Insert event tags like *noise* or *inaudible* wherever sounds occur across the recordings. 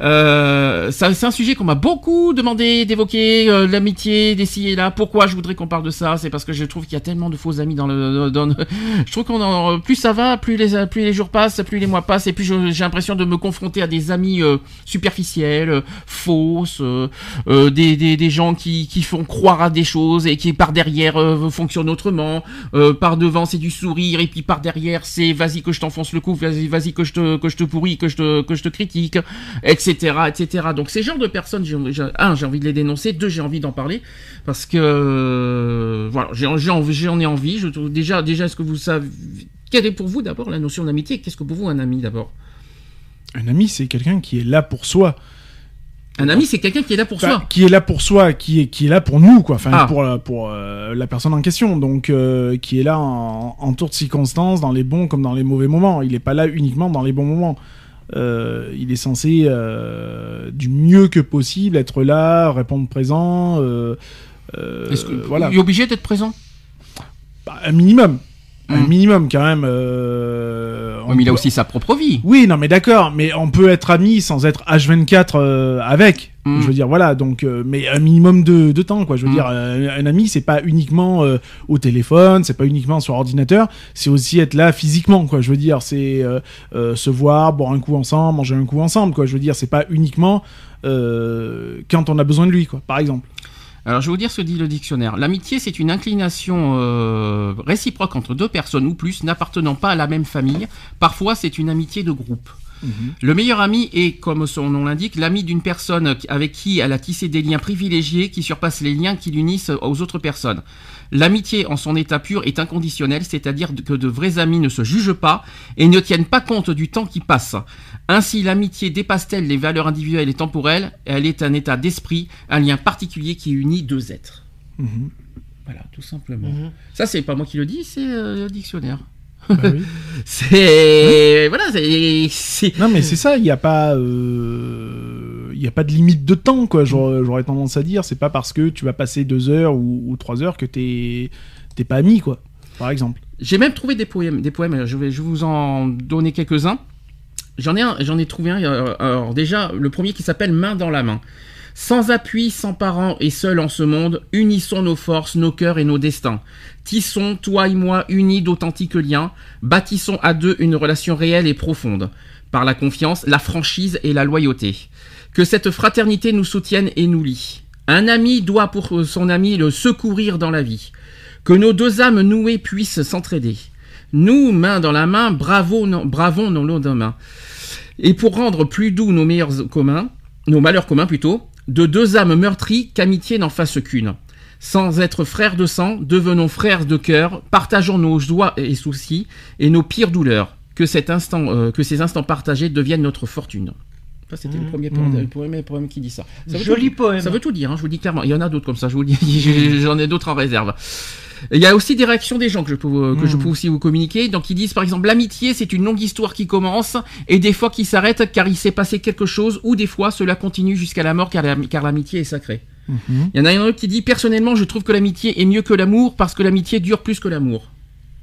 Euh, c'est un sujet qu'on m'a beaucoup demandé d'évoquer, euh, l'amitié, d'essayer là. Pourquoi je voudrais qu'on parle de ça? C'est parce que je trouve qu'il y a tellement de faux amis dans le. Dans le- *laughs* je trouve qu'on en, plus ça va, plus les plus les jours passent, plus les mois passent, et plus j'ai l'impression de me confronter à des amis euh, superficiels, euh, fausses, euh, euh, des, des des gens qui qui font croire à des choses et qui par derrière fonctionnent autrement. Par devant c'est du sourire et puis par derrière c'est vas-y que je t'enfonce le cou, vas-y vas-y que je te que je te pourris, que je te que je te critique, etc etc. Donc ces genres de personnes, j'ai, un j'ai envie de les dénoncer, deux j'ai envie d'en parler parce que euh, voilà j'en ai envie. Je trouve déjà déjà est-ce que vous savez quelle est pour vous d'abord la notion d'amitié? Qu'est-ce que pour vous un ami d'abord? Un ami, c'est quelqu'un qui est là pour soi. Un ami c'est quelqu'un qui est là pour Enfin, soi. Qui est là pour soi, qui est, qui est là pour nous, quoi. Enfin, Ah. pour, la, pour euh, la personne en question. Donc, euh, qui est là en, en toutes circonstances, dans les bons comme dans les mauvais moments. Il n'est pas là uniquement dans les bons moments. Euh, il est censé, euh, du mieux que possible, être là, répondre présent. Euh, Est-ce que voilà. il est obligé d'être présent? Bah, un minimum. Un Hmm. minimum, quand même. Mais il a aussi sa propre vie. Oui, non, mais d'accord, mais on peut être ami sans être H24 euh, avec. Mm. Je veux dire, voilà, donc, euh, mais un minimum de, de temps, quoi. Je veux Mm. dire, euh, un ami, c'est pas uniquement euh, au téléphone, c'est pas uniquement sur ordinateur, c'est aussi être là physiquement, quoi. Je veux dire, c'est se voir, boire un coup ensemble, manger un coup ensemble, quoi. Je veux dire, c'est pas uniquement quand on a besoin de lui, quoi, par exemple. Alors, je vais vous dire ce que dit le dictionnaire. L'amitié, c'est une inclination euh, réciproque entre deux personnes ou plus n'appartenant pas à la même famille. Parfois, c'est une amitié de groupe. Le meilleur ami est, comme son nom l'indique, l'ami d'une personne avec qui elle a tissé des liens privilégiés qui surpassent les liens qui l'unissent aux autres personnes. L'amitié en son état pur est inconditionnelle, c'est-à-dire que de vrais amis ne se jugent pas et ne tiennent pas compte du temps qui passe. Ainsi, l'amitié dépasse-t-elle les valeurs individuelles et temporelles Elle est un état d'esprit, un lien particulier qui unit deux êtres. Mhm. Voilà, tout simplement. Ça, c'est pas moi qui le dis, c'est euh, le dictionnaire. Bah oui. *laughs* C'est voilà, c'est Non, mais c'est ça, il n'y a pas. euh, Il y a pas de limite de temps, quoi. J'aurais tendance à dire, c'est pas parce que tu vas passer deux heures ou, ou trois heures que t'es t'es pas ami, quoi. Par exemple. J'ai même trouvé des poèmes, des poèmes. Je vais, je vais vous en donner quelques-uns. J'en ai un, j'en ai trouvé un. euh, Alors déjà, le premier qui s'appelle Main dans la main. Sans appui, sans parents et seul en ce monde, unissons nos forces, nos cœurs et nos destins. Tissons, toi et moi, unis d'authentiques liens. Bâtissons à deux une relation réelle et profonde. Par la confiance, la franchise et la loyauté. Que cette fraternité nous soutienne et nous lie. Un ami doit pour son ami le secourir dans la vie. Que nos deux âmes nouées puissent s'entraider. Nous, main dans la main, bravo, non- bravons nos lots de main. Et pour rendre plus doux nos meilleurs communs, nos malheurs communs plutôt, de deux âmes meurtries qu'amitié n'en fasse qu'une. Sans être frères de sang, devenons frères de cœur, partageons nos joies et soucis et nos pires douleurs. Que, cet instant, euh, que ces instants partagés deviennent notre fortune. Ça, c'était le premier poème, Mmh. le premier poème qui dit ça. Joli tout- poème. Ça veut tout dire, hein, je vous le dis clairement. Il y en a d'autres comme ça, je vous le dis. *laughs* J'en ai d'autres en réserve. Il y a aussi des réactions des gens que je peux, euh, que je Mm. peux aussi vous communiquer. Donc ils disent par exemple l'amitié c'est une longue histoire qui commence et des fois qui s'arrête car il s'est passé quelque chose ou des fois cela continue jusqu'à la mort car l'amitié est sacrée. Mhm. Il y en a un autre qui dit personnellement je trouve que l'amitié est mieux que l'amour parce que l'amitié dure plus que l'amour.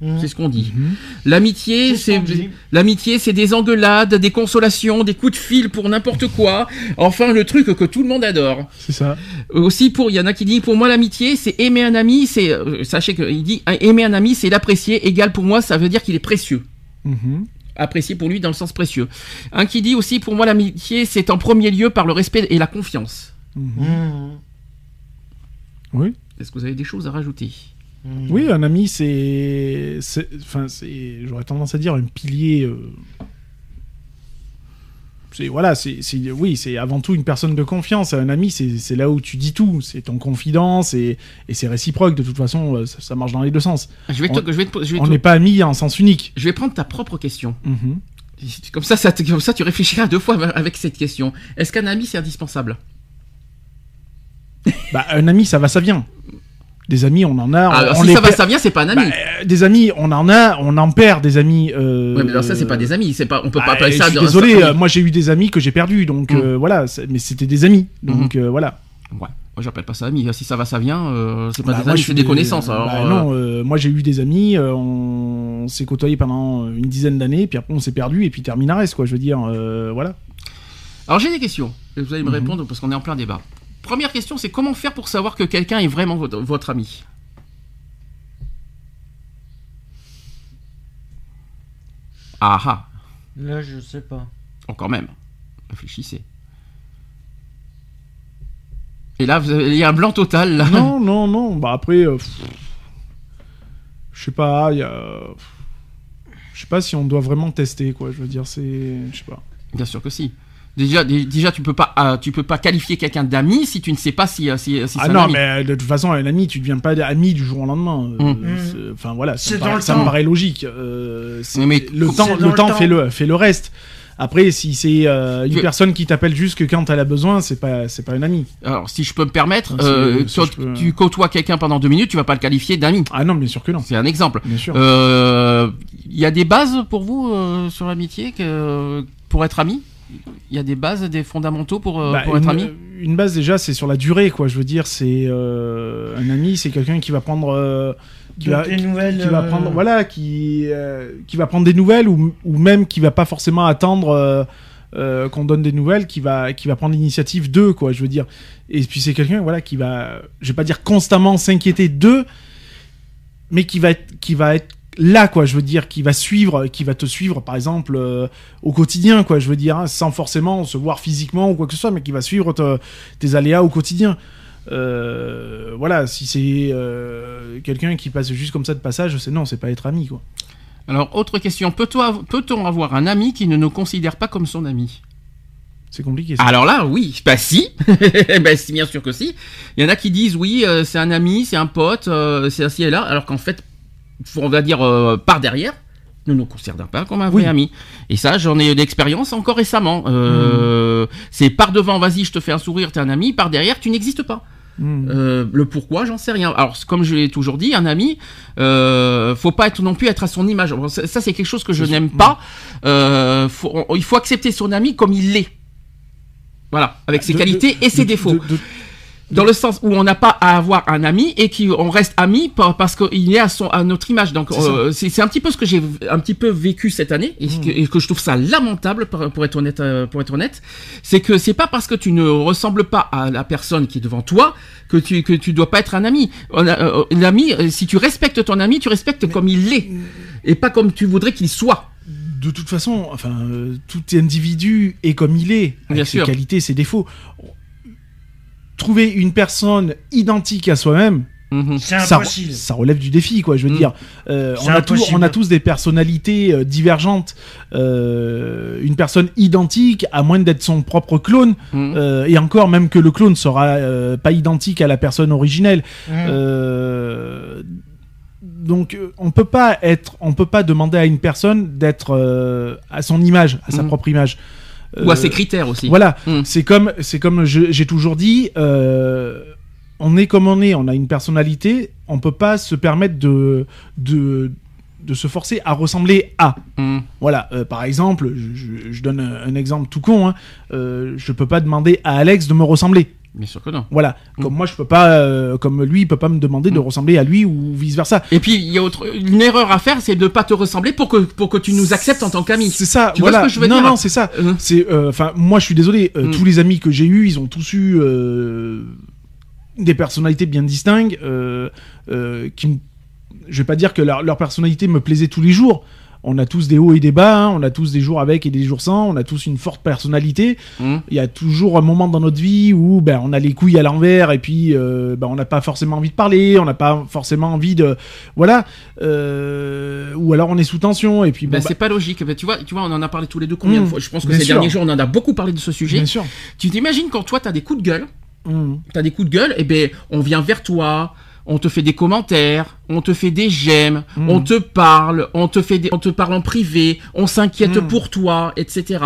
Mhm. C'est ce qu'on dit. Mhm. L'amitié, C'est ce l'amitié, c'est des engueulades, des consolations, des coups de fil pour n'importe quoi. Enfin, le truc que tout le monde adore. C'est ça. Aussi pour, il y en a qui disent pour moi l'amitié, c'est aimer un ami, c'est euh, sachez qu'il dit aimer un ami, c'est l'apprécier. Égal pour moi, ça veut dire qu'il est précieux. Mhm. Apprécier pour lui dans le sens précieux. Un qui dit aussi pour moi l'amitié, c'est en premier lieu par le respect et la confiance. Mhm. Oui. Est-ce que vous avez des choses à rajouter? Mhm. Oui, un ami, c'est. Enfin, c'est. J'aurais tendance à dire un pilier. euh, C'est voilà, c'est oui, c'est avant tout une personne de confiance. Un ami, c'est là où tu dis tout, c'est ton confidence et, et c'est réciproque. De toute façon, euh, ça, ça marche dans les deux sens. Je vais te, On- je vais te- je vais On te- n'est pas amis en sens unique. je vais prendre ta propre question. Mhm. Comme ça, ça, comme ça, tu réfléchiras deux fois avec cette question. Est-ce qu'un ami c'est indispensable? Bah, un ami, ça va, ça vient. Des amis, on en a. Ah, on si les ça va, perd- ça vient, c'est pas un ami. Bah, euh, des amis, on en a, on en perd des amis. Euh... ouais, mais alors ça, c'est pas des amis. C'est pas, on peut bah, pas appeler je ça. suis de- désolé, euh, moi j'ai eu des amis que j'ai perdus, donc Mm. euh, voilà, mais c'était des amis, donc euh, voilà. Ouais. Moi, j'appelle pas ça ami. Si ça va, ça vient. euh, c'est pas Bah, des moi, amis, je c'est suis des connaissances. bah, Alors, euh, non, euh, moi j'ai eu des amis, euh, on, s'est côtoyés pendant une dizaine d'années, puis après on s'est perdu et puis terminares quoi, je veux dire, euh, voilà. Alors j'ai des questions. Et Vous allez me Mhm. répondre parce qu'on est en plein débat. Première question, c'est comment faire pour savoir que quelqu'un est vraiment votre, votre ami? Ah ah, Là, je sais pas. oh, quand même. Réfléchissez. Et là, vous avez- il y a un blanc total. Là. non, non, non, bah après, euh, je sais pas, il y a, je sais pas si on doit vraiment tester quoi, je veux dire, c'est, je sais pas. Bien sûr que si. Déjà, dé- déjà tu peux pas, ah, tu peux pas qualifier quelqu'un d'ami si tu ne sais pas si, euh, si, si c'est Ah un non, ami. mais de toute façon, un ami, tu deviens pas ami du jour au lendemain. Euh, Mm. c'est- Enfin voilà, ça, me paraît, ça me paraît logique. Euh, mais le temps, le temps fait le, fait le reste. Après, si c'est euh, une Tu- personne qui t'appelle juste que quand elle a besoin, c'est pas, c'est pas un ami. Alors, si je peux me permettre, euh, si peux- tu côtoies quelqu'un pendant deux minutes, tu vas pas le qualifier d'ami. Ah non, bien sûr que non. C'est un exemple. Bien sûr. Euh, Il y a des bases pour vous euh, sur l'amitié que, pour être ami? Il y a des bases, des fondamentaux pour, euh, Bah, pour être une, ami une base déjà, c'est sur la durée, quoi. Je veux dire, c'est euh, un ami, c'est quelqu'un qui va prendre, euh, qui va, les nouvelles. qui va euh, prendre, voilà, qui, euh, qui va prendre des nouvelles ou, ou même qui va pas forcément attendre euh, euh, qu'on donne des nouvelles, qui va, qui va prendre l'initiative d'eux, quoi. Je veux dire. Et puis c'est quelqu'un, voilà, qui va, je vais pas dire constamment s'inquiéter d'eux, mais qui va être, qui va être là, quoi. Je veux dire, qui va suivre, qui va te suivre, par exemple, euh, au quotidien, quoi. Je veux dire, hein, sans forcément se voir physiquement ou quoi que ce soit, mais qui va suivre te- tes aléas au quotidien. Euh, voilà, si c'est euh, quelqu'un qui passe juste comme ça de passage, c'est non, c'est pas être ami, quoi. Alors, autre question. Peut-on av- peut-on avoir un ami qui ne nous considère pas comme son ami? C'est compliqué. Ça. Alors là, oui, bah si, *laughs* bah si, bien sûr que si. Il y en a qui disent oui, euh, c'est un ami, c'est un pote, euh, c'est ainsi et là, alors qu'en fait, on va dire euh, par derrière, ne nous considère pas comme un vrai Oui. ami. Et ça, j'en ai eu l'expérience encore récemment. Euh, C'est par devant, vas-y, je te fais un sourire, t'es un ami, par derrière, tu n'existes pas. Hmm. Euh, le pourquoi, j'en sais rien. Alors, comme je l'ai toujours dit, un ami, euh, faut pas être non plus être à son image. Ça, ça, c'est quelque chose que je n'aime pas. Euh, faut- on- il faut accepter son ami comme il l'est. Voilà, avec ses De- qualités et ses de- défauts. Dans le sens où on n'a pas à avoir un ami et qu'on reste ami par- parce qu'il est à, son, à notre image. Donc C'est euh, un petit peu ce que j'ai un petit peu vécu cette année et, ce que, et que je trouve ça lamentable pour, pour être honnête. euh, Pour être honnête, c'est que c'est pas parce que tu ne ressembles pas à la personne qui est devant toi que tu que tu dois pas être un ami. Euh, un ami, euh, si tu respectes ton ami, tu respectes comme il l'est et pas comme tu voudrais qu'il soit. de toute façon, enfin, euh, tout individu est comme il est, avec Bien ses sûr. qualités, ses défauts. Trouver une personne identique à soi-même, Mhm. C'est ça, impossible. ça relève du défi, quoi. Je veux Mm. dire, Euh, on, a tous, impossible. on a tous des personnalités euh, divergentes. Euh, une personne identique, à moins d'être son propre clone, Mhm. euh, et encore, même que le clone sera euh, pas identique à la personne originelle. Mmh. Euh, donc on peut pas être, on peut pas demander à une personne d'être euh, à son image, à sa Mhm. propre image. Ou à Euh, ses critères aussi. Voilà, Mhm. c'est comme, c'est comme j'ai toujours dit, euh, on est comme on est, on a une personnalité, on peut pas se permettre de, de, de se forcer à ressembler à. Mhm. Voilà, euh, par exemple, je, je- je donne un, un exemple tout con, hein, euh, je peux pas demander à Alex de me ressembler. Bien sûr que non. Voilà, Mm. comme moi je peux pas, euh, comme lui il peut pas me demander de Mm. ressembler à lui ou vice versa. Et puis il y a autre, une erreur à faire, c'est de pas te ressembler pour que pour que tu nous acceptes en tant qu'ami. C'est ça, Tu vois voilà. ce que je veux non, dire non, c'est ça. Euh, C'est, euh, enfin, moi, je suis désolé. euh, Mm. Tous les amis que j'ai eus, ils ont tous eu des personnalités bien distinctes. qui, je vais pas dire que leur, leur personnalité me plaisait tous les jours. On a tous des hauts et des bas. hein, on a tous des jours avec et des jours sans. On a tous une forte personnalité. hum. Il y a toujours un moment dans notre vie où ben, on a les couilles à l'envers et puis euh, ben, on n'a pas forcément envie de parler, on n'a pas forcément envie de voilà, euh, ou alors on est sous tension et puis bon, Ben, bah, c'est pas logique. Ben, tu vois, tu vois, on en a parlé tous les deux combien de Mm. fois? Je pense que Bien ces sûr. derniers jours, on en a beaucoup parlé de ce sujet. bien sûr. Tu t'imagines quand toi, t'as des coups de gueule, Mm. t'as des coups de gueule, et ben, on vient vers toi, on te fait des commentaires, on te fait des j'aime, Mm. on te parle, on te fait des, on te parle en privé, on s'inquiète Mm. pour toi, etc.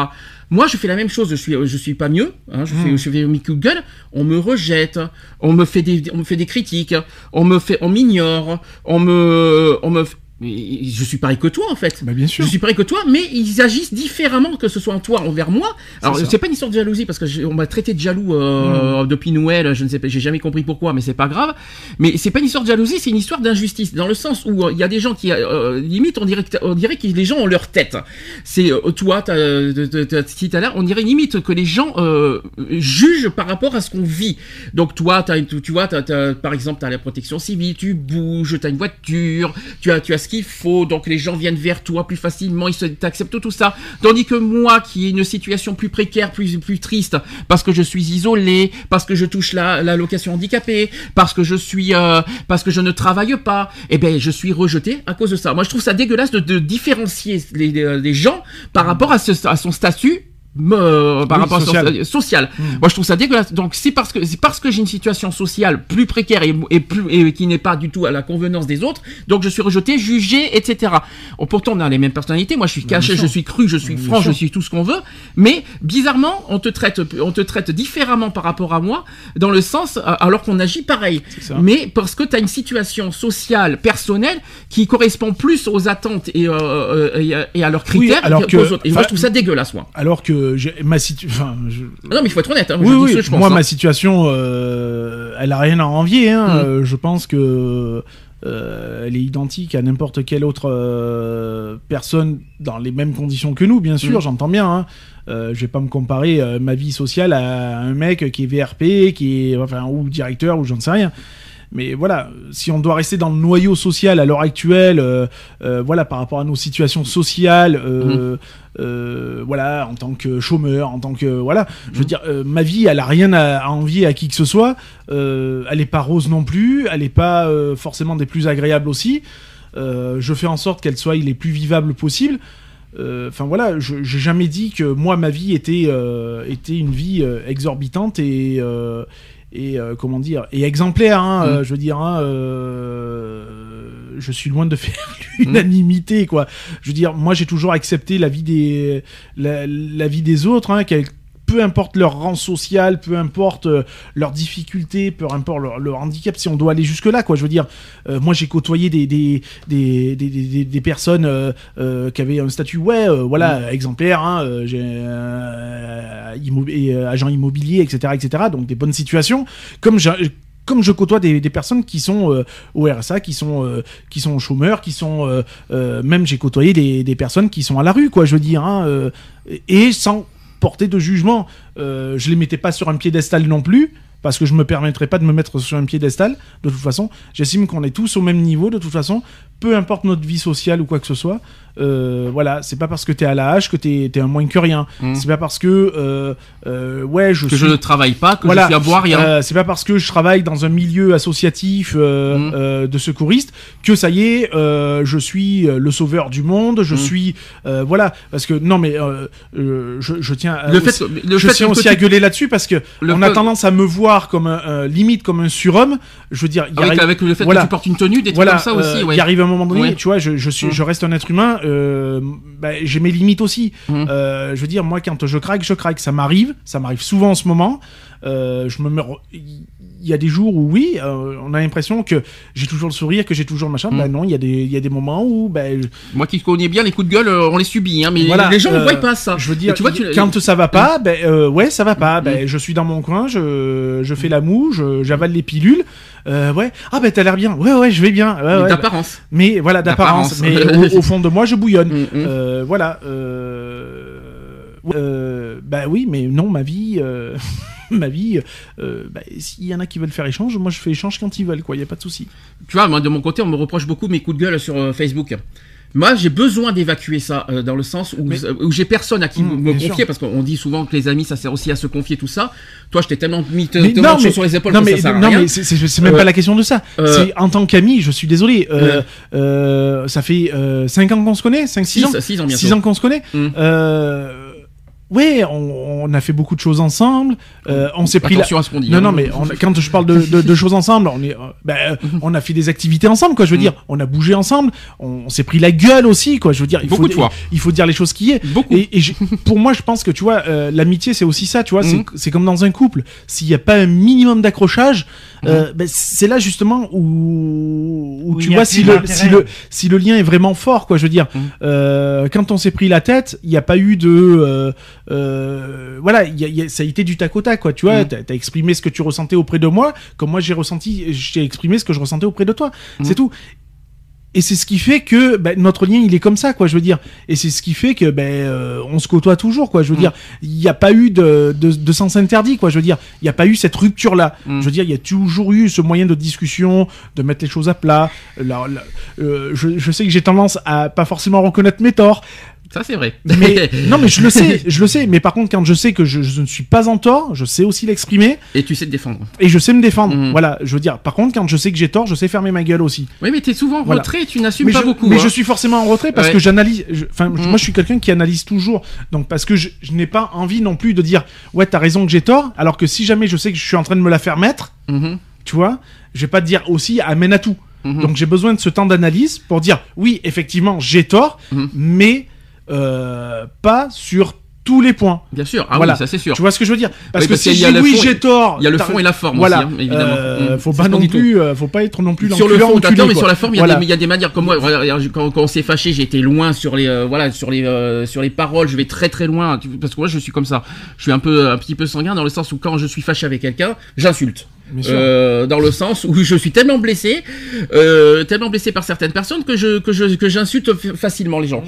Moi, je fais la même chose. Je suis, je suis pas mieux. Hein, je fais, je fais mes coups de gueule. On me rejette, on me fait des, on me fait des critiques, on me fait, on m'ignore, on me, on me, je suis pareil que toi en fait. Bah, bien sûr. Je suis pareil que toi, mais ils agissent différemment que ce soit en toi envers moi. Alors c'est pas une histoire de jalousie parce que on m'a traité de jaloux euh, depuis Noël. Je ne sais pas, j'ai jamais compris pourquoi, mais c'est pas grave. Mais c'est pas une histoire de jalousie, c'est une histoire d'injustice dans le sens où euh, il y a des gens qui euh, limite on dirait on dirait que les gens ont leur tête. C'est euh, toi, euh, si t'as là, on dirait limite que les gens euh, jugent par rapport à ce qu'on vit. Donc toi, une- tu vois, t'as, t'as- par exemple, t'as la protection civile, tu bouges, t'as une voiture, tu as, tu as ce qu'il faut, donc les gens viennent vers toi plus facilement, ils t'acceptent tout ça. Tandis que moi, qui ai une situation plus précaire, plus, plus triste, parce que je suis isolé, parce que je touche la, la location handicapée, parce que je suis, euh, parce que je ne travaille pas, eh ben, je suis rejeté à cause de ça. Moi, je trouve ça dégueulasse de, différencier les, les, gens par rapport à son statut euh, par Oui, rapport social. à euh, social. Mm. Moi, je trouve ça dégueulasse. Donc, c'est parce que c'est parce que j'ai une situation sociale plus précaire et, et plus et qui n'est pas du tout à la convenance des autres. Donc, je suis rejeté, jugé, etc. Oh, pourtant, on a les mêmes personnalités. Moi, je suis caché, je suis cru, je suis Bien franc, je suis tout ce qu'on veut. Mais bizarrement, on te traite, on te traite différemment par rapport à moi, dans le sens euh, alors qu'on agit pareil. ça. Mais parce que tu as une situation sociale, personnelle, qui correspond plus aux attentes et, euh, euh, et, à- et à leurs Oui, critères alors qu'aux que- autres. Et moi, je trouve ça dégueulasse, moi. Alors que ma situation. Enfin, je- Non, mais il faut être honnête. Hein. Oui, oui, je pense, moi, hein. ma situation, euh, elle a rien à envier. Hein. Mm. Euh, je pense que euh, elle est identique à n'importe quelle autre euh, personne dans les mêmes conditions que nous, bien sûr, Mm. j'entends bien. Hein. Euh, je vais pas me comparer ma vie sociale à un mec qui est VRP, qui est enfin ou directeur ou j'en sais rien. Mais voilà, si on doit rester dans le noyau social à l'heure actuelle, euh, euh, voilà, par rapport à nos situations sociales, euh, euh, voilà, en tant que chômeur, en tant que voilà, je veux dire, euh, ma vie, elle a rien à, à envier à qui que ce soit. Euh, elle est pas rose non plus, elle est pas forcément des plus agréables aussi. Je fais en sorte qu'elle soit les plus vivables possible. Enfin voilà, je j'ai jamais dit que moi ma vie était était une vie exorbitante et et euh, comment dire et exemplaire. Hein, Mm. euh, je veux dire, hein, euh, je suis loin de *laughs* faire l'unanimité quoi. Je veux dire, moi j'ai toujours accepté la vie des la, la vie des autres, hein, quel- peu importe leur rang social, peu importe euh, leurs difficultés, peu importe leur, leur handicap, si on doit aller jusque là, quoi. Je veux dire, euh, moi j'ai côtoyé des des des, des, des, personnes euh, euh, qui avaient un statut, ouais, voilà, exemplaire, hein, j'ai immo- et, agent immobilier, etc., etc. Donc des bonnes situations. Comme j'ai comme je côtoie des, des personnes qui sont euh, au RSA, qui sont euh, qui sont chômeurs, qui sont euh, même j'ai côtoyé des, des personnes qui sont à la rue, quoi. Je veux dire, hein, et sans porter de jugement. Euh, je les mettais pas sur un piédestal non plus. Parce que je me permettrais pas de me mettre sur un piédestal. De toute façon, j'estime qu'on est tous au même niveau. De toute façon, peu importe notre vie sociale ou quoi que ce soit. Euh, voilà, c'est pas parce que t'es à la hache que t'es es un moins que rien. Mm. C'est pas parce que euh, euh, ouais, je que suis je ne travaille pas, que voilà, je suis à boire rien. c'est pas parce que je travaille dans un milieu associatif euh, Mm. euh, de secouristes que ça y est, je suis le sauveur du monde. Je Mm. suis voilà parce que non mais je, je tiens à- le fait, aussi, le je fait tiens aussi à gueuler là-dessus parce que le on a tendance à me voir comme un, limite comme un surhomme. Je veux dire, il Ah arrive- avec le fait voilà. que tu portes une tenue, des trucs voilà, comme ça aussi. ouais. il arrive un moment donné, Ouais. tu vois, je, je suis, je reste un être humain. Euh, bah, j'ai mes limites aussi. Mm. Euh, je veux dire, moi, quand je craque, je craque. Ça m'arrive, ça m'arrive souvent en ce moment. Euh, je me meurs. Il y a des jours où oui, euh, on a l'impression que j'ai toujours le sourire, que j'ai toujours le machin. Mm. Bah non, il y a des, il y a des moments où, ben, Moi qui connais bien les coups de gueule, euh, on les subit, hein, mais Voilà, les gens ne euh, voient pas ça. je veux dire, tu vois, tu- quand ça va pas, ben euh, ouais, ça va pas. Mm. Ben je suis dans mon coin, je, je fais la moue, j'avale les pilules. Ouais, ah ben t'as l'air bien. Ouais ouais, je vais bien. Ouais, ouais, bah, d'apparence. mais voilà d'apparence. Mais au, au fond de moi, je bouillonne. Mm, mm. Voilà. Bah oui, mais non, ma vie, *laughs* *laughs* ma vie. euh, bah, S'il y en a qui veulent faire échange, moi je fais échange quand ils veulent, quoi. Il y a pas de souci. Tu vois, moi de mon côté, on me reproche beaucoup mes coups de gueule sur euh, Facebook. Moi, j'ai besoin d'évacuer ça euh, dans le sens où, Mais- où j'ai personne à qui Mmh, me confier sûr. parce qu'on dit souvent que les amis, ça sert aussi à se confier tout ça. Toi, je t'ai tellement mis te, Mais te non, mais- sur les épaules non que mais ça sert à non rien. mais c'est- même Euh, pas la question de ça. euh, en tant qu'ami, je suis désolé. Ça fait 5 ans qu'on se connaît, 5 6 ans? 6 ans bientôt. 6 ans qu'on se connaît. Mm. Ouais, on, on a fait beaucoup de choses ensemble. euh, on s'est pris la... À ce qu'on dit. Non, hein. non, mais on- quand je parle de, de- de choses ensemble, on est, euh, ben, euh, *laughs* on a fait des activités ensemble, quoi. Je veux Mhm. dire, on a bougé ensemble, on, s'est pris la gueule aussi, quoi. Je veux dire, il Beaucoup faut, de fois. Il, faut dire les choses qui est. Beaucoup. Et, pour moi, je pense que tu vois, euh, l'amitié, c'est aussi ça, tu vois. Mhm. C'est comme dans un couple. S'il n'y a pas un minimum d'accrochage, Mhm. euh, ben, c'est là justement où, où tu vois si le, si le si le lien est vraiment fort, quoi. Je veux dire, Mhm. euh, quand on s'est pris la tête, il n'y a pas eu de, euh, euh, voilà, il y a- y a- ça a été du tac au tac, quoi. Tu vois, Mhm. t'as as exprimé ce que tu ressentais auprès de moi, comme moi j'ai ressenti, j'ai exprimé ce que je ressentais auprès de toi. Mhm. C'est tout. Et c'est ce qui fait que ben, notre lien il est comme ça quoi je veux dire. Et c'est ce qui fait que ben euh, on se côtoie toujours quoi je veux Mm. dire. Il n'y a pas eu de, de, de sens interdit quoi je veux dire. Il n'y a pas eu cette rupture là Mm. je veux dire il y a toujours eu ce moyen de discussion de mettre les choses à plat. Là, là, euh, je, je sais que j'ai tendance à pas forcément reconnaître mes torts Ça, c'est vrai. mais *laughs* non mais je le sais je le sais mais par contre quand je sais que je, je ne suis pas en tort je sais aussi l'exprimer Et tu sais te défendre. et je sais me défendre Mm. voilà je veux dire par contre quand je sais que j'ai tort je sais fermer ma gueule aussi Oui, mais t'es souvent en Voilà. retrait, tu n'assumes pas je, beaucoup. mais hein. je suis forcément en retrait parce Ouais. que j'analyse. Enfin, Mm. moi, je suis quelqu'un qui analyse toujours. Donc, parce que je, je n'ai pas envie non plus de dire, ouais, t'as raison que j'ai tort. Alors que si jamais je sais que je suis en train de me la faire mettre, Mhm, tu vois, je vais pas te dire aussi, amène à tout. mhm. Donc, j'ai besoin de ce temps d'analyse pour dire, oui, effectivement, j'ai tort, Mhm. mais euh, pas sur tous les points. Bien sûr. Ah Voilà. oui, ça c'est sûr. Tu vois ce que je veux dire? Parce Oui, que parce si le oui, j'ai tort. Il y a le t'as- fond et la forme Voilà, aussi, hein, évidemment. Euh, Mhm. faut pas non plus, euh, faut pas être non plus sur le fond, enculé, attends, mais sur la forme, il y, a Voilà. des- il y a des manières comme moi. Quand, quand on s'est fâché, été loin sur les, euh, voilà, sur les, sur les paroles. Je vais très très loin parce que moi, je suis comme ça. Je suis un peu, un petit peu sanguin dans le sens où quand je suis fâché avec quelqu'un, j'insulte. Euh, dans le sens où je suis tellement blessé, euh, tellement blessé par certaines personnes que je que je que j'insulte facilement les gens.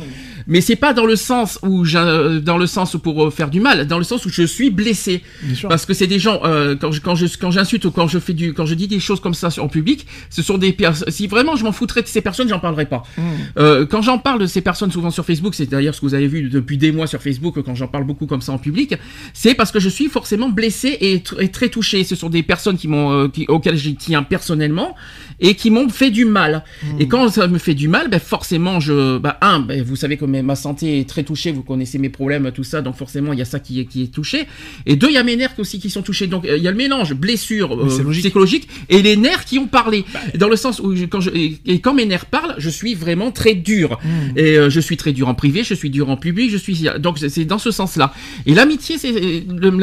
Mais c'est pas dans le sens où j'in- dans le sens pour euh, faire du mal, dans le sens où je suis blessé. Parce que c'est des gens euh, quand je quand je quand j'insulte ou quand je fais du quand je dis des choses comme ça en public, ce sont des personnes. Si vraiment je m'en foutrais de ces personnes, j'en parlerai pas. Mm. Euh, quand j'en parle de ces personnes souvent sur Facebook, c'est d'ailleurs ce que vous avez vu depuis des mois sur Facebook quand j'en parle beaucoup comme ça en public, c'est parce que je suis forcément blessé et, et très touché. Ce sont des personnes qui m'ont euh, auxquelles j'y tiens personnellement et qui m'ont fait du mal. Et quand ça me fait du mal, ben forcément je bah un, ben, vous savez que ma santé est très touchée, vous connaissez mes problèmes tout ça, donc forcément il y a ça qui est qui est touché. Et deux, il y a mes nerfs aussi qui sont touchés. Donc euh, il y a le mélange blessure euh, logique. psychologique et les nerfs qui ont parlé. Dans le sens où je- quand je et, quand mes nerfs parlent, je suis vraiment très dur. Mm. Et euh, je suis très dur en privé, je suis dur en public, je suis donc c'est- dans ce sens-là. Et l'amitié, c'est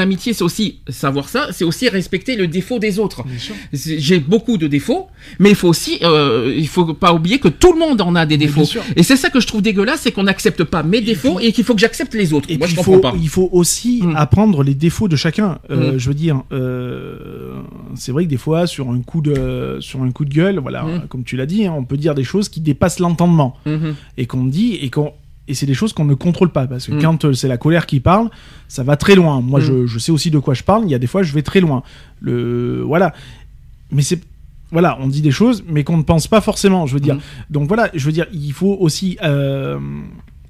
l'amitié, c'est aussi savoir ça, c'est aussi respecter le défaut des autres. J'ai beaucoup de défauts, mais il faut aussi, euh, il faut pas oublier que tout le monde en a des défauts. Et c'est ça que je trouve dégueulasse, c'est qu'on n'accepte pas mes défauts faut- et qu'il faut que j'accepte les autres. Et Moi, puis je il comprends faut, pas. il faut aussi Mm. apprendre les défauts de chacun. Euh, Mm. Je veux dire, euh, c'est vrai que des fois, sur un coup de, sur un coup de gueule, voilà, Mm. comme tu l'as dit, hein, on peut dire des choses qui dépassent l'entendement Mhm. et qu'on dit et qu'on et c'est des choses qu'on ne contrôle pas parce que Mm. quand euh, c'est la colère qui parle, ça va très loin. Moi, Mm. je, je sais aussi de quoi je parle. Il y a des fois, je vais très loin. Le voilà, mais c'est voilà, on dit des choses, mais qu'on ne pense pas forcément. Je veux dire, Mm. donc voilà, je veux dire, il faut aussi euh,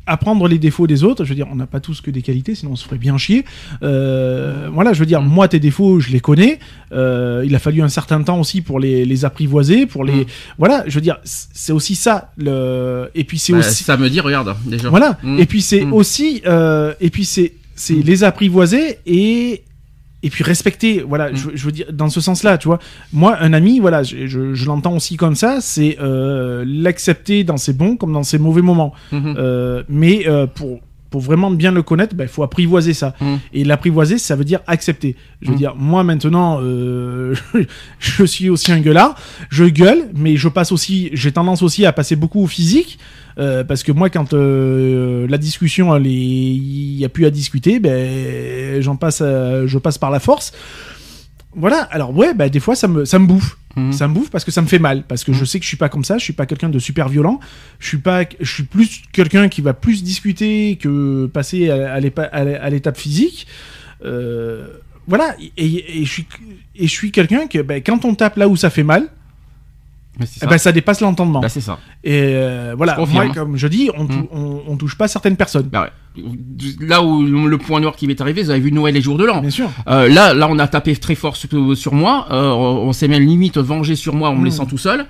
apprendre les défauts des autres. Je veux dire, on n'a pas tous que des qualités, sinon on se ferait bien chier. Euh, voilà, je veux dire, moi tes défauts, je les connais. Euh, il a fallu un certain temps aussi pour les, les apprivoiser, pour les, Mm. voilà, je veux dire, c'est aussi ça. Le, et puis c'est Bah, aussi, Ça me dit, regarde, déjà. voilà. Mm. Et puis c'est Mm. aussi, euh, et puis c'est, c'est les apprivoiser et et puis respecter. Voilà, Mm. je, je veux dire dans ce sens-là, tu vois. Moi, un ami, voilà, je, je, je l'entends aussi comme ça, c'est euh, l'accepter dans ses bons comme dans ses mauvais moments. Mhm. Euh, mais euh, pour pour vraiment bien le connaître, il faut apprivoiser ça. Mm. Et l'apprivoiser, ça veut dire accepter. Je veux Mm. dire, moi maintenant, euh, *laughs* je suis aussi un gueulard, je gueule, mais je passe aussi, j'ai tendance aussi à passer beaucoup au physique, euh, parce que moi, quand euh, la discussion, il n'y a plus à discuter, ben, j'en passe, je passe par la force. Voilà. Alors ouais, ben, des fois, ça me, ça me bouffe. Mhm. Ça me bouffe parce que ça me fait mal, parce que je sais que je suis pas comme ça, je suis pas quelqu'un de super violent, je suis pas, je suis plus quelqu'un qui va plus discuter que passer à, l'étape physique. Euh, voilà, et, et je suis, et je suis quelqu'un que ben, quand on tape là où ça fait mal, ça. ben, ça dépasse l'entendement. Bah, c'est ça. Et euh, voilà, moi, comme je dis, on, tou- Mm. on, on touche pas certaines personnes. Bah ouais. Là où le point noir qui m'est arrivé, vous avez vu Noël et Jour de l'An. Bien sûr. Euh, là, là, on a tapé très fort sur, sur moi. Euh, on on s'est même limite vengé sur moi en me Mm. laissant tout seul.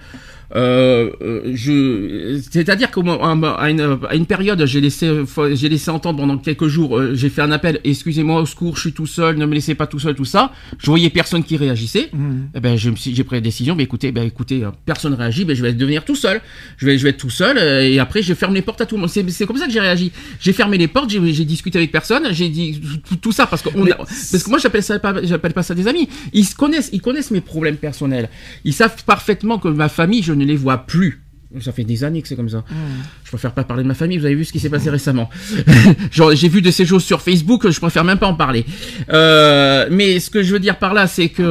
Euh, euh, je, c'est-à-dire qu'à une, à une période, j'ai laissé, j'ai laissé entendre pendant quelques jours, euh, j'ai fait un appel, excusez-moi, au secours, je suis tout seul, ne me laissez pas tout seul, tout ça. Je voyais personne qui réagissait. Mmh. Eh ben, je me suis, j'ai pris la décision, ben écoutez, ben écoutez, personne réagit, ben je vais devenir tout seul. Je vais, je vais être tout seul, et après je ferme les portes à tout le monde. C'est, comme ça que j'ai réagi. J'ai fermé les portes, j'ai, discuté avec personne, j'ai dit tout, ça parce que on parce que moi j'appelle ça pas, j'appelle pas ça des amis. Ils se connaissent, ils connaissent mes problèmes personnels. Ils savent parfaitement que ma famille, je ne les vois plus. Ça fait des années que c'est comme ça. Hmm. Je préfère pas parler de ma famille. Vous avez vu ce qui s'est passé récemment. *laughs* J'ai vu de ces choses sur Facebook. Je préfère même pas en parler. Euh, mais ce que je veux dire par là, c'est que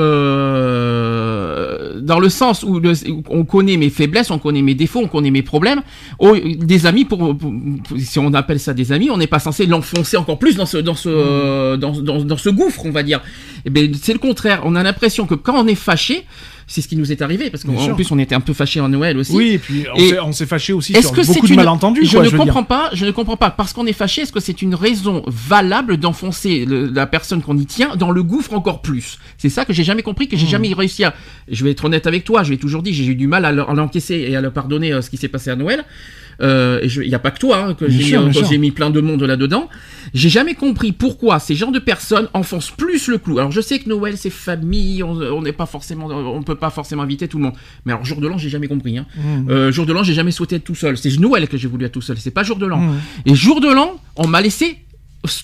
dans le sens où, on connaît mes faiblesses, on connaît mes défauts, on connaît mes problèmes. Oh, des amis, pour, si on appelle ça des amis, on n'est pas censé l'enfoncer encore plus dans ce dans ce dans, dans, dans, ce gouffre, on va dire. Eh ben c'est le contraire. On a l'impression que quand on est fâché, c'est ce qui nous est arrivé parce qu'en plus on était un peu fâchés en Noël aussi. Oui, et puis on s'est fâché aussi sur beaucoup de malentendus. Je ne comprends pas, je ne comprends pas parce qu'on est fâché. Est-ce que c'est une raison valable d'enfoncer la personne qu'on y tient dans le gouffre encore plus? C'est ça que j'ai jamais compris, que j'ai hmm. jamais réussi à. Je vais être honnête avec toi, je l'ai toujours dit, j'ai eu du mal à l'encaisser et à le pardonner euh, ce qui s'est passé à Noël. Euh, et il n'y a pas que toi hein, que j'ai mis, mis, plein de monde là-dedans. J'ai jamais compris pourquoi ces genres de personnes enfoncent plus le clou. Alors je sais que Noël c'est famille, on n'est pas forcément, on peut pas forcément inviter tout le monde. Mais alors jour de l'an j'ai jamais compris. Hein. Mmh. Euh, jour de l'an j'ai jamais souhaité être tout seul. C'est Noël que j'ai voulu être tout seul. C'est pas jour de l'an. Mmh. Et jour de l'an on m'a laissé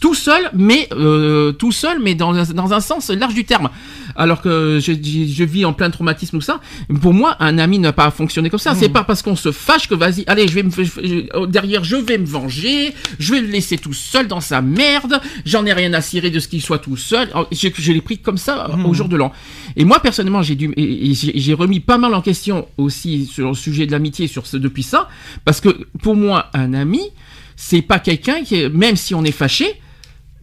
tout seul, mais euh, tout seul, mais dans, dans un sens large du terme. Alors que je, je, vis en plein traumatisme ou ça. Pour moi, un ami n'a pas fonctionné comme ça. C'est hmm. pas parce qu'on se fâche que vas-y, allez, je vais me derrière, je vais me venger, je vais le laisser tout seul dans sa merde. J'en ai rien à cirer de ce qu'il soit tout seul. Oh, je, l'ai pris comme ça au hmm. jour de l'an. Et moi personnellement, j'ai dû, j'ai remis pas mal en question aussi sur le sujet de l'amitié sur ce depuis ça, parce que pour moi, un ami c'est pas quelqu'un qui, même si on est fâché,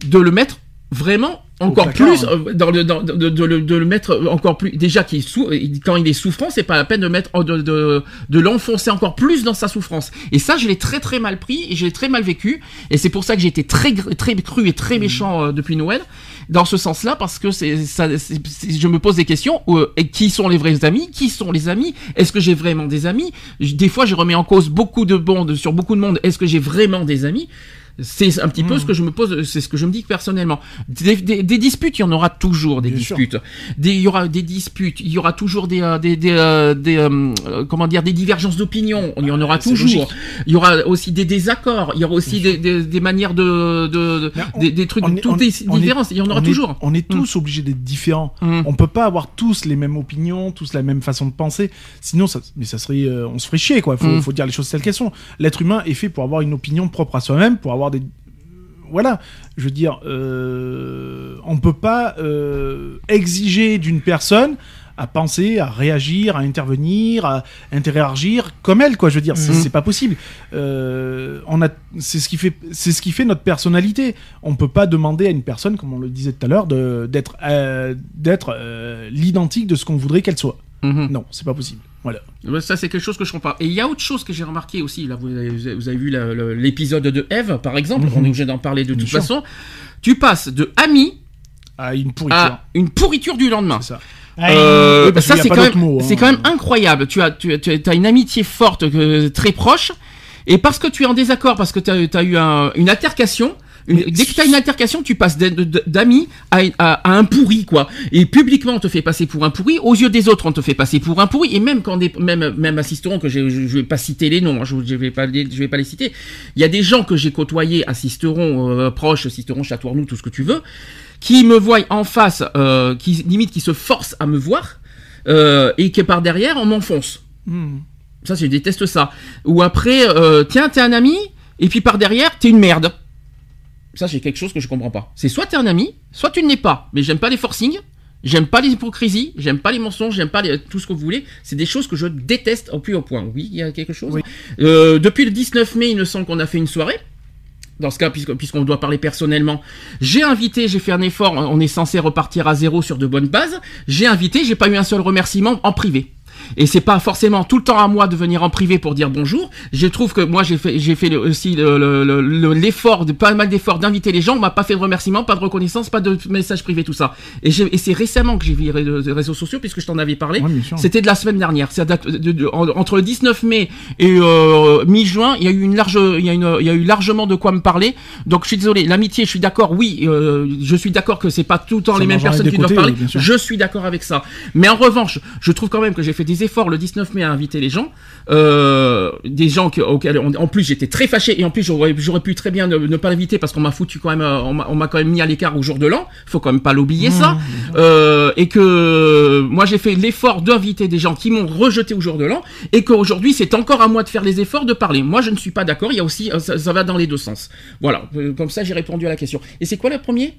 de le mettre vraiment encore plus euh, dans le, dans, de, de, le mettre encore plus déjà qu'il sou, quand il est souffrant c'est pas la peine de mettre de, de, de l'enfoncer encore plus dans sa souffrance. Et ça je l'ai très très mal pris et je l'ai très mal vécu. Et c'est pour ça que j'ai été très très cru et très méchant euh, depuis Noël dans ce sens-là parce que c'est ça je me pose des questions euh, et qui sont les vrais amis qui sont les amis est-ce que j'ai vraiment des amis? Des fois je remets en cause beaucoup de bandes sur beaucoup de monde est-ce que j'ai vraiment des amis? C'est un petit peu ce hmm. que je me pose, c'est ce que je me dis personnellement. Des, disputes, il y en aura toujours des disputes. il y aura des disputes, il y aura toujours des, euh, des, euh, euh, comment dire, des divergences d'opinion. Il y en aura toujours. Il y aura aussi des désaccords. Il y aura aussi des, manières de, des, trucs, toutes des différences. il y en aura toujours. on est hmm. tous obligés d'être différents. Hmm. On peut pas avoir tous les mêmes opinions, tous la même façon de penser. Sinon, ça, mais ça serait, on se ferait chier quoi. Faut, faut dire les choses telles qu'elles sont. L'être humain est fait pour avoir une opinion propre à soi-même, pour avoir des voilà, je veux dire, euh, on ne peut pas euh, exiger d'une personne à penser, à réagir, à intervenir, à interagir comme elle, quoi. Je veux dire, c'est mhm. pas possible. Euh, on a, c'est ce qui fait, c'est ce qui fait notre personnalité. On peut pas demander à une personne, comme on le disait tout à l'heure, d'être, d'être l'identique de ce qu'on voudrait qu'elle soit. Mhm. Non, c'est pas possible. Voilà. Ça, c'est quelque chose que je comprends pas. Et il y a autre chose que j'ai remarqué aussi. Là, vous avez, vu l'épisode de Eve, par exemple. Mhm. On est obligé d'en parler de toute façon. Tu passes de ami à une pourriture, une pourriture du lendemain. C'est ça. Euh, ça c'est quand, même, hein. quand même incroyable. Tu as, tu, as une amitié forte, euh, très proche, et parce que tu es en désaccord, parce que tu as, eu une altercation, dès que tu as une altercation, tu passes d'amis à, un pourri, quoi. Et publiquement, on te fait passer pour un pourri. Aux yeux des autres, on te fait passer pour un pourri. Et même quand des, même, même assisteront, que je, je vais pas citer les noms, hein, je, je vais pas, je vais pas les citer. Il y a des gens que j'ai côtoyés, assisteront, euh, proches, assisteront, château tout ce que tu veux, qui me voient en face, euh, qui limite, qui se forcent à me voir, euh, et que par derrière, on m'enfonce. Hmm. Ça, je déteste ça. Ou après, euh, tiens, t'es un ami, et puis par derrière, t'es une merde. Ça, c'est quelque chose que je comprends pas. C'est soit t'es un ami, soit tu ne l'es pas. Mais j'aime pas les forcings, j'aime pas les hypocrisies, j'aime pas les mensonges, j'aime pas tout ce que vous voulez. C'est des choses que je déteste au plus haut point. Oui, il y a quelque chose. Euh, depuis le 19 mai, il me semble qu'on a fait une soirée. Dans ce cas, puisqu'on doit parler personnellement, j'ai invité, j'ai fait un effort, on est censé repartir à zéro sur de bonnes bases. J'ai invité, j'ai pas eu un seul remerciement en privé. Et c'est pas forcément tout le temps à moi de venir en privé pour dire bonjour. Je trouve que moi j'ai fait j'ai fait le- aussi le- le- le- l'effort de pas mal d'efforts d'inviter les gens. On m'a pas fait de remerciements, pas de reconnaissance, pas de messages privés, tout ça. Et, c'est récemment que j'ai vu les les réseaux sociaux puisque je t'en avais parlé. Ouais. C'était de la semaine dernière. De- de- en- entre le 19 mai et euh, mi-juin, il y a eu une large, il y a une, il y a eu largement de quoi me parler. Donc je suis désolé. L'amitié, je suis d'accord. Oui, euh, je suis d'accord que c'est pas tout le temps Ça les mêmes personnes qui doivent parler. oui. Je suis d'accord avec ça. Mais en revanche, je trouve quand même que j'ai fait des efforts le 19 mai à inviter les gens, euh, des gens que- auxquels, on- en plus j'étais très fâché et en plus j'aurais, pu très bien ne, ne pas l'inviter parce qu'on m'a foutu quand même, euh, on m'a, quand même mis à l'écart au jour de l'an. Faut quand même pas l'oublier ça. Euh, et que moi j'ai fait l'effort d'inviter des gens qui m'ont rejeté au jour de l'an et qu'aujourd'hui c'est encore à moi de faire les efforts de parler. Moi je ne suis pas d'accord. Il y a aussi, ça, ça va dans les deux sens. Voilà. Comme ça j'ai répondu à la question. Et c'est quoi le premier?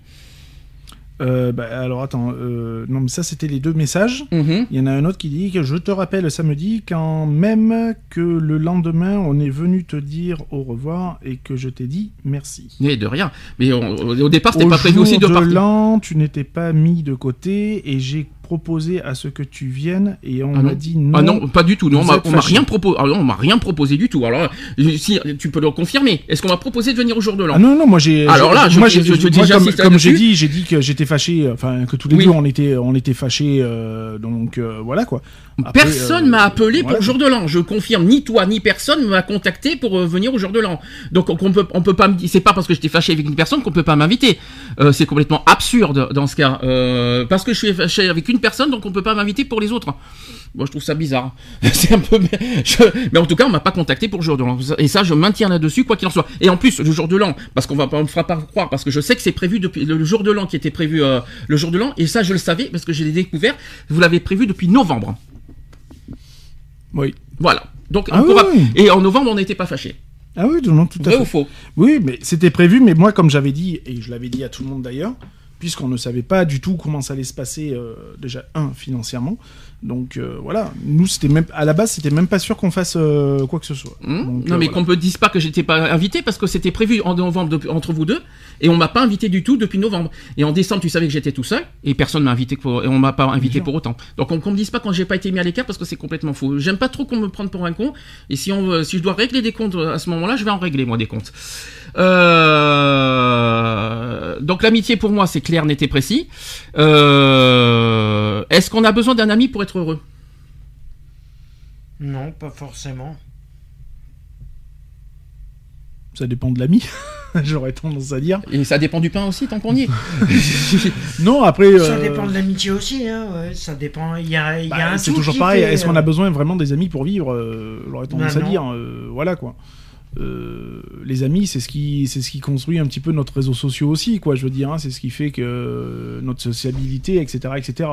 Euh, bah, alors attends, euh, non mais ça c'était les deux messages. Mhm. Il y en a un autre qui dit que je te rappelle samedi quand même que le lendemain on est venu te dire au revoir et que je t'ai dit merci. Mais de rien. Mais on- au départ c'était pas prévu aussi de de partir. l'an, tu n'étais pas mis de côté et j'ai proposé à ce que tu viennes et on Ah m'a dit non. Ah non, pas du tout. Non, on m'a rien proposé. Ah non, on m'a rien proposé du tout. Alors, si tu peux le confirmer. Est-ce qu'on m'a proposé de venir au jour de l'an Ah non non moi j'ai Alors là, je- moi, je- j'ai- je- je- moi, déjà comme, j'ai dit j'ai dit que j'étais fâché enfin que tous les Oui. deux on était on était fâchés euh, donc euh, voilà quoi. Après, Personne euh, m'a appelé pour le jour de l'an. Je confirme, ni toi ni personne m'a contacté pour euh, venir au jour de l'an. Donc on, peut on peut pas me dire c'est pas parce que j'étais fâché avec une personne qu'on peut pas m'inviter. Euh, c'est complètement absurde dans ce cas. Euh, parce que je suis fâché avec une personne donc on peut pas m'inviter pour les autres. Moi je trouve ça bizarre. *laughs* c'est un peu je- mais en tout cas on m'a pas contacté pour le jour de l'an et ça je maintiens là-dessus quoi qu'il en soit. Et en plus le jour de l'an parce qu'on va pas on me fera pas croire parce que je sais que c'est prévu depuis le, jour de l'an qui était prévu euh, le jour de l'an et ça je le savais parce que j'ai découvert. Vous l'avez prévu depuis novembre. Oui. Voilà. Donc, Ah on pourra- oui, oui. Et en novembre, on n'était pas fâchés. Ah oui, non, tout à Vrai fait. ou faux? Oui, mais c'était prévu, mais moi, comme j'avais dit, et je l'avais dit à tout le monde d'ailleurs, puisqu'on ne savait pas du tout comment ça allait se passer, euh, déjà, un, financièrement. Donc euh, voilà, nous, c'était même, à la base, c'était même pas sûr qu'on fasse euh, quoi que ce soit. Hmm Donc, Non, euh, mais voilà. qu'on me dise pas que j'étais pas invité parce que c'était prévu en novembre entre vous deux et on m'a pas invité du tout depuis novembre. Et en décembre, tu savais que j'étais tout seul et personne m'a invité pour, et on m'a pas invité pour autant. Donc on, qu'on me dise pas quand j'ai pas été mis à l'écart parce que c'est complètement faux. J'aime pas trop qu'on me prenne pour un con et si on si je dois régler des comptes à ce moment-là, je vais en régler moi des comptes. Donc l'amitié pour moi c'est clair, net et précis. Est-ce qu'on a besoin d'un ami pour être heureux Non, pas forcément. Ça dépend de l'ami, *laughs* j'aurais tendance à dire. Et ça dépend du pain aussi tant qu'on y est. *laughs* Non, après. Ça euh, dépend de l'amitié aussi, hein. ouais, ça dépend. Il y a, il y a bah, un c'est toujours pareil. Est-ce qu'on euh, a besoin vraiment des amis pour vivre euh, J'aurais tendance Bah, à non. dire. euh, voilà quoi. Euh, les amis, c'est ce qui, c'est ce qui construit un petit peu notre réseau social aussi, quoi. Je veux dire, hein, c'est ce qui fait que notre sociabilité, etc., etc.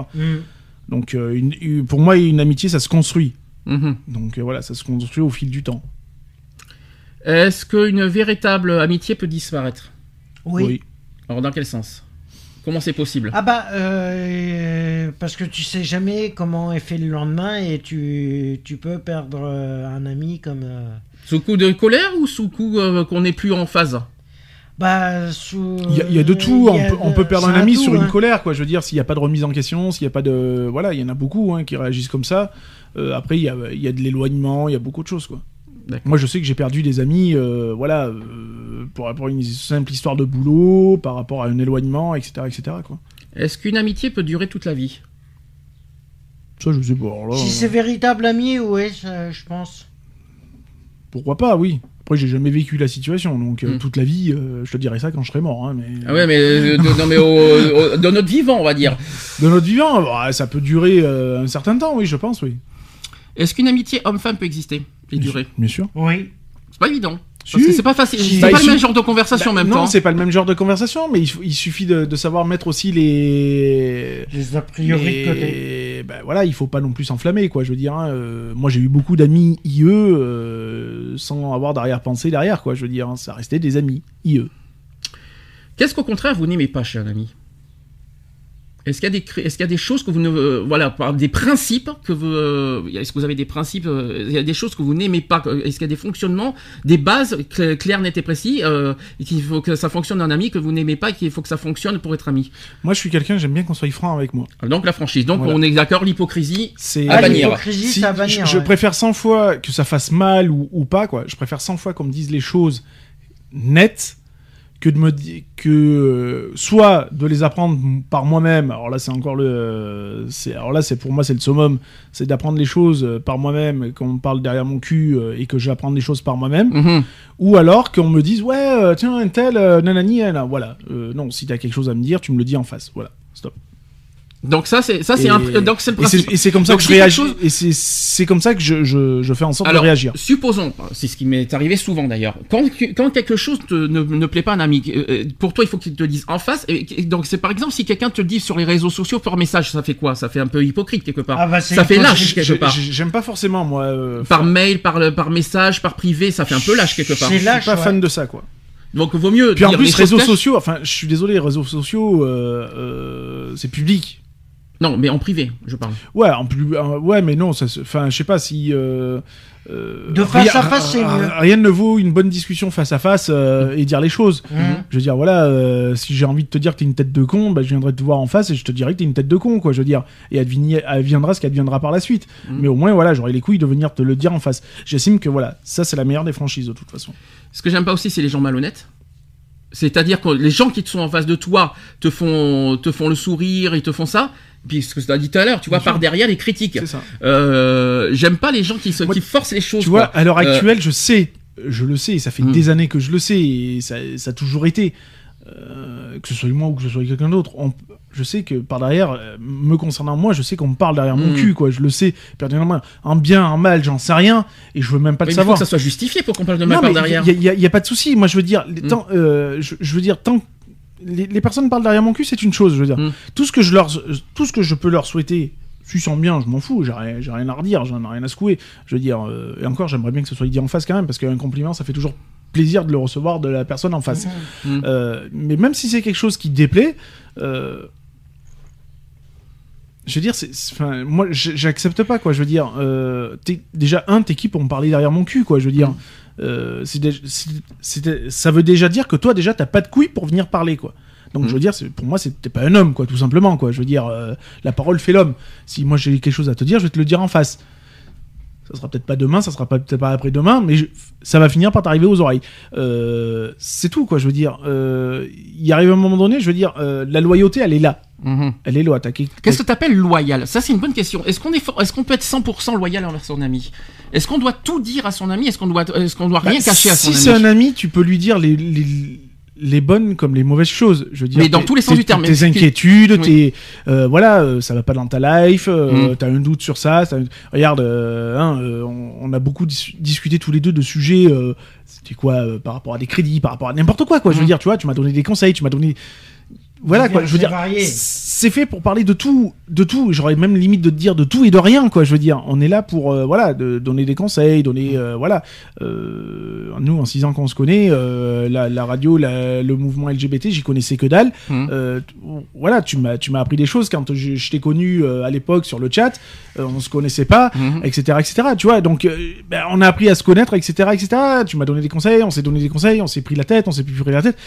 Donc, euh, une- une- pour moi, une amitié, ça se construit. Mhm. Donc euh, voilà, ça se construit au fil du temps. Est-ce qu'une véritable amitié peut disparaître? Oui. Alors dans quel sens? Comment c'est possible? Ah bah, euh, parce que tu sais jamais comment est fait le lendemain et tu, tu peux perdre un ami comme... euh, Sous coup de colère ou sous coup euh, qu'on n'est plus en phase? Bah, sous... Il y, a- il y a de tout. On a peut, on de- peut perdre un ami tout, sur une hein. colère, quoi. Je veux dire, s'il n'y a pas de remise en question, s'il n'y a pas de, voilà, il y en a beaucoup hein, qui réagissent comme ça. Euh, après, il y a, il y a de l'éloignement, il y a beaucoup de choses, quoi. Moi, je sais que j'ai perdu des amis, euh, voilà, euh, pour rapport à une simple histoire de boulot, par rapport à un éloignement, etc., etc. Quoi. Est-ce qu'une amitié peut durer toute la vie? Ça, je sais pas. alors là, Si c'est véritable ami, ouais, ça, je pense. pourquoi pas, oui. Après, j'ai jamais vécu la situation, donc euh, Hmm. toute la vie, euh, je te dirais ça quand je serai mort. hein, mais Ah ouais, mais, euh, de, non, mais au- au- dans notre vivant, on va dire. de notre vivant, bah, ça peut durer euh, un certain temps, oui, je pense, oui. Est-ce qu'une amitié homme-femme peut exister et durer Bien sûr. Oui. C'est pas évident. Si. Parce que c'est pas facile. C'est Bah, pas il le même genre de conversation en Bah, même non, temps. c'est pas le même genre de conversation, mais il, suffit de, de savoir mettre aussi les. Les a priori de les- bah, voilà, il faut pas non plus s'enflammer, quoi. Je veux dire, hein, euh, moi j'ai eu beaucoup d'amis IE euh, sans avoir d'arrière-pensée derrière, quoi. Je veux dire, hein, ça restait des amis IE. Qu'est-ce qu'au contraire vous n'aimez pas chez un ami? Est-ce qu'il y a des y a choses que vous ne euh, voilà par- des principes que vous euh, est-ce que vous avez des principes euh, il y a des choses que vous n'aimez pas est-ce qu'il y a des fonctionnements des bases cl- claires nettes et précis euh, et qu'il faut que ça fonctionne un ami que vous n'aimez pas et qu'il faut que ça fonctionne pour être ami? Moi, je suis quelqu'un, j'aime bien qu'on soit franc avec moi. donc la franchise donc Voilà. on est d'accord l'hypocrisie C'est À Ah, bannir. l'hypocrisie, Si- c'est à bannir. je, je ouais. préfère 100 fois que ça fasse mal ou, ou pas, quoi. Je préfère 100 fois qu'on me dise les choses nettes que de me dire que euh, soit de les apprendre par moi-même. Alors là, c'est encore le, euh, c'est alors là, c'est pour moi, c'est le summum, c'est d'apprendre les choses euh, par moi-même, qu'on me parle derrière mon cul et que j'apprends les choses par moi-même. Mhm. Ou alors qu'on me dise ouais, tiens, un tel, nanani, voilà. Euh, non, si t'as quelque chose à me dire, tu me le dis en face. Voilà. Donc ça c'est ça c'est donc c'est le Et c'est- principe et c'est comme ça Donc, que je réagis. chose- Et c'est- c'est comme ça que je, je, je fais en sorte Alors, de réagir. supposons, c'est ce qui m'est arrivé souvent d'ailleurs, quand, quand quelque chose te- ne, ne plaît pas à un ami, euh, euh, pour toi il faut qu'il te le dise en face, et, donc c'est par exemple si quelqu'un te le dit sur les réseaux sociaux par message, ça fait quoi? Ça fait un peu hypocrite quelque part. Ah bah, c'est ça fait lâche quelque part. J'aime pas forcément, moi. euh, Par mail, par, le- par message, par privé, ça fait un peu lâche quelque part. C'est Je suis lâche, pas ouais. fan de ça, quoi. Donc vaut mieux Puis en dire les plus, réseaux sociaux, enfin, je suis désolé, réseaux sociaux, euh, euh, c'est public. Non, mais en privé, je parle. Ouais, en plus, euh, ouais, mais non, ça, se- enfin, je sais pas si. euh, euh, De face rien- à face, c'est rien- mieux. Rien ne vaut une bonne discussion face à face euh, et dire les choses. Mhm. Je veux dire, voilà, euh, si j'ai envie de te dire que t'es une tête de con, bah, je viendrai te voir en face et je te dirai que t'es une tête de con, quoi. Je veux dire, et advini- adviendra ce qui adviendra par la suite. Mhm. Mais au moins, voilà, j'aurai les couilles de venir te le dire en face. J'estime que voilà, ça c'est la meilleure des franchises de toute façon. Ce que j'aime pas aussi, c'est les gens malhonnêtes. C'est-à-dire que les gens qui sont en face de toi te font, te font le sourire, ils te font ça. Puis ce que tu as dit tout à l'heure, tu vois, Bien sûr. par derrière les critiques. Euh, J'aime pas les gens qui, se, Moi, qui forcent les choses. Tu vois, quoi. à l'heure Euh, actuelle, je sais, je le sais, ça fait Mm. des années que je le sais, et ça, ça a toujours été, euh, que ce soit moi ou que ce soit quelqu'un d'autre, je sais que par derrière, me concernant moi, je sais qu'on me parle derrière mon Mm. cul, quoi, je le sais, personnellement, en bien, en mal, j'en sais rien, et je veux même pas mais le il faut que ça soit justifié pour qu'on parle de ma Non, part mais derrière. il y, a- il y a pas de souci, moi je veux dire, les Mm. tant, euh, je, je veux dire, tant que les, les personnes parlent derrière mon cul, c'est une chose, je veux dire. Mm. Tout ce que je leur, tout ce que je peux leur souhaiter, s'ils sont bien, je m'en fous, j'ai rien, rien à redire, j'en ai rien à secouer. Je veux dire, euh, et encore, j'aimerais bien que ce soit dit en face quand même, parce qu'un compliment, ça fait toujours plaisir de le recevoir de la personne en face. Mm. Euh, mais même si c'est quelque chose qui déplaît, euh, je veux dire, c'est, moi, j'accepte pas, quoi. Je veux dire, déjà, un, t'es qui pour me parler derrière mon cul, quoi. Je veux dire, euh, c'était- ça veut déjà dire que toi, déjà, t'as pas de couilles pour venir parler, quoi. Donc, Mm. je veux dire, pour moi, t'es pas un homme, quoi, tout simplement, quoi. Je veux dire, euh, la parole fait l'homme. Si moi j'ai quelque chose à te dire, je vais te le dire en face. Ça sera peut-être pas demain, ça sera peut-être pas après-demain, mais je- ça va finir par t'arriver aux oreilles. Euh, c'est tout, quoi. Je veux dire, euh, il arrive un moment donné, je veux dire, la loyauté, elle est là. Mhm. Elle est quelque- Qu'est-ce que tu appelles loyal Ça, c'est une bonne question. Est-ce qu'on est, est-ce qu'on peut être 100% loyal envers son ami? Est-ce qu'on doit tout dire à son ami? Est-ce qu'on doit, est-ce qu'on doit Bah, rien cacher à son si ami? c'est un ami, tu peux lui dire les, les, les bonnes comme les mauvaises choses. Je veux dire, Mais dans tes- tous les sens du terme, Tes inquiétudes, Oui. tes euh, voilà, euh, ça va pas dans ta life. euh, Mm. T'as un doute sur ça. un- Regarde, euh, hein, euh, on, on a beaucoup dis- discuté tous les deux de sujets. euh, C'était quoi euh, par rapport à des crédits, par rapport à n'importe quoi, quoi. Je veux Mm. dire, tu vois, tu m'as donné des conseils, tu m'as donné. Voilà quoi, je veux dire, variés. C'est fait pour parler de tout, de tout. J'aurais même limite de te dire de tout et de rien, quoi. Je veux dire, on est là pour, euh, voilà, de donner des conseils, donner, euh, voilà. Euh, nous, en six ans qu'on se connaît, la, la radio, la- le mouvement LGBT, j'y connaissais que dalle. T- voilà, tu m'as, tu m'as appris des choses quand je, je t'ai connu à l'époque sur le chat. on se connaissait pas, etc., etc. Tu vois, donc ben, on a appris à se connaître, etc., etc. Tu m'as donné des conseils, on s'est donné des conseils, on s'est pris la tête, on s'est plus pris la tête.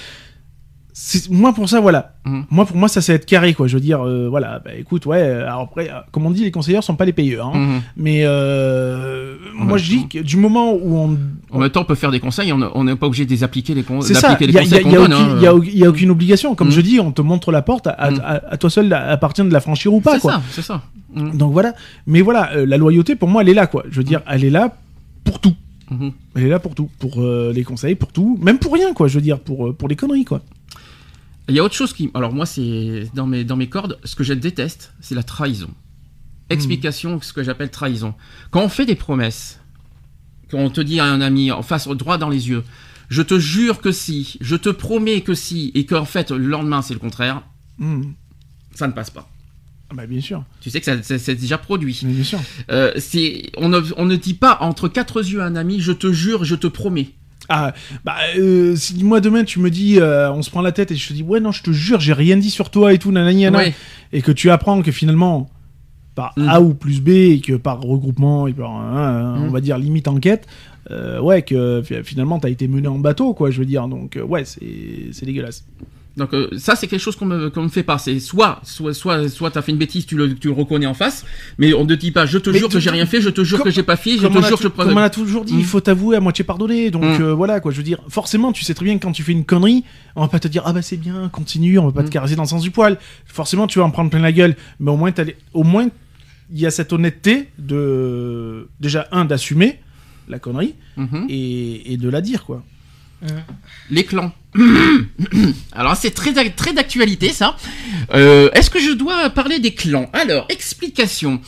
Moi, pour ça, voilà. Mhm. Moi, pour moi, ça, c'est être carré, quoi. Je veux dire, euh, voilà, bah écoute, ouais. euh, Alors après, euh, comme on dit, les conseilleurs sont pas les payeurs. hein. Mhm. Mais euh, moi, je dis que du moment où on. En même temps, on peut faire des conseils, on n'est pas obligé de les appliquer les, con- ça, les y a, il y a- conseils il y a qu'on donne. aucune, hein. a aucune obligation. Comme je dis, on te montre la porte, à, à- Mhm. à- à toi seul à- appartient de la franchir ou pas, C'est quoi. ça, c'est ça. Donc voilà. Mais voilà, euh, la loyauté, pour moi, elle est là, quoi. Je veux dire, elle est là pour tout. Mhm. Elle est là pour tout. Pour les conseils, pour tout. Même pour rien, quoi. Je veux dire, pour, pour les conneries, quoi. Il y a autre chose qui. Alors, moi, c'est dans mes, dans mes cordes, ce que je déteste, c'est la trahison. Explication, ce que j'appelle trahison. Quand on fait des promesses, quand on te dit à un ami, en face, droit dans les yeux, je te jure que si, je te promets que si, et qu'en fait, le lendemain, c'est le contraire, Mhm. ça ne passe pas. Ah Bah, bien sûr. Tu sais que ça- ça- c'est déjà produit. Bien sûr. Euh, c'est, on, ne, on ne dit pas entre quatre yeux à un ami, je te jure, je te promets. Ah, bah, euh, si moi demain tu me dis, euh, on se prend la tête et je te dis, ouais, non, je te jure, j'ai rien dit sur toi et tout, nanani, nanana, et que tu apprends que finalement, par Mm. A ou plus B, et que par regroupement, et par, hein, Mm. on va dire limite enquête, euh, ouais, que fi- finalement t'as été mené en bateau, quoi, je veux dire, donc, euh, ouais, c'est c'est dégueulasse. Donc euh, ça c'est quelque chose qu'on me qu'on me fait pas. C'est soit soit soit soit t'as fait une bêtise, tu le tu le reconnais en face, mais on ne dit pas je te Mais jure que j'ai rien fait, je te jure comme- que j'ai pas fait, je te jure que je comme on a toujours dit, il faut t'avouer à moitié pardonner. Donc Mm. euh, voilà quoi, je veux dire, forcément, tu sais très bien que quand tu fais une connerie, on va pas te dire ah bah c'est bien, continue, on va pas te Mm. caresser dans le sens du poil. Forcément, tu vas en prendre plein la gueule, mais au moins t'as les- au moins il y a cette honnêteté de déjà un d'assumer la connerie et, et de la dire quoi. Les clans. *coughs* Alors c'est très très d'actualité ça. Euh, Est-ce que je dois parler des clans? Alors explication.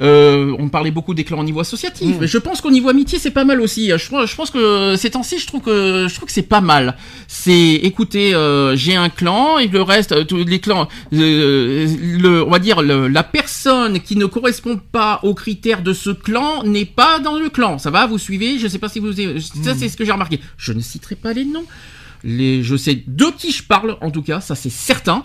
Euh, on parlait beaucoup des clans au niveau associatif, mais je pense qu'au niveau amitié c'est pas mal aussi. Je, pense- je pense que ces temps-ci je trouve que je trouve que c'est pas mal. C'est écoutez, euh, j'ai un clan et le reste, euh, tous les clans, euh, le, on va dire le- la personne qui ne correspond pas aux critères de ce clan n'est pas dans le clan. Ça va, vous suivez? Je sais pas si vous, ça c'est ce que j'ai remarqué. Je ne citerai pas les noms. Les, je sais de qui je parle, en tout cas, ça c'est certain.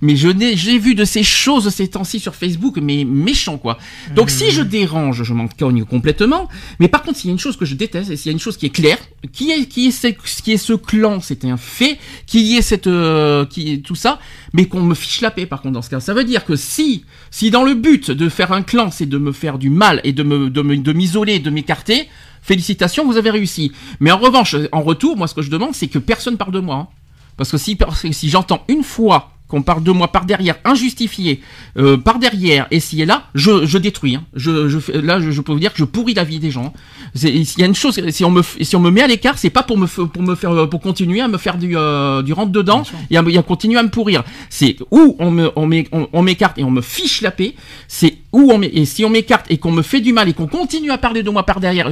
Mais je n'ai, j'ai vu de ces choses ces temps-ci sur Facebook, mais méchant quoi. Donc si je dérange, je m'en cogne complètement. Mais par contre, s'il y a une chose que je déteste, et s'il y a une chose qui est claire, qui est, qui est, ce, qui est ce clan, c'est un fait, qu'il y ait cette, euh, qui est tout ça, mais qu'on me fiche la paix par contre dans ce cas. Ça veut dire que si, si dans le but de faire un clan, c'est de me faire du mal et de me, de me, de m'isoler, de m'écarter, félicitations, vous avez réussi. Mais en revanche, en retour, moi ce que je demande, c'est que personne parle de moi. hein. Parce que si, si j'entends une fois qu'on parle de moi par derrière, injustifié, euh, par derrière, et si et là, je, je détruis. hein. Je, je, fais- là, je, je peux vous dire que je pourris la vie des gens. C'est- S'il y a une chose, si on me, si on me met à l'écart, c'est pas pour me, pour me faire, pour continuer à me faire du, euh, du rentre dedans et à, et à continuer à me pourrir. C'est où on me, on on- on m'écarte et on me fiche la paix. C'est où on et si on m'écarte et qu'on me fait du mal et qu'on continue à parler de moi par derrière.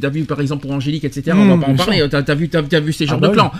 T'as vu par exemple pour Angélique, etc. on va Mmh, pas en parler. T'as t'as vu, t'as t'as vu ces genres bah de oui. clans.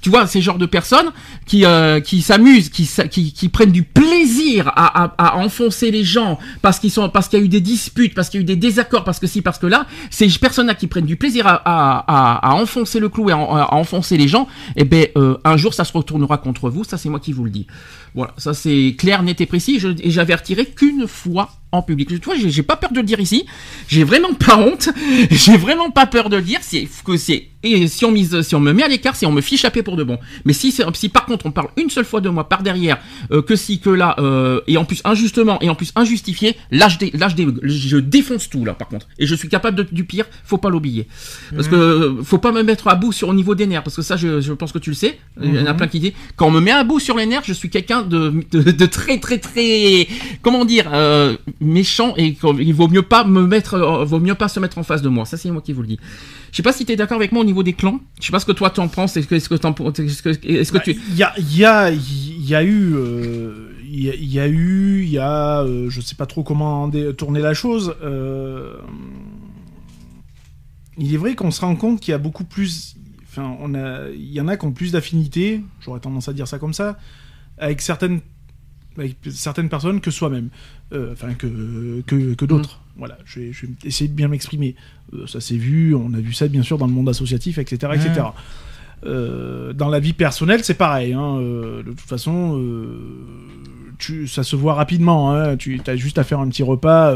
Tu vois, ces genres de personnes qui euh, qui s'amusent, qui, qui qui prennent du plaisir à, à, à enfoncer les gens parce qu'ils sont parce qu'il y a eu des disputes, parce qu'il y a eu des désaccords, parce que si, parce que là, ces personnes-là qui prennent du plaisir à, à, à, enfoncer le clou et à, enfoncer les gens, eh ben euh, un jour ça se retournera contre vous. Ça c'est moi qui vous le dis. Voilà, ça c'est clair, net et précis. Et j'avertirai qu'une fois en public. Tu vois, j'ai pas peur de le dire ici. J'ai vraiment pas honte. *laughs* J'ai vraiment pas peur de le dire. C'est que c'est et si on mise, si on me met à l'écart, si on me fiche la paix pour de bon. Mais si c'est, si par contre on parle une seule fois de moi par derrière, euh, que si que là, euh, et en plus injustement et en plus injustifié, là je, dé- là je, dé- je défonce tout là par contre. Et je suis capable de, du pire. Faut pas l'oublier. Parce que euh, faut pas me mettre à bout sur au niveau des nerfs parce que ça je, je pense que tu le sais. Il y en a plein qui disent quand on me met à bout sur les nerfs, je suis quelqu'un de, de, de très très très comment dire euh, méchant et qu'il vaut mieux pas me mettre euh, vaut mieux pas se mettre en face de moi. Ça c'est moi qui vous le dis. Je sais pas si tu es d'accord avec moi au niveau des clans. Je sais pas ce que toi t'en penses. Est-ce que est-ce que t'en est-ce que est-ce que Bah, tu Il y a, il y, a, il y a eu, euh, il y, a- il y a eu, il y a, euh, je sais pas trop comment tourner la chose. euh, il est vrai qu'on se rend compte qu'il y a beaucoup plus, enfin, on a, il y en a qui ont plus d'affinité. J'aurais tendance à dire ça comme ça, avec certaines, avec certaines personnes que soi-même, Euh, enfin que que, que d'autres. Voilà, je vais, je vais essayer de bien m'exprimer. Euh, ça s'est vu, on a vu ça bien sûr dans le monde associatif, etc., etc. Euh, dans la vie personnelle, c'est pareil. hein, euh, de toute façon, euh, tu, ça se voit rapidement. hein, tu as juste à faire un petit repas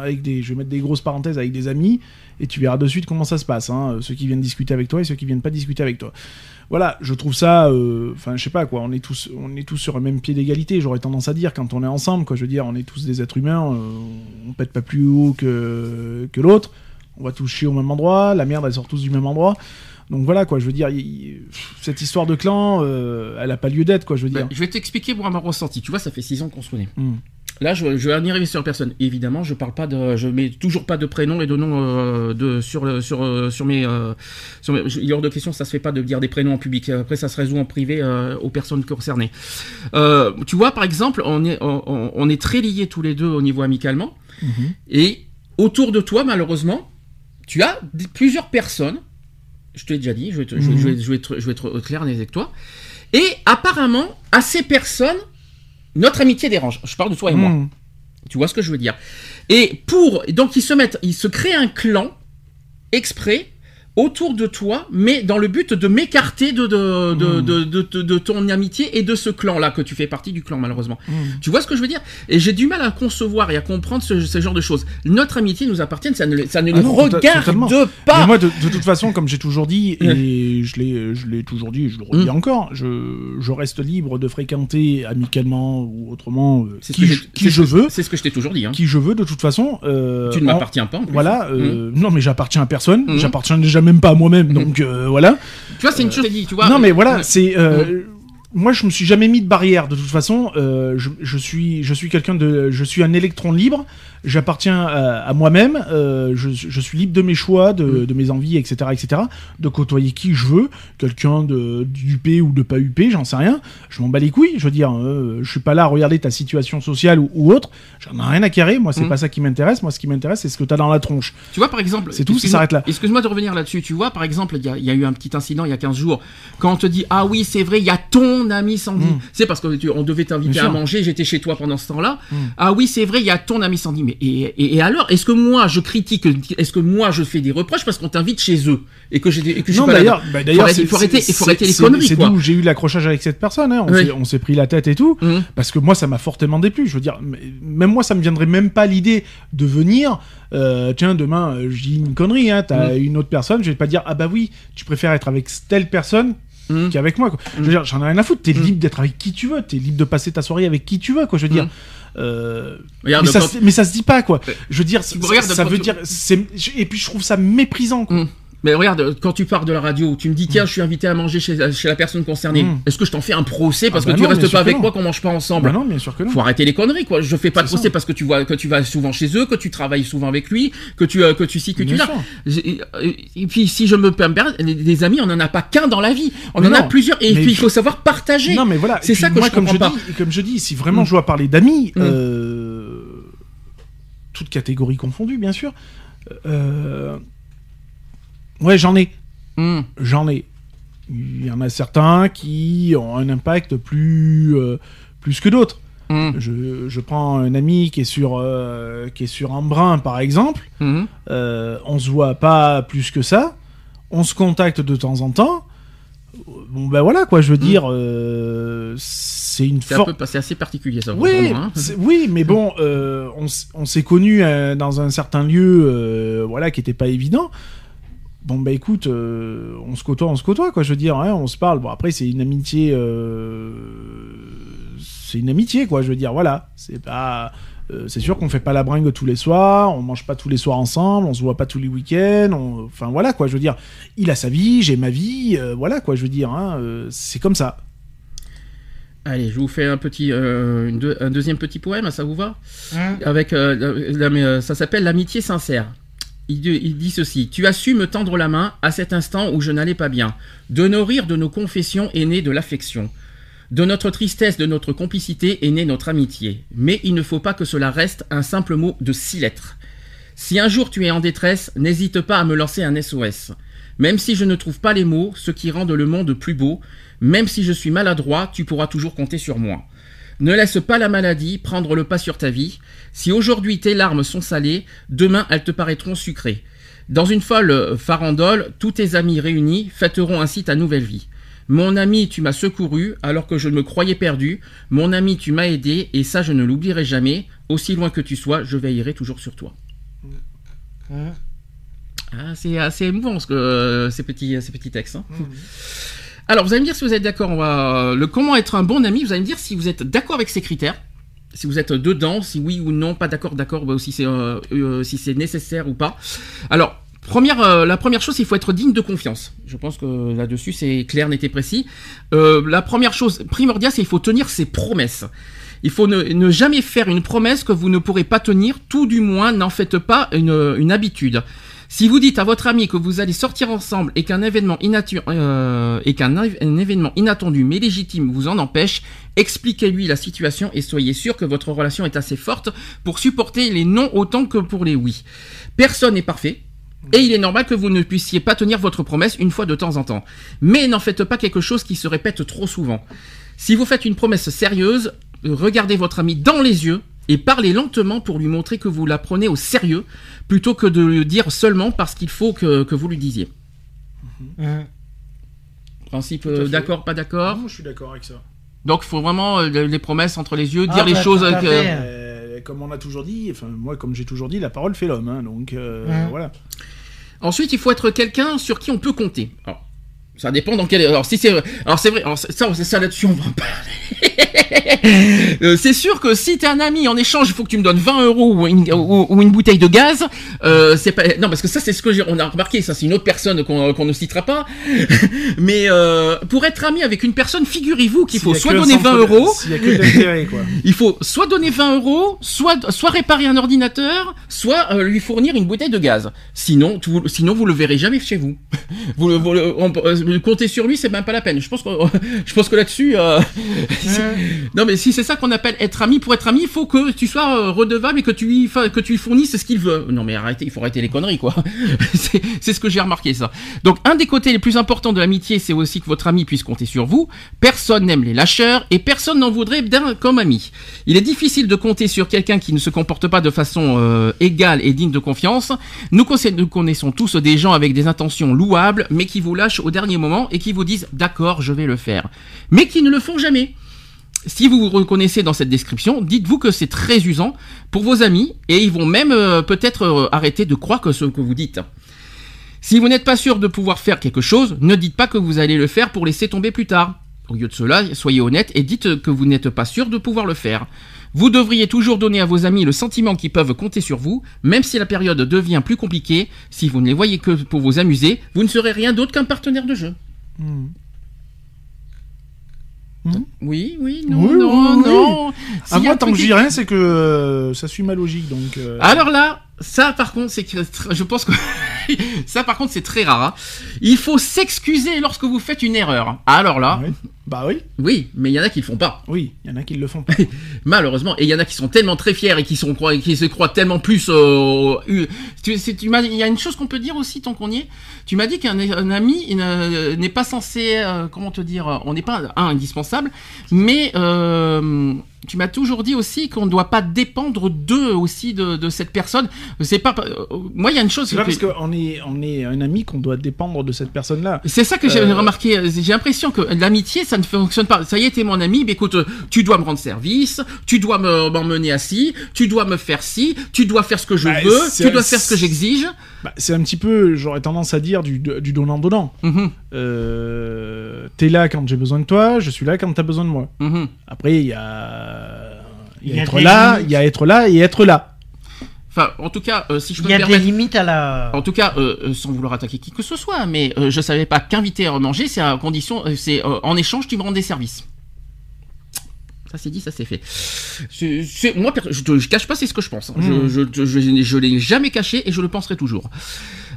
avec des, je vais mettre des grosses parenthèses avec des amis, et tu verras de suite comment ça se passe. hein, ceux qui viennent discuter avec toi et ceux qui viennent pas discuter avec toi. Voilà, je trouve ça. euh, Enfin, je sais pas quoi. On est tous, on est tous sur un même pied d'égalité. J'aurais tendance à dire quand on est ensemble, quoi. Je veux dire, on est tous des êtres humains. euh, on pète pas plus haut que que l'autre. On va tous chier au même endroit. La merde, elle sort tous du même endroit. Donc voilà quoi, je veux dire, cette histoire de clan, euh, elle a pas lieu d'être quoi, je veux dire. Bah, je vais t'expliquer moi mon ressenti. Tu vois, ça fait six ans qu'on se connaît. Hmm. Là, je, je vais en arriver sur la personne. Évidemment, je parle pas de, je mets toujours pas de prénom et de nom euh, de sur le- sur euh, sur mes, euh, sur mes- il est hors de question, ça se fait pas de dire des prénoms en public. Après, ça se résout en privé euh, aux personnes concernées. Euh, tu vois, par exemple, on est on, est très liés tous les deux au niveau amicalement, Mhm. et autour de toi, malheureusement, tu as plusieurs personnes. Je te l'ai déjà dit, je vais, te- je vais- je vais- je vais être, je vais être clair avec toi. Et apparemment, à ces personnes, notre amitié dérange. Je parle de toi et moi. Hmm. Tu vois ce que je veux dire Et pour donc ils se mettent, ils se créent un clan exprès autour de toi, mais dans le but de m'écarter de de, de, de, de, de- ton amitié et de ce clan-là, que tu fais partie du clan, malheureusement. Mm. Tu vois ce que je veux dire? Et j'ai du mal à concevoir et à comprendre ce, ce genre de choses. Notre amitié nous appartient, ça ne, ça ne Ah non, tota- regarde totalement. pas. Mais moi, de, toute façon, comme j'ai toujours dit, et je l'ai, je l'ai toujours dit, et je le redis Mm. encore, je, je reste libre de fréquenter amicalement ou autrement euh, qui, que je, qui je veux, C'est ce que je t'ai toujours dit. Hein. qui je veux de toute façon. euh, Tu ne en- m'appartiens pas. En plus. Voilà, euh, non mais j'appartiens à personne, j'appartiens déjà même pas à moi-même, donc euh, voilà. Tu vois, c'est une chose que dit, tu vois. non mais voilà, c'est euh, moi je me suis jamais mis de barrière de toute façon. euh, je, je suis je suis quelqu'un de je suis un électron libre. J'appartiens à, à moi-même. euh, je, je suis libre de mes choix, de, Mm. de mes envies, etc., etc. De côtoyer qui je veux, quelqu'un de d'UP ou de pas UP, j'en sais rien. Je m'en bats les couilles. Je veux dire, euh, je suis pas là à regarder ta situation sociale ou, ou autre. J'en ai rien à carrer. Moi c'est Mm. pas ça qui m'intéresse. Moi ce qui m'intéresse c'est ce que t'as dans la tronche. Tu vois, par exemple. C'est tout, ça s'arrête là. Excuse-moi de revenir là-dessus. Tu vois, par exemple, il y, y a eu un petit incident il y a 15 jours. Quand on te dit, ah oui, c'est vrai, il y a ton ami Sandy. Mm. C'est parce que tu- on devait t'inviter à manger, j'étais chez toi pendant ce temps-là. Mm. Ah oui, c'est vrai, il y a ton ami Sandy. Mais et, et, et alors, est-ce que moi je critique, est-ce que moi je fais des reproches parce qu'on t'invite chez eux et que j'ai des- et que Non, d'ailleurs, bah, d'ailleurs, il faut arrêter- c'est- il faut arrêter les conneries, C'est d'où j'ai eu l'accrochage avec cette personne. hein. On Oui. s'est- pris la tête et tout. Mhm. Parce que moi, ça m'a fortement déplu. Je veux dire, même moi, ça me viendrait même pas l'idée de venir. euh, tiens, demain, euh, je dis une connerie. Hein, T'as une autre personne. Je vais pas dire, ah bah oui, tu préfères être avec telle personne qu'avec moi. Quoi. Je veux dire, j'en ai rien à foutre. T'es libre d'être avec qui tu veux. T'es libre de passer ta soirée avec qui tu veux. Quoi. Je veux dire. Euh, Regarde, mais, ça, quand- se- mais ça se dit pas quoi. Je veux dire, ça, veut dire, et puis je trouve ça méprisant. Quoi. Mm. Mais regarde, quand tu pars de la radio, tu me dis tiens, je suis invité à manger chez, chez la personne concernée. Mm. Est-ce que je t'en fais un procès parce Ah bah que tu non, bien restes pas avec moi, qu'on mange pas ensemble? Bah non, bien sûr que non. Faut arrêter les conneries, quoi. Je fais pas de procès ça. parce que tu vois que tu vas souvent chez eux, que tu travailles souvent avec lui, que tu euh, que tu si que tu là. euh, Et puis si je me permets, des, des amis, on en a pas qu'un dans la vie. On Mais en a plusieurs et Mais puis il faut savoir partager. Non mais voilà, C'est ça que moi, je comme je comprends dis, comme je dis, si vraiment Mm. je dois parler d'amis, Mm. euh, toutes catégories confondues bien sûr, euh, ouais j'en ai, Mm. j'en ai. Il y en a certains qui ont un impact plus euh, plus que d'autres. Mm. Je, je prends un ami qui est sur euh, qui est sur Embrun par exemple. Mm. Euh, on se voit pas plus que ça. On se contacte de temps en temps. Bon ben voilà quoi, je veux dire, euh, c'est une forme. c'est assez particulier ça. Oui, vraiment, hein. oui, mais bon, on, s'est connus dans un certain lieu, voilà, qui était pas évident. Bon bah écoute, euh, on se côtoie, on se côtoie quoi. Je veux dire, hein, on se parle. Bon après c'est une amitié, euh, c'est une amitié quoi. Je veux dire, voilà, c'est pas, euh, c'est sûr qu'on fait pas la bringue tous les soirs, on mange pas tous les soirs ensemble, on se voit pas tous les week-ends. on- Enfin voilà quoi. Je veux dire, il a sa vie, j'ai ma vie, euh, voilà quoi. Je veux dire, hein, euh, c'est comme ça. Allez, je vous fais un petit euh, une deux- un deuxième petit poème, ça vous va? Hein? Avec la- la- ça s'appelle l'amitié sincère. Il, dit- ceci Tu as su me tendre la main à cet instant où je n'allais pas bien. De nos rires, de nos confessions est née de l'affection. De notre tristesse, de notre complicité est née notre amitié. Mais il ne faut pas que cela reste un simple mot de six lettres. Si un jour tu es en détresse, n'hésite pas à me lancer un SOS. Même si je ne trouve pas les mots, ce qui rendent le monde plus beau, même si je suis maladroit, tu pourras toujours compter sur moi. Ne laisse pas la maladie prendre le pas sur ta vie. Si aujourd'hui tes larmes sont salées, demain elles te paraîtront sucrées. Dans une folle farandole, tous tes amis réunis fêteront ainsi ta nouvelle vie. Mon ami, tu m'as secouru alors que je me croyais perdu. Mon ami, tu m'as aidé et ça je ne l'oublierai jamais. Aussi loin que tu sois, je veillerai toujours sur toi. Hein? Ah, c'est assez émouvant ce que, euh, ces, petits, ces petits textes. hein. Alors, vous allez me dire si vous êtes d'accord. Va le comment être un bon ami. Vous allez me dire si vous êtes d'accord avec ces critères, si vous êtes dedans, si oui ou non, pas d'accord, d'accord, bah, si c'est euh, euh, si c'est nécessaire ou pas. Alors. Première, euh, la première chose, il faut être digne de confiance. Je pense que là-dessus, c'est clair, net et précis. Euh, la première chose primordiale, c'est qu'il faut tenir ses promesses. Il faut ne, ne jamais faire une promesse que vous ne pourrez pas tenir, tout du moins n'en faites pas une, une habitude. Si vous dites à votre ami que vous allez sortir ensemble et qu'un euh, événement inattendu mais légitime vous en empêche, expliquez-lui la situation et soyez sûr que votre relation est assez forte pour supporter les non autant que pour les oui. Personne n'est parfait. Et il est normal que vous ne puissiez pas tenir votre promesse une fois de temps en temps. Mais n'en faites pas quelque chose qui se répète trop souvent. Si vous faites une promesse sérieuse, regardez votre ami dans les yeux et parlez lentement pour lui montrer que vous la prenez au sérieux, plutôt que de le dire seulement parce qu'il faut que, que vous lui disiez. Mhm. Principe euh, d'accord, pas d'accord. Je suis d'accord avec ça. Donc il faut vraiment euh, les promesses entre les yeux, Ah, dire les bah, choses. que-. Euh, comme on a toujours dit, enfin moi comme j'ai toujours dit, la parole fait l'homme, hein, donc euh, voilà. Ensuite, il faut être quelqu'un sur qui on peut compter. Alors, ça dépend dans quel. Alors si c'est, alors c'est vrai. Alors ça, c'est ça là-dessus, on va en parler. *laughs* Euh, c'est sûr que si t'es un ami en échange, il faut que tu me donnes 20 euros ou une, ou, ou une bouteille de gaz. Euh, c'est pas. Non, parce que ça, c'est ce que j'ai. On a remarqué. Ça, c'est une autre personne qu'on qu'on ne citera pas. *laughs* Mais euh, pour être ami avec une personne, figurez-vous qu'il faut soit donner centre 20 de- euros. Que quoi. *laughs* Il faut soit donner 20 euros, soit, soit réparer un ordinateur, soit lui fournir une bouteille de gaz. Sinon, tout- sinon vous le verrez jamais chez vous. vous, vous le- on- compter sur lui, c'est même pas la peine. Je pense que, *laughs* je pense que là-dessus, euh, *laughs* non mais si c'est ça qu'on appelle être ami, pour être ami, il faut que tu sois euh, redevable et que tu lui, que tu lui fournisses ce qu'il veut. Non mais arrêtez, il faut arrêter les conneries quoi. *laughs* c'est ce que j'ai remarqué ça. Donc un des côtés les plus importants de l'amitié, c'est aussi que votre ami puisse compter sur vous. Personne n'aime les lâcheurs et personne n'en voudrait d'un comme ami. Il est difficile de compter sur quelqu'un qui ne se comporte pas de façon euh, égale et digne de confiance. Nous, nous connaissons tous des gens avec des intentions louables, mais qui vous lâchent au dernier moment et qui vous disent d'accord, je vais le faire, mais qui ne le font jamais. Si vous vous reconnaissez dans cette description, dites-vous que c'est très usant pour vos amis et ils vont même euh, peut-être euh, arrêter de croire que ce que vous dites. Si vous n'êtes pas sûr de pouvoir faire quelque chose, ne dites pas que vous allez le faire pour laisser tomber plus tard. Au lieu de cela, soyez honnête et dites que vous n'êtes pas sûr de pouvoir le faire. Vous devriez toujours donner à vos amis le sentiment qu'ils peuvent compter sur vous, même si la période devient plus compliquée. Si vous ne les voyez que pour vous amuser, vous ne serez rien d'autre qu'un partenaire de jeu. Mhm. Oui, oui, non, Oui, non, oui, oui. non. À moi, tant que dis rien, c'est que euh, ça suit ma logique, donc. euh, Alors là, ça par contre, c'est que je pense que *laughs* ça par contre c'est très rare. hein. Il faut s'excuser lorsque vous faites une erreur. Alors là. Bah oui, oui, mais il y en a qui le font pas. oui, il y en a qui le font pas. *laughs* Malheureusement, et il y en a qui sont tellement très fiers et qui sont croient- qui se croient tellement plus. euh, eu- tu, c'est- tu m'as, il y a une chose qu'on peut dire aussi tant qu'on y est. Tu m'as dit qu'un un ami ne- n'est pas censé, euh, comment te dire, on n'est pas un indispensable, mais euh, tu m'as toujours dit aussi qu'on ne doit pas dépendre d'eux aussi de, de cette personne. C'est pas, euh, moi il y a une chose. C'est pas que- parce qu'on est, on est un ami qu'on doit dépendre de cette personne-là. c'est ça que j'ai Euh, remarqué. J'ai l'impression que l'amitié, ça ne fonctionne pas. Ça y est, t'es mon ami, mais écoute, tu dois me rendre service, tu dois me- m'emmener à ci, tu dois me faire ci, tu dois faire ce que je Bah, veux, tu dois faire ce que j'exige. Bah, c'est un petit peu, j'aurais tendance à dire, du, du donnant-donnant. Mhm, Euh, T'es là quand j'ai besoin de toi, je suis là quand t'as besoin de moi. mhm. Après, il y a, y y être là, il y a être là et être là. Enfin, en tout cas, euh, si je peux Il y a me des permettre. limites à la. En tout cas, euh, euh, sans vouloir attaquer qui que ce soit, mais euh, je savais pas qu'inviter à manger, c'est à condition, euh, c'est en échange, tu me rends des services. Ça c'est dit, ça c'est fait. Moi, je, je cache pas, c'est ce que je pense. hein. Je, je, je, l'ai jamais caché et je le penserai toujours.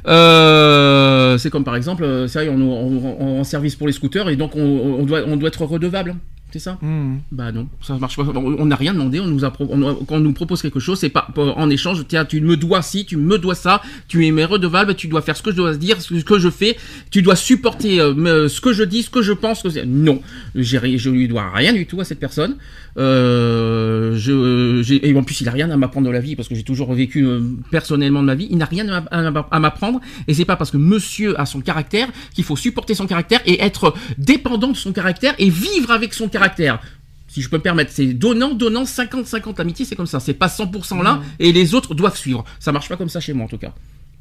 C'est comme par exemple, c'est vrai, on, on- en service pour les scooters et donc on, on doit, on doit être redevable. C'est ça Hmm. Bah non, ça marche pas. On n'a rien demandé. On nous a, pro- on- quand on nous propose quelque chose, c'est pas pas en échange. Tiens, tu me dois ci, tu me dois ça. Tu es mes redevables. Tu dois faire ce que je dois dire, ce que je fais. Tu dois supporter euh, ce que je dis, ce que je pense. Que non, je lui dois rien du tout à cette personne. Euh, je, j'ai- et en plus, il a rien à m'apprendre de la vie parce que j'ai toujours vécu euh, personnellement de ma vie. Il n'a rien à, m'apprendre. Et c'est pas parce que Monsieur a son caractère qu'il faut supporter son caractère et être dépendant de son caractère et vivre avec son caractère. Si je peux me permettre, c'est donnant, donnant, 50-50 l'amitié, c'est comme ça. C'est pas 100% l'un et les autres doivent suivre. Ça marche pas comme ça chez moi en tout cas.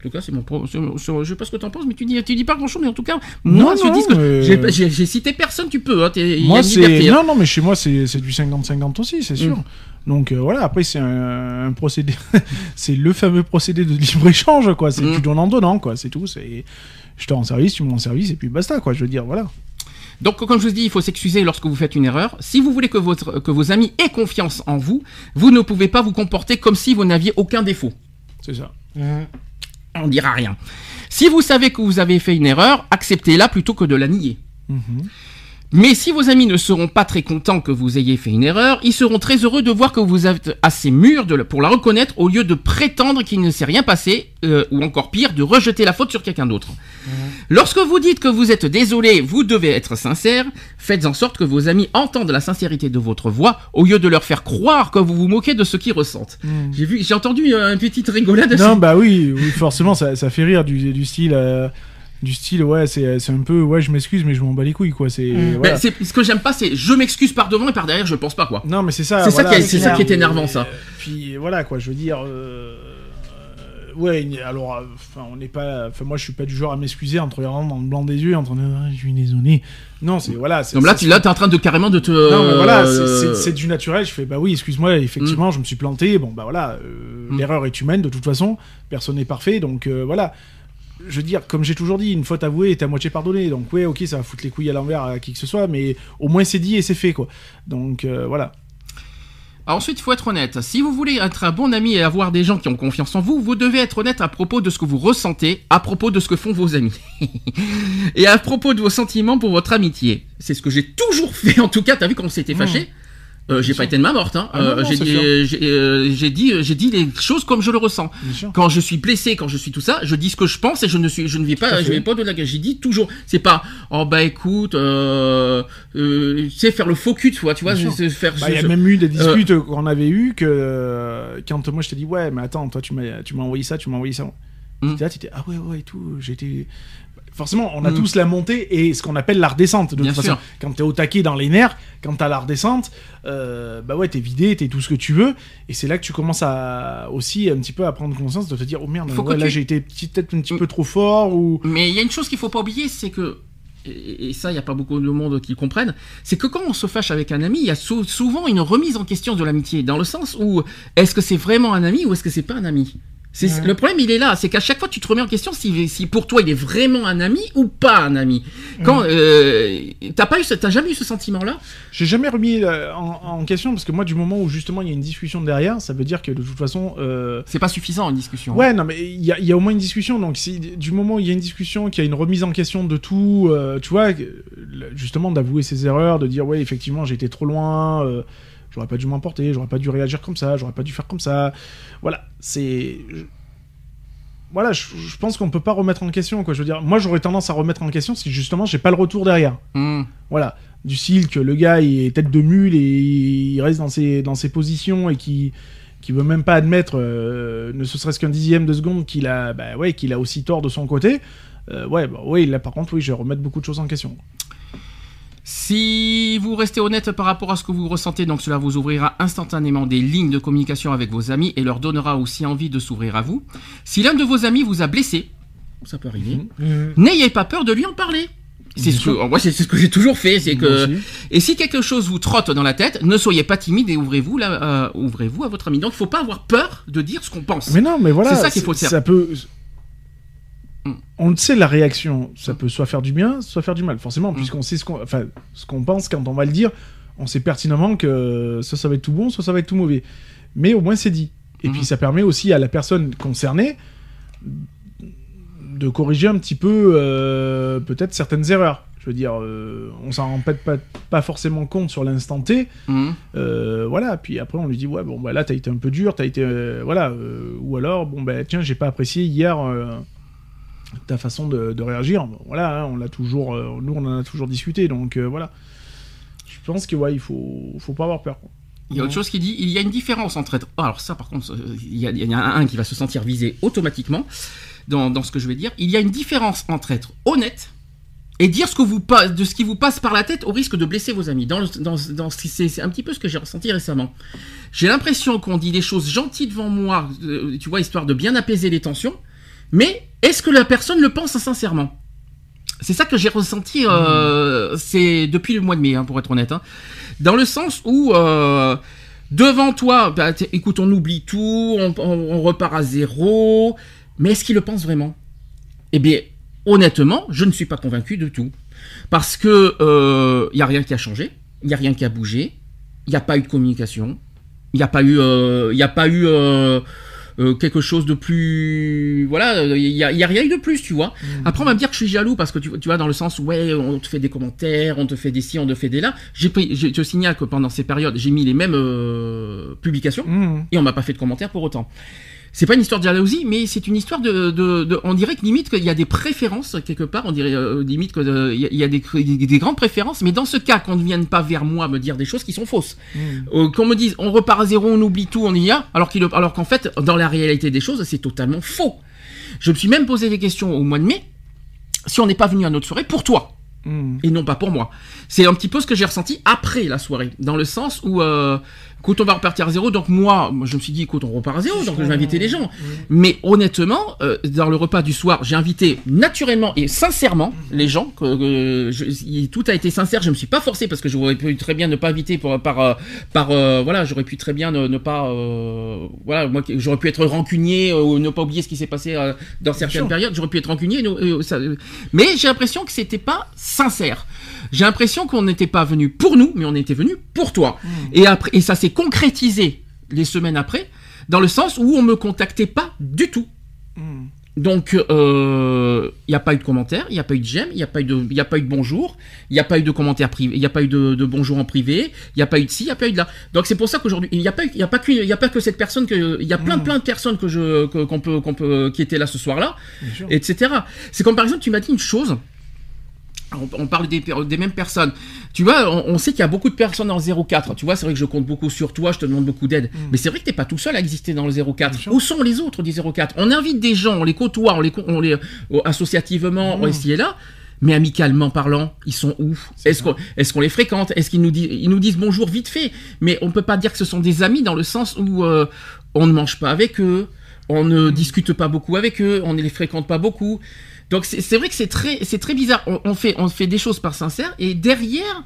En tout cas, c'est mon. pro- je sais pas ce que t'en penses, mais tu dis, tu dis pas grand chose, mais en tout cas, moi, Non, je non, dis que mais- j'ai- cité personne, tu peux. Hein, Moi, c'est liberté, hein. non, non, mais chez moi, c'est c'est du 50-50 aussi, c'est sûr. Mm. Donc euh, voilà, après c'est un, un procédé, *laughs* c'est le fameux procédé de libre échange, quoi. C'est Mm. du donnant donnant, quoi. C'est tout. C'est je te rends service, tu me rends service, et puis basta, quoi. Je veux dire, voilà. Donc, comme je vous dis, il faut s'excuser lorsque vous faites une erreur. Si vous voulez que, votre, que vos amis aient confiance en vous, vous ne pouvez pas vous comporter comme si vous n'aviez aucun défaut. C'est ça. Mhm. On dira rien. Si vous savez que vous avez fait une erreur, acceptez-la plutôt que de la nier. Mhm. Mais si vos amis ne seront pas très contents que vous ayez fait une erreur, ils seront très heureux de voir que vous êtes assez mûr de la- pour la reconnaître au lieu de prétendre qu'il ne s'est rien passé, euh, ou encore pire, de rejeter la faute sur quelqu'un d'autre. Lorsque vous dites que vous êtes désolé, vous devez être sincère. Faites en sorte que vos amis entendent la sincérité de votre voix, au lieu de leur faire croire que vous vous moquez de ce qu'ils ressentent. J'ai vu, j'ai entendu euh, une petite rigolade. Non, bah oui, oui forcément, ça, ça fait rire du, du style. euh, du style ouais c'est c'est un peu ouais je m'excuse mais je m'en bats les couilles quoi c'est Mm. voilà. Ben, ce que j'aime pas, c'est je m'excuse par devant et par derrière, je pense pas quoi. non mais c'est ça C'est ça qui c'est ça qui est énervant, ça. puis voilà quoi je veux dire euh, euh, ouais alors euh, enfin on n'est pas enfin moi je suis pas du genre à m'excuser en te regardant dans le blanc des yeux en train de ah, je suis désolé non c'est voilà Donc là, tu là, t'es en train de carrément de te. Non, mais voilà, c'est- euh, du naturel. Je fais, bah oui, excuse-moi, effectivement, je me suis planté. Bon, bah voilà, euh, Mm. l'erreur est humaine de toute façon. Personne n'est parfait, donc euh, voilà. Je veux dire, comme j'ai toujours dit, une faute avouée est à moitié pardonnée. Donc, ouais, ok, ça va foutre les couilles à l'envers à qui que ce soit, mais au moins c'est dit et c'est fait, quoi. Donc, euh, voilà. Alors ensuite, il faut être honnête. Si vous voulez être un bon ami et avoir des gens qui ont confiance en vous, vous devez être honnête à propos de ce que vous ressentez, à propos de ce que font vos amis, *laughs* et à propos de vos sentiments pour votre amitié. C'est ce que j'ai toujours fait. En tout cas, t'as vu quand on s'était fâché Euh, j'ai pas sûr. été de ma morte. Hein. Ah Euh, j'ai c'est dit, euh, j'ai dit, j'ai dit les choses comme je le ressens. Quand je suis blessé, quand je suis tout ça, je dis ce que je pense et je ne suis, je ne à pas, je vais pas de la J'ai dit toujours, c'est pas, oh bah écoute, tu sais faire le faux cul, tu vois, tu vois, c'est- faire. Bah, il y a même eu des disputes qu'on avait eues que quand moi je t'ai dit, ouais, mais attends, toi tu m'as tu m'as envoyé ça, tu m'as envoyé ça. Mm. Là, tu étais, ah ouais, ouais, et tout. J'étais. Forcément, on a Mm. tous la montée et ce qu'on appelle la redescente. De Bien toute sûr. façon, quand t'es au taquet dans les nerfs, quand t'as la redescente, euh, bah ouais, t'es vidé, t'es tout ce que tu veux. Et c'est là que tu commences à aussi un petit peu à prendre conscience de te dire, oh merde, Faut que ouais, là tu- j'ai été peut-être un petit Mm. peu trop fort ou. Mais il y a une chose qu'il faut pas oublier, c'est que et ça, il n'y a pas beaucoup de monde qui comprennent, c'est que quand on se fâche avec un ami, il y a sou- souvent une remise en question de l'amitié, dans le sens où est-ce que c'est vraiment un ami ou est-ce que c'est pas un ami? Ouais. Le problème, il est là, c'est qu'à chaque fois, tu te remets en question si, si pour toi, il est vraiment un ami ou pas un ami. Quand euh, t'as pas eu, ce- t'as jamais eu ce sentiment-là? J'ai jamais remis euh, en, en question parce que moi, du moment où justement il y a une discussion derrière, ça veut dire que de toute façon. euh, C'est pas suffisant une discussion. Ouais, non, mais il y a, il y a au moins une discussion. Donc, si, du moment où il y a une discussion, qu'il y a une remise en question de tout, euh, tu vois, justement d'avouer ses erreurs, de dire, ouais, effectivement, j'ai été trop loin, j'aurais pas dû m'emporter, j'aurais pas dû réagir comme ça, j'aurais pas dû faire comme ça. Voilà, c'est. je- Voilà, je, je pense qu'on peut pas remettre en question, quoi. Je veux dire, moi, j'aurais tendance à remettre en question si justement j'ai pas le retour derrière. Hmm. Voilà, du style que le gars il est tête de mule et il reste dans ses, dans ses positions et qui qui veut même pas admettre, euh, ne serait-ce qu'un dixième de seconde, qu'il a, bah ouais, qu'il a aussi tort de son côté. Euh, ouais, bah, oui, là par contre, oui, je vais remettre beaucoup de choses en question. Si vous restez honnête par rapport à ce que vous ressentez, donc cela vous ouvrira instantanément des lignes de communication avec vos amis et leur donnera aussi envie de s'ouvrir à vous. Si l'un de vos amis vous a blessé, ça peut arriver, Mhm. n'ayez pas peur de lui en parler. C'est ce, que, moi, c'est ce que j'ai toujours fait, c'est que et si quelque chose vous trotte dans la tête, ne soyez pas timide et ouvrez-vous là, euh, ouvrez-vous à votre ami. Donc il faut pas avoir peur de dire ce qu'on pense. Mais non, mais voilà, C'est ça qu'il faut faire. Ça peut. Mm. On le sait, la réaction, ça peut soit faire du bien, soit faire du mal, forcément, Mm. puisqu'on sait ce qu'on, enfin, ce qu'on pense quand on va le dire. On sait pertinemment que soit ça va être tout bon, soit ça va être tout mauvais. Mais au moins c'est dit. Et puis ça permet aussi à la personne concernée de corriger un petit peu euh, peut-être certaines erreurs. Je veux dire, euh, on s'en rend peut-être pas, pas forcément compte sur l'instant T. Euh, voilà, puis après on lui dit ouais bon bah là t'as été un peu dur, t'as été voilà, ou alors bon bah tiens j'ai pas apprécié hier ta façon de, de réagir. Voilà, hein, on l'a toujours, euh, nous on en a toujours discuté donc euh, voilà. Je pense que ouais il faut, faut pas avoir peur. quoi. Il y a autre chose qui dit, il y a une différence entre être... oh, alors ça par contre, il y, a, il y en a un qui va se sentir visé automatiquement dans, dans ce que je vais dire. Il y a une différence entre être honnête et dire ce, que vous, de ce qui vous passe par la tête au risque de blesser vos amis. Dans, le- dans, dans, ce qui- c'est c'est un petit peu ce que j'ai ressenti récemment. J'ai l'impression qu'on dit des choses gentilles devant moi, euh, tu vois, histoire de bien apaiser les tensions, mais est-ce que la personne le pense sincèrement? C'est ça que j'ai ressenti euh, depuis le mois de mai, hein, pour être honnête. hein. Dans le sens où euh, devant toi, bah, écoute, on oublie tout, on, repart à zéro. Mais est-ce qu'il le pense vraiment? Eh bien, honnêtement, je ne suis pas convaincu de tout, parce que il y a rien qui a changé, il y a rien qui a bougé, il n'y a pas eu de communication, il n'y a pas eu, il y a pas eu euh, euh, quelque chose de plus, voilà, il y a, y a rien eu de plus, tu vois. Après, on va me dire que je suis jaloux parce que tu, tu vois, dans le sens ouais, on te fait des commentaires, on te fait des ci, on te fait des là. J'ai pris, je te signale que pendant ces périodes, j'ai mis les mêmes euh, publications Mhm. et on m'a pas fait de commentaires pour autant. C'est pas une histoire de jalousie, mais c'est une histoire de, de, de- on dirait que limite qu'il y a des préférences quelque part, on dirait euh, limite que euh, y a, des, des, des grandes préférences, mais dans ce cas qu'on ne vienne pas vers moi me dire des choses qui sont fausses, Mhm. euh, qu'on me dise on repart à zéro, on oublie tout, on y a, alors qu'il, alors qu'en fait dans la réalité des choses c'est totalement faux. Je me suis même posé des questions au mois de mai si on n'est pas venu à notre soirée pour toi Hmm. et non pas pour moi. C'est un petit peu ce que j'ai ressenti après la soirée, dans le sens où euh, écoute, on va repartir à zéro. Donc moi, moi, je me suis dit, écoute, on repart à zéro. Donc je vais inviter les gens. Mais honnêtement, euh, dans le repas du soir, j'ai invité naturellement et sincèrement les gens. Que, que je- y- tout a été sincère. Je me suis pas forcé parce que j'aurais pu très bien ne pas inviter pour, par euh, par euh, voilà, j'aurais pu très bien ne, ne pas euh, voilà, moi j'aurais pu être rancunier euh, ou ne pas oublier ce qui s'est passé euh, dans certaines périodes. J'aurais pu être rancunier. ça- mais j'ai l'impression que c'était pas sincère. J'ai l'impression qu'on n'était pas venu pour nous, mais on était venu pour toi. Et après, et ça s'est concrétisé les semaines après, dans le sens où on me contactait pas du tout. Hmm. Donc, il n'y a pas eu de commentaires, il n'y a pas eu de j'aime, il n'y a pas eu de, y a pas eu de bonjour, il n'y a pas eu de commentaires privés, il n'y a pas eu de, de bonjour en privé, il n'y a pas eu de ci, il n'y a pas eu de là. Donc c'est pour ça qu'aujourd'hui, il n'y a pas, y a pas que, y a pas que cette personne il y a plein, plein de personnes que je, que- qu'on peut, qu'on peut, qui étaient là ce soir-là, etc. C'est comme par exemple, tu m'as dit une chose. On, on parle des, des mêmes personnes. Tu vois, on, on sait qu'il y a beaucoup de personnes dans le 04. Tu vois, c'est vrai que je compte beaucoup sur toi, je te demande beaucoup d'aide. Mais c'est vrai que t'es pas tout seul à exister dans le 04. Bien sûr. Où sont les autres du 04 On invite des gens, on les côtoie, on les, on les euh, associativement, Mm. ici et là. Mais amicalement parlant, ils sont où? Est-ce qu'on est les fréquente? Est-ce qu'ils nous, disent, ils nous disent bonjour vite fait? Mais on peut pas dire que ce sont des amis dans le sens où euh, on ne mange pas avec eux, on ne discute pas beaucoup avec eux, on ne les fréquente pas beaucoup. Donc c'est vrai que c'est très, c'est très bizarre. On, on fait, on fait des choses par sincère et derrière,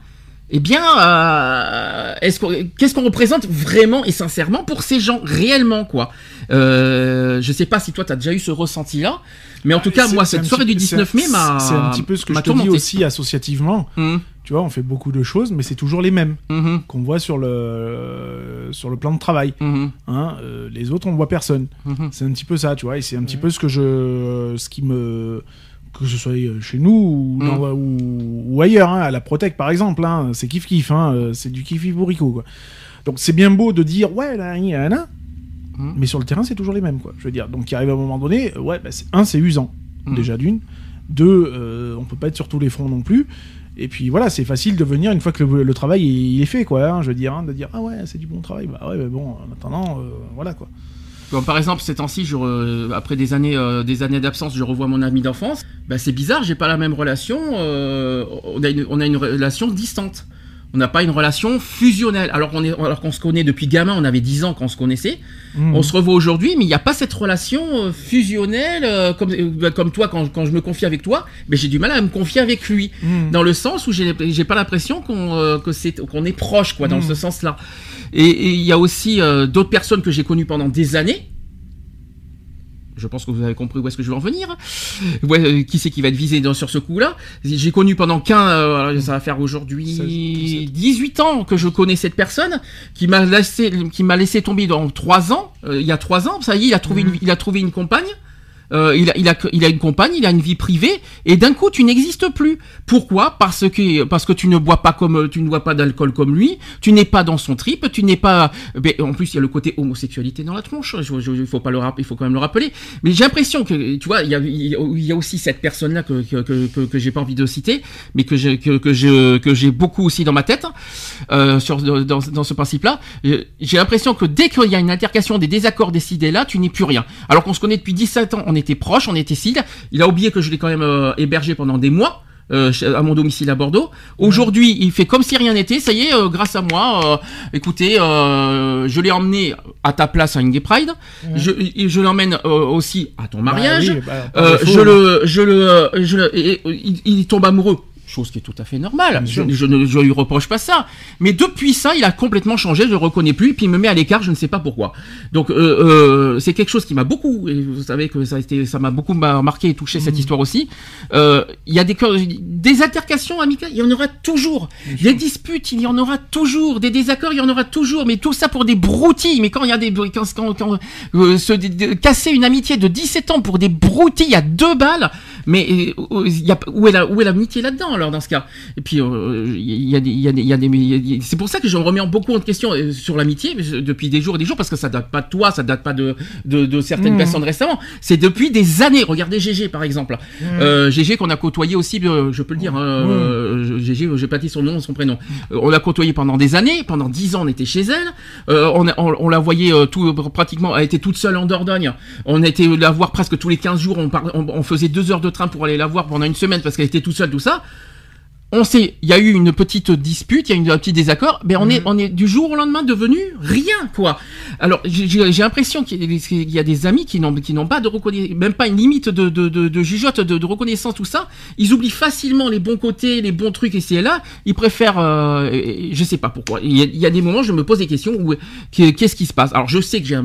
eh bien, euh, est-ce qu'on, qu'est-ce qu'on représente vraiment et sincèrement pour ces gens réellement quoi? Euh, Je sais pas si toi t'as déjà eu ce ressenti-là, mais en tout cas C'est- moi cette soirée petit- du 19 mai c'est- m'a, C'est un petit peu ce que je te dis aussi associativement. Hum, Tu vois, on fait beaucoup de choses, mais c'est toujours les mêmes hum, qu'on voit sur le sur le plan de travail. hum, Hein, euh, les autres, on voit personne. hum. C'est un petit peu ça, tu vois, et c'est un petit peu ce que je, ce qui me, que ce soit chez nous ou, dans- ou, ou ailleurs, hein, à la Protec par exemple, hein, c'est kiff kiff, euh, c'est du kiff kiff bourricot, quoi. Donc c'est bien beau de dire ouais là, là, là, mais sur le terrain c'est toujours les mêmes, quoi. Je veux dire, donc il arrive à un moment donné, euh, ouais, bah, c'est- un c'est usant déjà d'une, deux, euh, on peut pas être sur tous les fronts non plus. Et puis voilà, c'est facile de venir une fois que le, travail il, il est fait, quoi. hein, je veux dire, hein, de dire ah ouais, c'est du bon travail. Bah ouais, mais bon, en attendant, euh, voilà quoi. Comme par exemple, ces temps-ci, après des années, euh, des années d'absence, je revois mon ami d'enfance. Bah, c'est bizarre, j'ai pas la même relation. euh, on a une relation distante. On n'a pas une relation fusionnelle. Alors qu'on est, alors qu'on se connaît depuis gamin, on avait 10 ans quand on se connaissait. Mm. On se revoit aujourd'hui, mais il n'y a pas cette relation euh, fusionnelle euh, comme, euh, comme toi quand, quand je me confie avec toi. Mais j'ai du mal à me confier avec lui, Mm. dans le sens où j'ai, j'ai pas l'impression qu'on, euh, que c'est, qu'on est proche, quoi, dans Mm. ce sens-là. Et et il y a aussi euh, d'autres personnes que j'ai connues pendant des années. Je pense que vous avez compris où est-ce que je veux en venir. Ouais, euh, qui c'est qui va être visé dans, sur ce coup-là? J'ai connu pendant 15, euh, ça va faire aujourd'hui 16, 18 ans que je connais cette personne qui m'a laissé, qui m'a laissé tomber dans 3 ans. euh, il y a 3 ans, ça y est, il a trouvé, une, il a trouvé une compagne. Euh, il, a, il, a, il a une compagne, il a une vie privée, et d'un coup tu n'existes plus. Pourquoi? Parce que parce que tu ne bois pas comme tu ne bois pas d'alcool comme lui, tu n'es pas dans son trip, tu n'es pas. en plus il y a le côté homosexualité dans la tronche. Il faut pas le il faut quand même le rappeler. Mais j'ai l'impression que tu vois, il y a, il y a- aussi cette personne là que que que, que, j'ai pas envie de citer, mais que j'ai que, que j'ai beaucoup aussi dans ma tête euh, sur dans, dans ce principe-là. Euh, J'ai l'impression que dès qu'il y a une altercation, des désaccords décidés là, tu n'es plus rien. Alors qu'on se connaît depuis 17 ans, on était proches, on était cils. Il a oublié que je l'ai quand même euh, hébergé pendant des mois. euh, à mon domicile à Bordeaux. Aujourd'hui, il fait comme si rien n'était. Ça y est, euh, grâce à moi. euh, écoutez, je l'ai emmené à ta place à une Gay Pride. Je, l'emmène aussi à ton mariage. Bah oui, bah, je le, je le, je le, et- et- il, il tombe amoureux. Chose qui est tout à fait normale. Je, ne je lui reproche pas ça. Mais depuis ça, il a complètement changé. Je le reconnais plus. Et puis il me met à l'écart. Je ne sais pas pourquoi. Donc euh, euh, c'est quelque chose qui m'a beaucoup. Et vous savez que ça a été, ça m'a beaucoup mar- marqué et touché Mmh. cette histoire aussi. Euh, Il y a des des altercations amicales. Il y en aura toujours. Des disputes. Il y en aura toujours. Des désaccords. Il y en aura toujours. Mais tout ça pour des broutilles. Mais quand il y a des quand, quand, quand, se casser une amitié de 17 ans pour des broutilles à deux balles. Mais euh, il y a, où est la où est l'amitié là-dedans alors dans ce cas? Et puis euh, il y a des il y a des il y a des il y a- c'est pour ça que je me remets en beaucoup en question euh, sur l'amitié depuis des jours et des jours parce que ça date pas de toi, ça date pas de de, de certaines Mhm. personnes récemment. C'est depuis des années. Regardez GG par exemple. Euh, GG qu'on a côtoyé aussi, je peux le dire. hein, euh, je- GG, j'ai pas dit son nom, son prénom. On l'a côtoyé pendant des années. Pendant dix ans, on était chez elle. Euh, on, on, on la voyait tout pratiquement. Elle était toute seule en Dordogne. On été la voir presque tous les 15 jours. On, par- on, on faisait deux heures de train pour aller la voir pendant une semaine parce qu'elle était toute seule, tout ça. On sait, il y a eu une petite dispute, il y a eu un petit désaccord, mais on est, on est du jour au lendemain devenu rien, quoi. Alors, j'ai- l'impression qu'il y, a des- amis qui n'ont, pas de reconnaissance, même pas une limite de, de, de, de jugeote, de, de reconnaissance, tout ça. Ils oublient facilement les bons côtés, les bons trucs ici et là. Ils préfèrent, euh, je sais pas pourquoi. Il y, a, il y a des moments, je me pose des questions où, qu'est- qu'est-ce qui se passe? Alors, je sais que j'ai un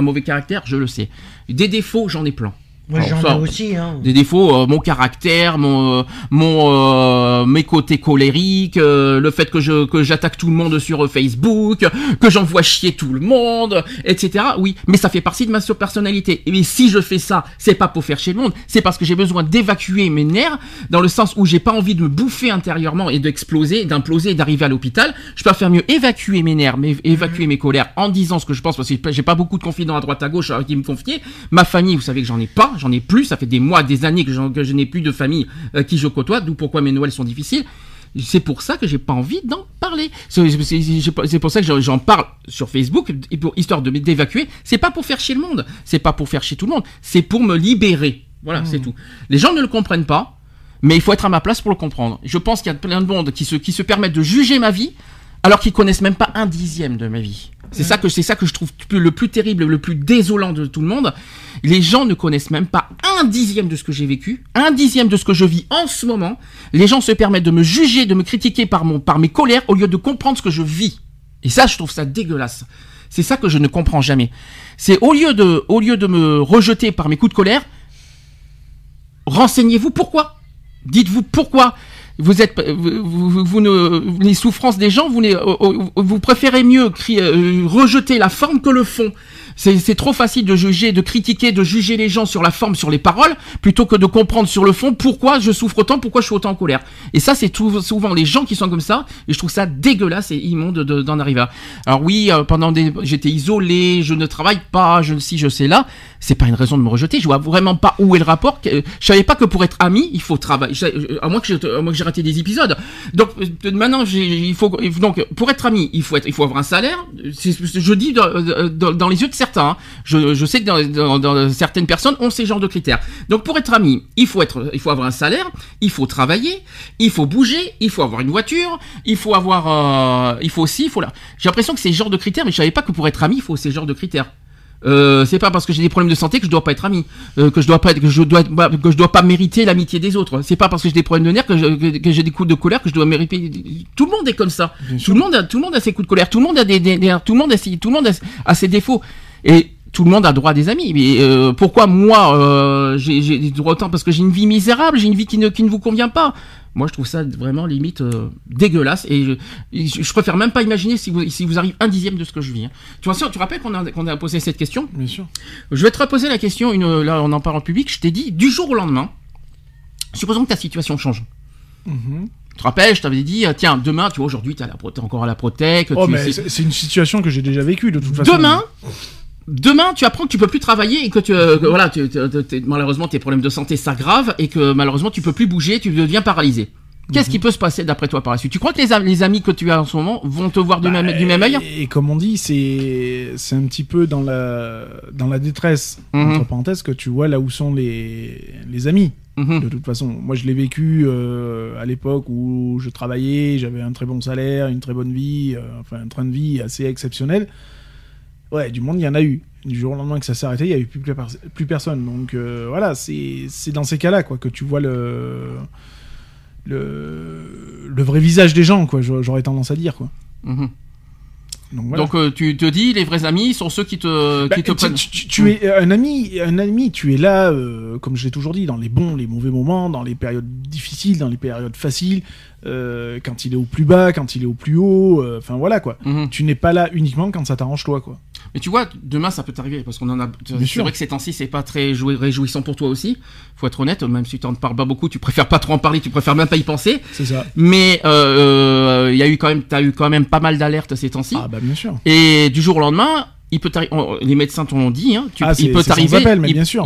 mauvais caractère, je le sais. Des défauts, j'en ai plein. Moi, j'en ai aussi. Hein. des défauts, euh, mon caractère, mon, euh, mon, euh, mes côtés colériques, euh, le fait que je que j'attaque tout le monde sur euh, Facebook, que j'envoie chier tout le monde, etc. Oui, mais ça fait partie de ma personnalité. Et si je fais ça, c'est pas pour faire chier le monde, c'est parce que j'ai besoin d'évacuer mes nerfs, dans le sens où j'ai pas envie de me bouffer intérieurement et d'exploser, d'imploser, et d'arriver à l'hôpital. Je peux faire mieux évacuer mes nerfs, mais évacuer mes colères en disant ce que je pense, parce que j'ai pas beaucoup de confidents à droite à gauche à qui me confier. Ma famille, vous savez que j'en ai pas, j'en ai plus, ça fait des mois, des années que, je n'ai plus de famille euh, qui je côtoie, d'où pourquoi mes Noëls sont difficiles. C'est pour ça que j'ai pas envie d'en parler. C'est pour ça que j'en- parle sur Facebook, et pour, histoire de d'évacuer. C'est pas pour faire chier le monde, c'est pas pour faire chier tout le monde, c'est pour me libérer. Voilà, c'est tout. Les gens ne le comprennent pas, mais il faut être à ma place pour le comprendre. Je pense qu'il y a plein de monde qui se, qui se permettent de juger ma vie, alors qu'ils connaissent même pas un dixième de ma vie. C'est ça que c'est ça que je trouve le plus terrible, le plus désolant de tout le monde. Les gens ne connaissent même pas un dixième de ce que j'ai vécu, un dixième de ce que je vis en ce moment. Les gens se permettent de me juger, de me critiquer par mon par mes colères au lieu de comprendre ce que je vis. Et ça, je trouve ça dégueulasse. C'est ça que je ne comprends jamais. C'est au lieu de au lieu de me rejeter par mes coups de colère, renseignez-vous pourquoi. Dites-vous pourquoi vous êtes vous, ne les souffrances des gens vous vous préférez mieux cri- euh, rejeter la forme que le fond. C'est c'est trop facile de juger, de critiquer, de juger les gens sur la forme, sur les paroles, plutôt que de comprendre sur le fond pourquoi je souffre autant, pourquoi je suis autant en colère. Et ça, c'est souvent les gens qui sont comme ça, et je trouve ça dégueulasse et immonde de- d'en arriver là. Alors oui, euh, pendant des, j'étais isolé, je ne travaille pas, je si je sais là, c'est pas une raison de me rejeter. Je vois vraiment pas où est le rapport. que- Je savais pas que pour être ami, il faut travailler. Euh, À moins que j'ai, à raté des épisodes. Donc euh, maintenant, il faut donc pour être ami, il faut être, il faut avoir un salaire. Je dis dans les yeux de hein. Je, je sais que dans, dans- dans certaines personnes ont ces genres de critères. Donc pour être ami, il faut être, il faut avoir un salaire, il faut travailler, il faut bouger, il faut avoir une voiture, il faut avoir, euh, il faut aussi, il faut là. J'ai l'impression que c'est ce genre de critères, mais je savais pas que pour être ami, il faut ces genres de critères. Euh, c'est pas parce que j'ai des problèmes de santé que je dois pas être ami, euh, que je dois pas être, que je dois bah, que je dois pas mériter l'amitié des autres. C'est pas parce que j'ai des problèmes de nerfs que, j'ai des coups de colère que je dois mériter. Tout le monde est comme ça. Tout le monde a tout le monde a ses coups de colère. Tout le monde a des, des- des- tout le monde a tout le monde a, a ses défauts et tout le monde a droit à des amis. Mais euh, pourquoi moi euh, j'ai droits autant? Parce que j'ai une vie misérable, j'ai une vie qui ne qui ne vous convient pas. Moi, je trouve ça vraiment limite euh, dégueulasse et je, je, je préfère même pas imaginer si vous, si vous arrive un dixième de ce que je vis. hein. Tu vois, tu te rappelles qu'on a, qu'on a posé cette question? Bien sûr. Je vais te reposer la question, une, là on en parle en public, je t'ai dit, du jour au lendemain, supposons que ta situation change. Mhm. Tu te rappelles, je t'avais dit, euh, tiens, demain, tu vois, aujourd'hui, la Prote- encore à la Protec. Oh, tu- mais c'est une situation que j'ai déjà vécue de toute façon. Demain, demain, tu apprends que tu peux plus travailler et que tu, euh, voilà, tu- malheureusement tes problèmes de santé s'aggravent et que malheureusement tu peux plus bouger, tu deviens paralysé. Qu'est-ce Mhm. qui peut se passer d'après toi par la suite? Tu crois que les, am- les amis que tu as en ce moment vont te voir du, Bah, même, du même œil? Et, et comme on dit, c'est c'est un petit peu dans la dans la détresse Mhm. entre parenthèses que tu vois là où sont les les amis. Mhm. De toute façon, moi je l'ai vécu euh, à l'époque où je travaillais, j'avais un très bon salaire, une très bonne vie, euh, enfin un train de vie assez exceptionnel. Ouais, du monde, il y en a eu. Du jour au lendemain que ça s'est arrêté, il y avait plus, plus, pers- plus personne. Donc euh, voilà, c'est dans ces cas-là quoi que tu vois le le le vrai visage des gens quoi. j'a- J'aurais tendance à dire quoi. Mhm. Donc voilà. Donc euh, tu te dis, les vrais amis sont ceux qui te, Bah, qui te tu, prennent. tu- tu- tu es un ami, un ami, tu es là, euh, comme je l'ai toujours dit, dans les bons, les mauvais moments, dans les périodes difficiles, dans les périodes faciles, euh, quand il est au plus bas, quand il est au plus haut, enfin voilà quoi. Mhm. Tu n'es pas là uniquement quand ça t'arrange toi quoi. Mais tu vois, demain ça peut t'arriver parce qu'on en a. C'est vrai que ces temps-ci c'est pas très joué- réjouissant pour toi aussi. Faut être honnête, même si tu en parles pas beaucoup, tu préfères pas trop en parler, tu préfères même pas y penser. C'est ça. Mais euh, il y a eu quand même, t'as eu quand même pas mal d'alertes ces temps-ci. Ah bah bien sûr. Et du jour au lendemain, il peut on- Les médecins t'ont dit, hein, tu, Ah, il peut t'arriver.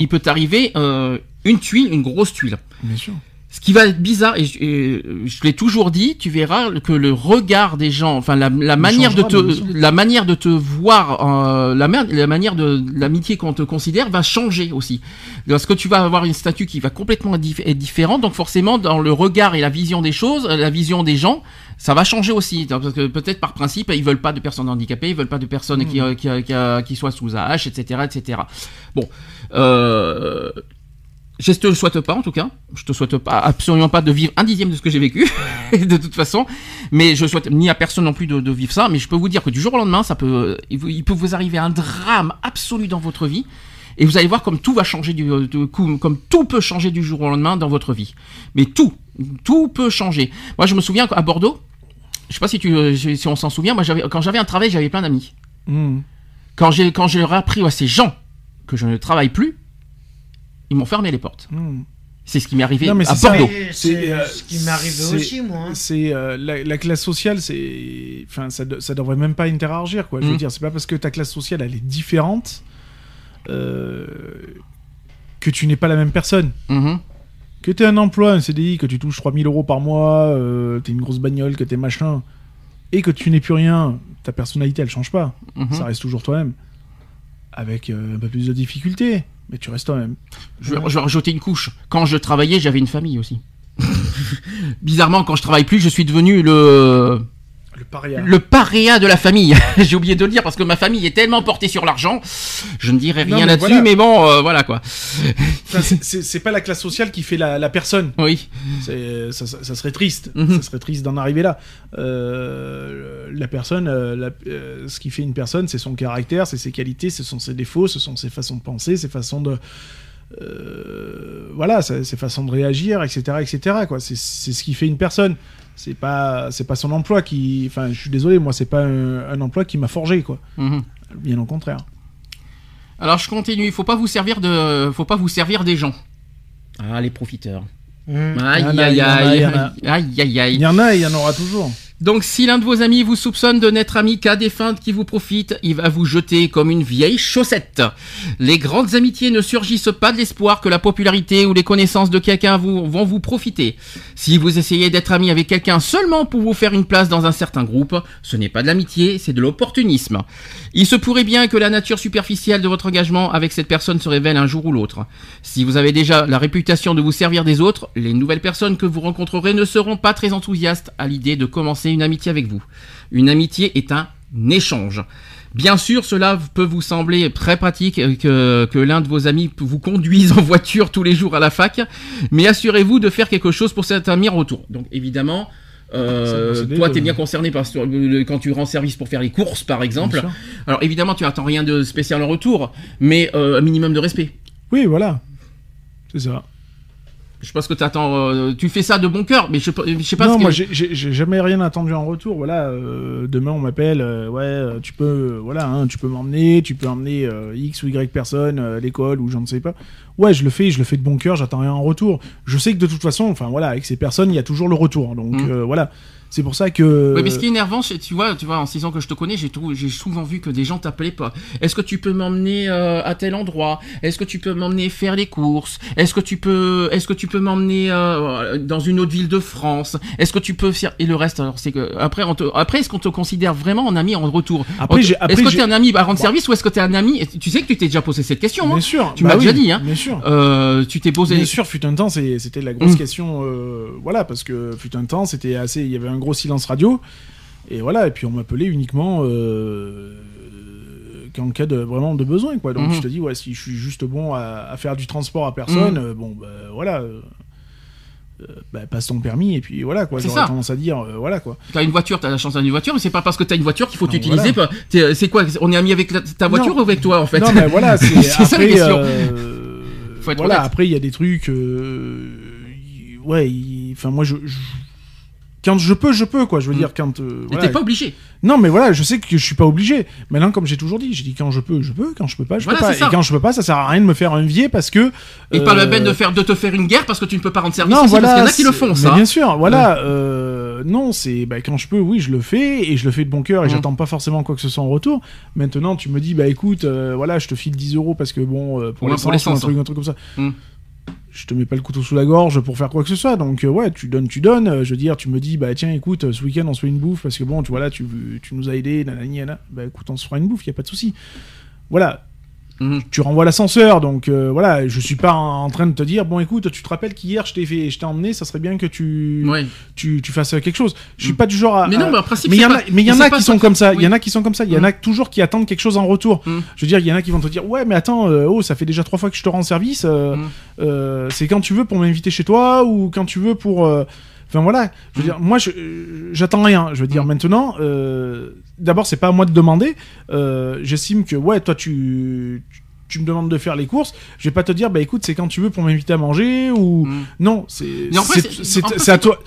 il peut t'arriver euh, une tuile, une grosse tuile. Bien sûr. Ce qui va être bizarre, et je, et je l'ai toujours dit, tu verras que le regard des gens, enfin la, la manière de te, la manière de te voir, euh, la, la manière de l'amitié qu'on te considère va changer aussi. Parce que tu vas avoir une statue qui va complètement être dif- être différente, donc forcément dans le regard et la vision des choses, euh, la vision des gens, ça va changer aussi. Parce que peut-être par principe, ils veulent pas de personnes handicapées, ils veulent pas de personnes qui, euh, qui, qui, qui soient sous AH, etc., etc. Bon, euh, je te le souhaite pas en tout cas. Je te souhaite pas absolument pas de vivre un dixième de ce que j'ai vécu *laughs* de toute façon. Mais je souhaite ni à personne non plus de, de vivre ça. Mais je peux vous dire que du jour au lendemain, ça peut, il vous- il peut vous arriver un drame absolu dans votre vie. Et vous allez voir comme tout va changer du coup, comme tout peut changer du jour au lendemain dans votre vie. Mais tout, tout peut changer. Moi, je me souviens qu'à Bordeaux, je sais pas si tu, euh, si on s'en souvient. Moi, j'avais, quand j'avais un travail, j'avais plein d'amis. Hmm. Quand j'ai, quand j'ai appris à ces gens que je ne travaille plus, ils m'ont fermé les portes. Hmm. C'est ce qui m'est arrivé Non, mais à. Bordeaux. Et C'est, euh, ce qui m'est arrivé aussi, moi. hein. C'est euh, la, la classe sociale, c'est, enfin, ça, de- ça devrait même pas interagir, quoi. Je veux Mhm. dire, c'est pas parce que ta classe sociale elle est différente euh, que tu n'es pas la même personne. Mhm. Que t'aies un emploi, un CDI, que tu touches 3000 euros par mois, euh, t'es une grosse bagnole, que t'es machin, et que tu n'es plus rien, ta personnalité elle change pas. Mhm. Ça reste toujours toi-même. Avec euh, un peu plus de difficultés, mais tu restes toi-même. Je, vais- je vais rajouter une couche. Quand je travaillais, j'avais une famille aussi. *laughs* Bizarrement, quand je travaille plus, je suis devenu le Le paria. le paria de la famille. *laughs* J'ai oublié de le dire parce que ma famille est tellement portée sur l'argent. Je ne dirai rien là-dessus, voilà. mais bon, euh, voilà quoi. Enfin, c'est- pas la classe sociale qui fait la, la personne. Oui. Ça, ça- ça serait triste. Mhm. Ça serait triste d'en arriver là. Euh, la personne, euh, la- euh, ce qui fait une personne, c'est son caractère, c'est ses qualités, ce sont ses défauts, ce sont ses façons de penser, ses façons de. voilà, ses façons de réagir, etc. etc. quoi. C'est c'est ce qui fait une personne. C'est pas, c'est pas son emploi qui. Enfin, je suis désolé, moi, c'est pas un, un emploi qui m'a forgé, quoi. Mhm. Bien au contraire. Alors je continue. Il faut pas vous servir de, faut pas vous servir des gens. Ah les profiteurs. Mmh. Aïe y en a, aïe aïe y en a. aïe aïe Il aïe. y en a et il y en aura toujours. Donc si l'un de vos amis vous soupçonne de n'être ami qu'à des fins qui vous profitent, il va vous jeter comme une vieille chaussette. Les grandes amitiés ne surgissent pas de l'espoir que la popularité ou les connaissances de quelqu'un vont vous profiter. Si vous essayez d'être ami avec quelqu'un seulement pour vous faire une place dans un certain groupe, ce n'est pas de l'amitié, c'est de l'opportunisme. Il se pourrait bien que la nature superficielle de votre engagement avec cette personne se révèle un jour ou l'autre. Si vous avez déjà la réputation de vous servir des autres, les nouvelles personnes que vous rencontrerez ne seront pas très enthousiastes à l'idée de commencer une amitié avec vous. Une amitié est un échange. Bien sûr, cela peut vous sembler très pratique euh, que, que l'un de vos amis vous conduise *laughs* en voiture tous les jours à la fac, mais assurez-vous de faire quelque chose pour cet ami en retour. Donc évidemment, euh, toi t'es bien concerné parce que euh, quand tu rends service pour faire les courses par exemple. Alors évidemment tu attends rien de spécial en retour, mais euh, un minimum de respect. Oui, voilà. C'est ça. Je pense que t'attends, euh, tu fais ça de bon cœur, mais je, je sais pas. non, moi j'ai- jamais rien attendu en retour. Voilà, euh, demain on m'appelle, euh, ouais, tu peux, euh, voilà, hein, tu peux m'emmener, tu peux emmener X ou Y personne à l'école ou j'en sais pas. Ouais, je le fais, je le fais de bon cœur, j'attends rien en retour. Je sais que de toute façon, enfin voilà, avec ces personnes, il y a toujours le retour. Donc Mm. voilà, c'est pour ça que. Ouais, mais ce qui est énervant, c'est, tu vois, tu vois, en six ans que je te connais, j'ai, souvent vu que des gens t'appelaient pas. Est-ce que tu peux m'emmener euh, à tel endroit? Est-ce que tu peux m'emmener faire les courses? Est-ce que tu peux, est-ce que tu peux m'emmener euh, dans une autre ville de France? Est-ce que tu peux faire et le reste Alors c'est que après, on te, après, est-ce qu'on te considère vraiment en ami en retour? Après, te- est-ce que t'es un ami à rendre Bon. service ou est-ce que t'es un ami? Tu sais que tu t'es déjà posé cette question. Bien Hein sûr, Tu bah m'as oui, déjà dit, hein. Bien sûr. euh, tu t'es posé. Bien sûr, fut un temps, c'était la grosse Mm. question. voilà, parce que fut un temps, c'était assez. Il y avait un gros silence radio. Et voilà, et puis on m'appelait uniquement euh, qu'en cas de vraiment de besoin, quoi. Donc Mhm. je te dis, ouais, si je suis juste bon à, à faire du transport à personne, Mhm. euh, bon, bah voilà. euh, euh, bah, passe ton permis et puis voilà quoi j'aurais tendance à dire voilà quoi T'as une voiture, t'as la chance d'avoir une voiture, mais c'est pas parce que t'as une voiture qu'il faut t'utiliser. voilà. C'est quoi On est ami avec la- ta voiture Non. ou avec toi en fait? Non mais voilà *laughs* c'est ça, la après question. Faut être voilà honnête. après il y a des trucs ouais y- enfin moi je, je- quand je peux je peux quoi je veux Mm. dire quand euh, Et voilà. t'es pas obligé. Non, mais voilà, je sais que je suis pas obligé. Maintenant, comme j'ai toujours dit, j'ai dit quand je peux, je peux. Quand je peux pas, je Voilà, peux pas. ça. Et quand je peux pas, ça sert à rien de me faire envier parce que. Et euh, pas la peine de faire de te faire une guerre parce que tu ne peux pas rendre service Non, aussi, voilà. parce qu'il y en a qui le c'est- font mais ça. Bien sûr, voilà. euh, non, c'est bah, quand je peux, oui, je le fais et je le fais de bon cœur et Mm. j'attends pas forcément quoi que ce soit en retour. Maintenant, tu me dis, bah écoute, euh, voilà, je te file 10 euros parce que bon, euh, pour Ouais, l'essence pour ou un truc, un truc comme ça. Mm. Je te mets pas le couteau sous la gorge pour faire quoi que ce soit. Donc euh, ouais, tu donnes, tu donnes. Euh, je veux dire, tu me dis, bah tiens, écoute, euh, ce week-end on se fait une bouffe parce que bon, tu vois là, tu, tu nous as aidé, nanani, nanana. Bah écoute, on se fera une bouffe, y a pas de souci. Voilà. Mhm. Tu renvoies l'ascenseur, donc euh, voilà, je suis pas en, train de te dire, bon écoute, tu te rappelles qu'hier je t'ai fait, je t'ai emmené, ça serait bien que tu, Ouais. tu, tu fasses quelque chose. Je suis Mm. pas du genre à. Mais non, mais en principe, mais il y en a, mais y en a qui sont comme ça. Il y en a qui sont comme ça. Il y en a toujours qui attendent quelque chose en retour. Mm. Je veux dire, il y en a qui vont te dire, ouais, mais attends, euh, oh, ça fait déjà trois fois que je te rends service. euh, c'est quand tu veux pour m'inviter chez toi ou quand tu veux pour. Enfin voilà. Je veux Mm. dire, moi, j'attends rien. Je veux dire, Mm. maintenant, euh, d'abord, c'est pas à moi de demander. Euh, J'estime que, ouais, toi, tu. tu- tu me demandes de faire les courses, je vais pas te dire bah écoute c'est quand tu veux pour m'inviter à manger ou Mm. non c'est à toi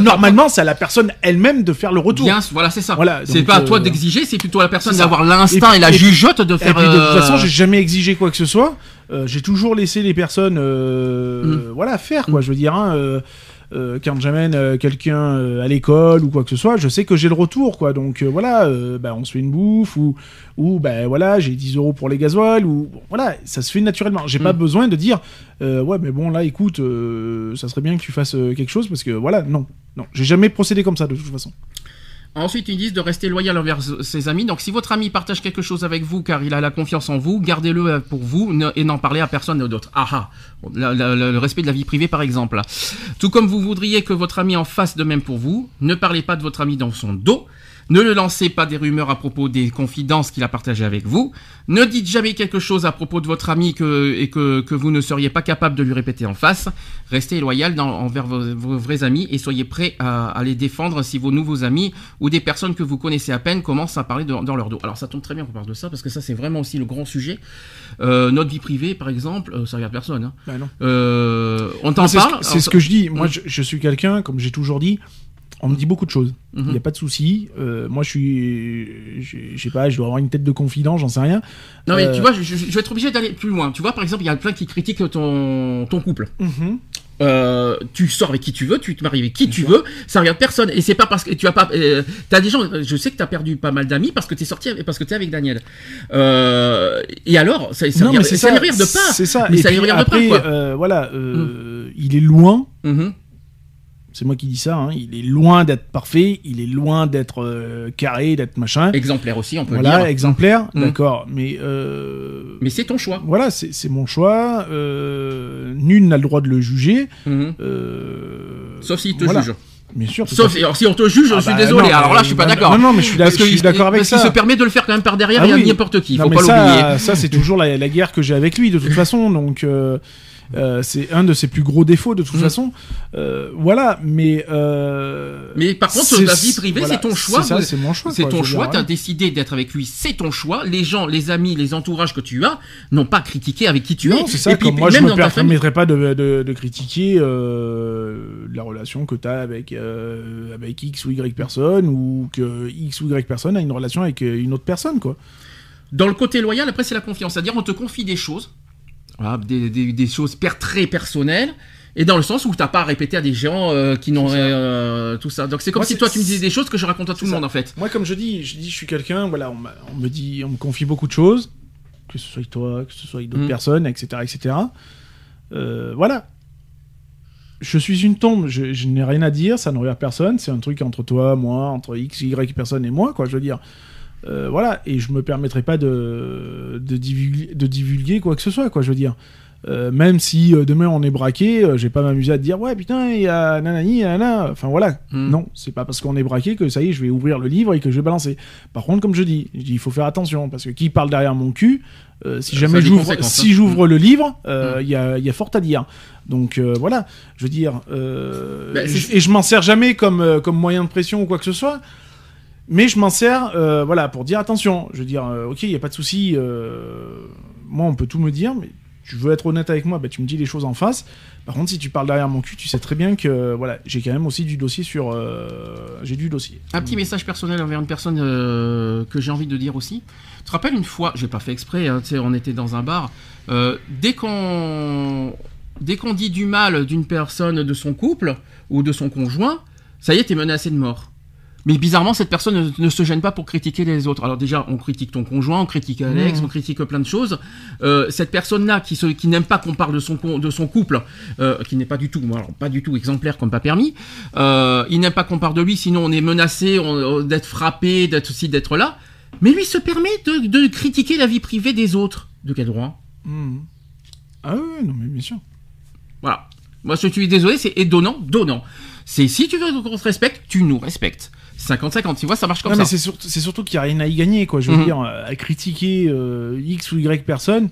normalement c'est à la personne elle-même de faire le retour Bien, voilà, c'est ça. Voilà, c'est pas à toi euh, d'exiger, c'est plutôt à la personne d'avoir l'instinct Et et, la jugeote de et faire. puis de toute euh, façon j'ai jamais exigé quoi que ce soit Euh, j'ai toujours laissé les personnes euh, voilà faire quoi Mm. je veux dire hein, euh, euh, quand j'amène euh, quelqu'un euh, à l'école ou quoi que ce soit, je sais que j'ai le retour, quoi. Donc voilà, bah, on se fait une bouffe ou, ou bah, voilà, j'ai 10 euros pour les gasoils ou voilà, ça se fait naturellement. J'ai pas Mm. besoin de dire ouais, mais bon là, écoute, ça serait bien que tu fasses quelque chose parce que voilà, non, non, j'ai jamais procédé comme ça de toute façon. Ensuite, ils disent de rester loyal envers ses amis. Donc, si votre ami partage quelque chose avec vous car il a la confiance en vous, gardez-le euh, pour vous et n'en parlez à personne d'autre. Ah ah Le respect de la vie privée, par exemple. Tout comme vous voudriez que votre ami en fasse de même pour vous, ne parlez pas de votre ami dans son dos. Ne le lancez pas des rumeurs à propos des confidences qu'il a partagées avec vous. Ne dites jamais quelque chose à propos de votre ami que, et que, que vous ne seriez pas capable de lui répéter en face. Restez loyal dans- envers vos, vos vrais amis et soyez prêts à, à les défendre si vos nouveaux amis ou des personnes que vous connaissez à peine commencent à parler de- dans leur dos. Alors ça tombe très bien qu'on parle de ça parce que ça c'est vraiment aussi le grand sujet. Euh, notre vie privée par exemple, euh, ça regarde personne. hein. Bah, non. Euh, on t'en parle? C'est ce que je dis. Moi, je, je suis quelqu'un, comme j'ai toujours dit, on me dit beaucoup de choses. Il Mhm. n'y a pas de souci. Euh, moi, je suis, je sais pas, je dois avoir une tête de confident, j'en sais rien. Non mais Euh, tu vois, je, vais être obligé d'aller plus loin. Tu vois par exemple, il y a plein qui critiquent ton, ton couple. Mhm. Euh, tu sors avec qui tu veux, tu te maries avec qui tu veux, ça regarde personne. Et c'est pas parce que tu as pas, euh, t'as des gens, je sais que t'as perdu pas mal d'amis parce que t'es sorti, avec- parce que t'es avec Daniel. Euh, et alors, ça, ça, non, regarde- ça ça. regarde pas. C'est ça. Mais Et ça puis après, pas, quoi. euh, voilà, euh, il est loin. Mhm. C'est moi qui dis ça. hein, il est loin d'être parfait. Il est loin d'être euh, carré, d'être machin. Exemplaire aussi, on peut Voilà, dire. exemplaire. Mhm. D'accord. Mais euh, Mais c'est ton choix. voilà, c'est mon choix. euh, nul n'a le droit de le juger. Euh, Sauf s'il te voilà. juge. Bien sûr. Sauf alors, si on te juge, je Ah suis bah désolé. non, alors là, mais- je suis pas d'accord. non, non, mais je suis il- d'accord avec parce qu'il ça. se permet de le faire quand même par derrière Ah et à oui. n'importe qui. Faut mais pas l'oublier. ça, ça c'est toujours la, la guerre que j'ai avec lui de toute *laughs* façon. Donc euh, euh, c'est un de ses plus gros défauts de toute Mm. façon. Euh, voilà, mais euh, Mais par contre, c'est- la vie privée, voilà, c'est ton choix. C'est c'est mon choix. C'est ton choix, t'as hein. décidé d'être avec lui, c'est ton choix. Les gens, les amis, les entourages que tu as n'ont pas critiqué avec qui tu es. C'est ça. Et puis, comme moi, je même me ta permettrais pas de, de, de critiquer la relation que tu as avec, avec X ou Y personne ou que X ou Y personne a une relation avec une autre personne, quoi. Dans le côté loyal, après, c'est la confiance. C'est-à-dire, on te confie des choses, voilà, des, des- des choses per- très personnelles, et dans le sens où t'as pas à répéter à des gens euh, qui n'ont euh, tout ça. Donc c'est comme Moi, si toi tu me disais des choses que je raconte à tout le ça. monde en fait. Moi, comme je dis, je dis, je suis quelqu'un, voilà, on, me dit, on me confie beaucoup de choses, que ce soit toi, que ce soit d'autres Mm. personnes, etc., etc. Euh, voilà. Je suis une tombe, je, je n'ai rien à dire, ça ne regarde personne, c'est un truc entre toi, moi, entre X, Y personne et moi, quoi, je veux dire. Euh, voilà, et je me permettrai pas de, de, divulguer, de divulguer quoi que ce soit, quoi, je veux dire. Euh, même si euh, demain on est braqué, euh, je vais pas m'amuser à te dire ouais putain il y a nanani nanana. Enfin voilà, Mm. non, c'est pas parce qu'on est braqué que ça y est je vais ouvrir le livre et que je vais balancer. Par contre comme je dis, je dis il faut faire attention parce que qui parle derrière mon cul, si jamais j'ouvre conséquences, si hein. j'ouvre le livre, euh, il Mm. y, a, y a fort à dire. Donc voilà, je veux dire, Bah, je- et je m'en sers jamais comme comme moyen de pression ou quoi que ce soit. Mais je m'en sers, euh, voilà, pour dire attention. Je veux dire, euh, ok, il y a pas de souci. euh, moi, on peut tout me dire, mais tu veux être honnête avec moi, bah, tu me dis les choses en face. Par contre, si tu parles derrière mon cul, tu sais très bien que voilà, j'ai quand même aussi du dossier sur. j'ai du dossier. Un petit message personnel envers une personne que j'ai envie de dire aussi. Tu te rappelles une fois, j'ai pas fait exprès, hein, on était dans un bar. dès qu'on dès qu'on dit du mal d'une personne de son couple ou de son conjoint, ça y est, t'es menacé de mort. Mais bizarrement, cette personne ne, ne se gêne pas pour critiquer les autres. Alors déjà, on critique ton conjoint, on critique Alex, Mhm. on critique plein de choses. Euh, cette personne-là qui, se- qui n'aime pas qu'on parle de son, de son couple, euh, qui n'est pas du tout, alors, pas du tout exemplaire comme pas permis, euh, il n'aime pas qu'on parle de lui, sinon on est menacé on- d'être frappé, d'être aussi d'être là. Mais lui se permet de, de critiquer la vie privée des autres. De quel droit? Mhm. Ah oui, non, mais bien sûr. Voilà. Moi, je suis désolé, c'est étonnant, donnant. C'est si tu veux qu'on te respecte, tu nous respectes. 50-50, tu vois, ça marche comme non, mais ça. c'est surtout, c'est surtout qu'il n'y a rien à y gagner, quoi. Je veux Mhm. dire, euh, à critiquer euh, X ou Y personne,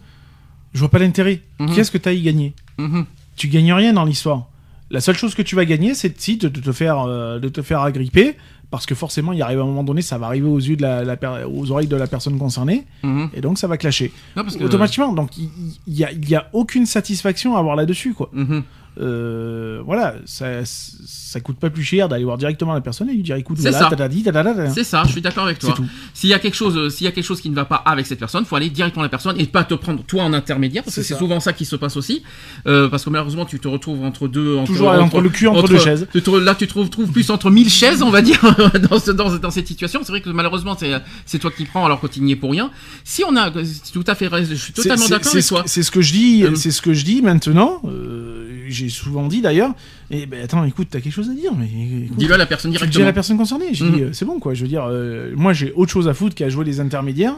je vois pas l'intérêt. Mhm. Qu'est-ce que tu as à y gagner? Mhm. Tu gagnes rien dans l'histoire. La seule chose que tu vas gagner, c'est si de, de te faire euh, de te faire agripper, parce que forcément, il arrive à un moment donné, ça va arriver aux yeux de la, la per- aux oreilles de la personne concernée, Mhm. et donc ça va clasher Non, parce que- automatiquement. Donc il il y, a, il y a aucune satisfaction à avoir là-dessus, quoi. Mhm. Euh, voilà, ça, ça coûte pas plus cher d'aller voir directement la personne et lui dire écoute, C'est voilà. C'est ça, je suis d'accord avec toi. S'il y a quelque chose, euh, s'il y a quelque chose qui ne va pas avec cette personne, faut aller directement à la personne et pas te prendre toi en intermédiaire, parce que C'est souvent ça qui se passe aussi. Euh, parce que malheureusement, tu te retrouves entre deux, entre, Toujours entre le cul entre deux chaises. tu te- là, tu te retrouves plus entre mille chaises, on va dire, *laughs* dans, ce- dans, dans cette situation. C'est vrai que malheureusement, c'est toi qui prends alors que tu n'y es pour rien. Si on a, tout à fait, je suis totalement d'accord c'est avec ce toi. que- C'est ce que je dis, Euh. c'est ce que je dis maintenant. euh, J'ai souvent dit d'ailleurs. Et ben attends, écoute, t'as quelque chose à dire, mais Dis-le à la personne directement. la personne concernée. J'ai dit, euh, c'est bon quoi. Je veux dire, euh, moi j'ai autre chose à foutre qu'à jouer les intermédiaires.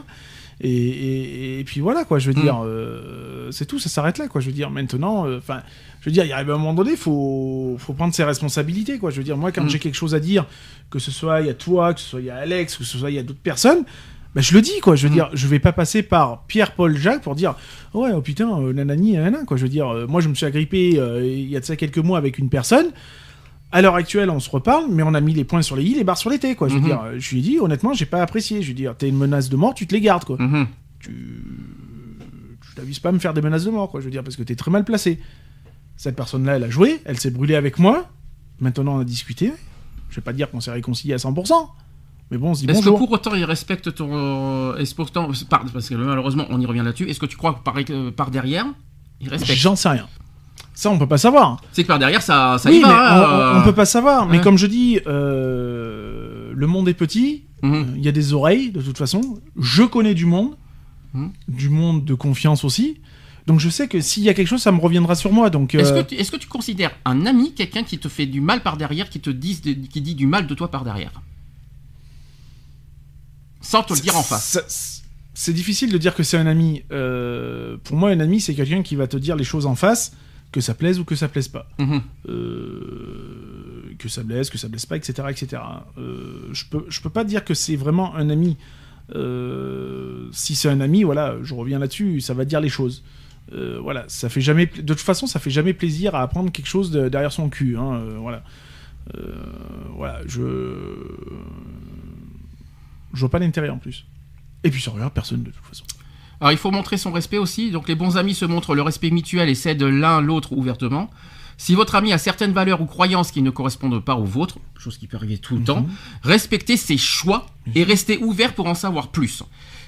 Et, et- et puis voilà quoi. Je veux Mhm. dire, euh, c'est tout, ça s'arrête là quoi. Je veux dire, maintenant, euh, enfin, je veux dire, il arrive un moment donné, faut, faut prendre ses responsabilités quoi. Je veux dire, moi quand Mhm. j'ai quelque chose à dire, que ce soit il y a toi, que ce soit il y a Alex, que ce soit il y a d'autres personnes. Bah, je le dis quoi, je veux Mhm. dire, je vais pas passer par Pierre, Paul, Jacques pour dire ouais oh putain euh, nanani nanana quoi. Je veux dire, euh, moi je me suis agrippé euh, il y a de ça quelques mois avec une personne. À l'heure actuelle, on se reparle, mais on a mis les points sur les i, les barres sur les t quoi. Je veux Mhm. dire, euh, je lui ai dit honnêtement, j'ai pas apprécié. Je lui ai dit, t'es une menace de mort, tu te les gardes quoi. Mhm. Tu, tu t'avises pas à me faire des menaces de mort quoi. Je veux dire parce que t'es très mal placé. Cette personne-là, elle a joué, elle s'est brûlée avec moi. Maintenant, on a discuté. Je vais pas dire qu'on s'est réconcilié à 100%, mais bon, on se dit Est-ce que pour autant il respecte ton, euh, est-ce pourtant, par- parce que malheureusement on y revient là-dessus. Est-ce que tu crois que par, euh, par derrière, il respecte? J'en sais rien. Ça, on peut pas savoir. C'est que par derrière ça, ça oui, y va. mais hein, on, on- on euh. peut pas savoir. Mais comme je dis, euh, le monde est petit. Mhm. Il y a des oreilles, de toute façon. Je connais du monde, Mhm. du monde de confiance aussi. Donc je sais que s'il y a quelque chose, ça me reviendra sur moi. Donc Est-ce euh, que, tu- est-ce que tu considères un ami quelqu'un qui te fait du mal par derrière, qui te dit, qui dit du mal de toi par derrière? Sans te le dire en face. C'est difficile de dire que c'est un ami. Euh, pour moi, un ami, c'est quelqu'un qui va te dire les choses en face, que ça plaise ou que ça plaise pas. Mhm. Euh, que ça blesse, que ça blesse pas, etc. etc. Euh, je, peux, je peux pas dire que c'est vraiment un ami. Si c'est un ami, voilà, je reviens là-dessus, ça va dire les choses. Voilà, ça fait jamais. De toute façon, ça fait jamais plaisir à apprendre quelque chose de- derrière son cul. hein, voilà. Voilà, je. Je vois pas l'intérêt en plus. Et puis ça regarde personne de toute façon. Alors il faut montrer son respect aussi. Donc les bons amis se montrent le respect mutuel et s'aident l'un l'autre ouvertement. Si votre ami a certaines valeurs ou croyances qui ne correspondent pas aux vôtres, chose qui peut arriver tout le temps, respectez ses choix et restez ouvert pour en savoir plus.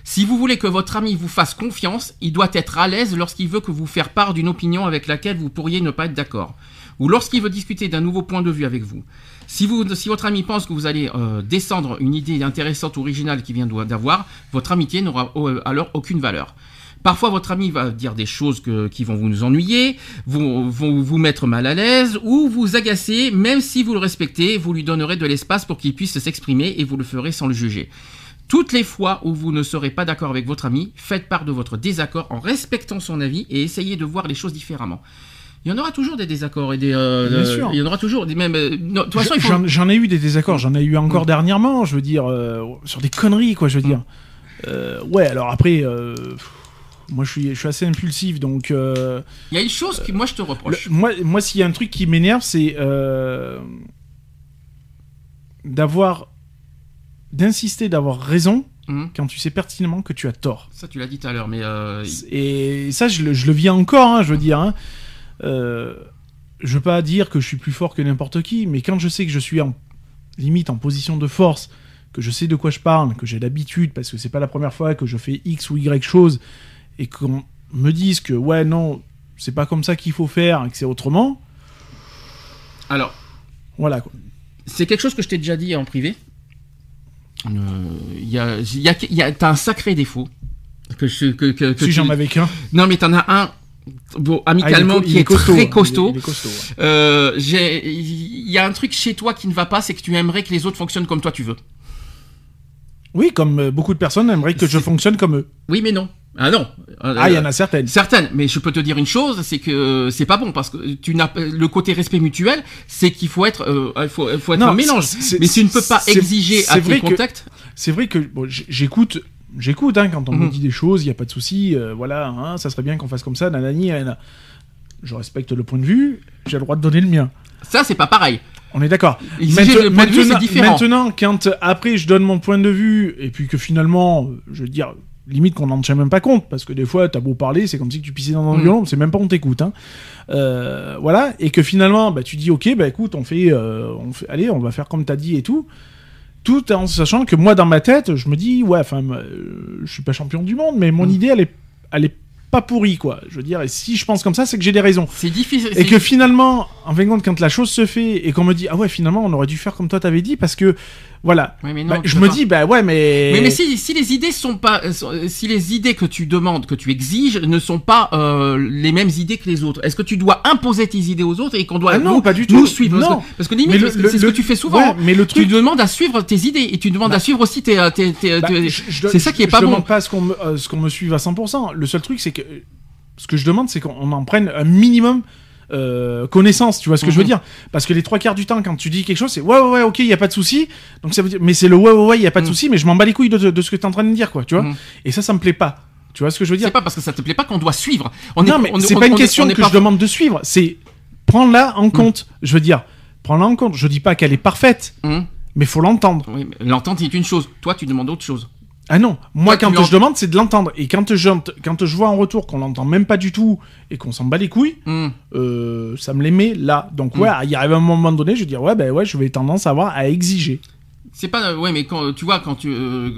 Si vous voulez que votre ami vous fasse confiance, il doit être à l'aise lorsqu'il veut que vous faire part d'une opinion avec laquelle vous pourriez ne pas être d'accord, ou lorsqu'il veut discuter d'un nouveau point de vue avec vous. Si, vous, si votre ami pense que vous allez euh, descendre une idée intéressante, originale qu'il vient d'avoir, votre amitié n'aura euh, alors aucune valeur. Parfois, votre ami va dire des choses qui vont vous ennuyer, vont, vont vous mettre mal à l'aise ou vous agacer, même si vous le respectez, vous lui donnerez de l'espace pour qu'il puisse s'exprimer et vous le ferez sans le juger. Toutes les fois où vous ne serez pas d'accord avec votre ami, faites part de votre désaccord en respectant son avis et essayez de voir les choses différemment. Il y en aura toujours des désaccords et des. euh, Bien euh, sûr. Il y en aura toujours des même. euh, non, de toute façon, faut. J'en ai eu des désaccords, j'en ai eu encore Mm. dernièrement, je veux dire, euh, sur des conneries, quoi, je veux dire. Euh, ouais, alors après, moi je suis, je suis assez impulsif, donc. Il y a une chose que moi je te le- reproche. moi, moi s'il y a un truc qui m'énerve, c'est d'avoir. d'insister d'avoir raison Mhm. quand tu sais pertinemment que tu as tort. Ça, tu l'as dit tout à l'heure, mais. euh, Et ça, je le, je le vis encore, hein, je veux dire. Hein. Euh, je veux pas dire que je suis plus fort que n'importe qui, mais quand je sais que je suis en limite en position de force, que je sais de quoi je parle, que j'ai l'habitude, parce que c'est pas la première fois que je fais X ou Y chose, et qu'on me dise que ouais, non, c'est pas comme ça qu'il faut faire, et que c'est autrement, Alors, voilà quoi. c'est quelque chose que je t'ai déjà dit en privé. Euh, Il y a, il y a, il y a- t'as un sacré défaut. Que je, que, que, que Si tu- j'en avais qu'un. Non, mais t'en as un, bon, amicalement, Ah, il est qui est, costaud, très costaud. Il est- il. Euh, il y a un truc chez toi qui ne va pas, c'est que tu aimerais que les autres fonctionnent comme toi tu veux. Oui, comme euh, beaucoup de personnes aimeraient que je fonctionne comme eux. Oui, mais non. Ah non. Ah, il y en a certaines. Certaines, mais je peux te dire une chose, c'est que c'est pas bon parce que tu n'as le côté respect mutuel, c'est qu'il faut être, euh, il faut, être Non, un mélange. Mais tu ne peux pas exiger à tes que- contacts. C'est vrai que bon, j'écoute, j'écoute hein, quand on me Mhm. dit des choses, il y a pas de souci. euh, voilà, hein, ça serait bien qu'on fasse comme ça, nanani, nanana. Je respecte le point de vue, j'ai le droit de donner le mien. Ça, c'est pas pareil. On est d'accord. Maintenant, maintenant, quand après je donne mon point de vue et puis que finalement, euh, je veux dire, limite qu'on n'en tient même pas compte parce que des fois, t'as beau parler, c'est comme si tu pissais dans un violon, c'est même pas on t'écoute. Hein. Euh, voilà, et que finalement, bah, tu dis ok, bah écoute, on fait, euh, on fait, allez, on va faire comme t'as dit et tout. Tout en sachant que moi, dans ma tête, je me dis, ouais, enfin, euh, je suis pas champion du monde, mais mon Mhm. idée, elle est, elle est pas pourrie, quoi. Je veux dire, et si je pense comme ça, c'est que j'ai des raisons. C'est difficile. Et que finalement, en fin de compte, quand la chose se fait et qu'on me dit, ah ouais, finalement, on aurait dû faire comme toi t'avais dit, parce que, voilà. Ouais, mais non, Bah, tu je me pas. dis, bah ouais, mais. Mais, mais si, si les idées sont pas, euh, sont- si les idées que tu demandes, que tu exiges, ne sont pas euh, les mêmes idées que les autres, est-ce que tu dois imposer tes idées aux autres et qu'on doit Ah non, nous, pas du nous tout. suivre? Parce Non. que, parce que limite, c'est ce que tu fais souvent. ouais, mais le Tu truc. demandes à suivre tes idées et tu demandes Bah. à suivre aussi tes, tes, tes- Bah, tes- je- je- c'est ça qui est je pas bon. demande pas à ce qu'on me, euh, ce qu'on me suive à 100%. Le seul truc, c'est que ce que je demande, c'est qu'on en prenne un minimum euh, connaissance. Tu vois ce que je veux Mhm. dire Parce que les trois quarts du temps, quand tu dis quelque chose, c'est ouais, ouais, ouais, ok, il y a pas de souci. Donc ça veut dire, mais c'est le ouais, ouais, ouais, il y a pas de Mhm. souci, mais je m'en bats les couilles de, de ce que t'es en train de dire, quoi. Tu vois Mhm. Et ça, ça me plaît pas. Tu vois ce que je veux dire? C'est pas parce que ça te plaît pas qu'on doit suivre. On Non, est, mais c'est pas une on est- question on est que pas- je demande de suivre. C'est prends-la en compte. Je veux dire, prends-la en compte. Je dis pas qu'elle est parfaite, mais faut l'entendre. oui, mais L'entente est une chose. Toi, tu demandes autre chose. Ah non, moi quand je demande, c'est de l'entendre. Et quand je, quand je vois en retour qu'on l'entend même pas du tout et qu'on s'en bat les couilles, Hum. euh, ça me les met là. Donc Mm. ouais, il arrive un moment donné, je vais dire ouais, ben ouais, je vais tendance à avoir à exiger. C'est pas ouais mais quand tu vois quand tu euh,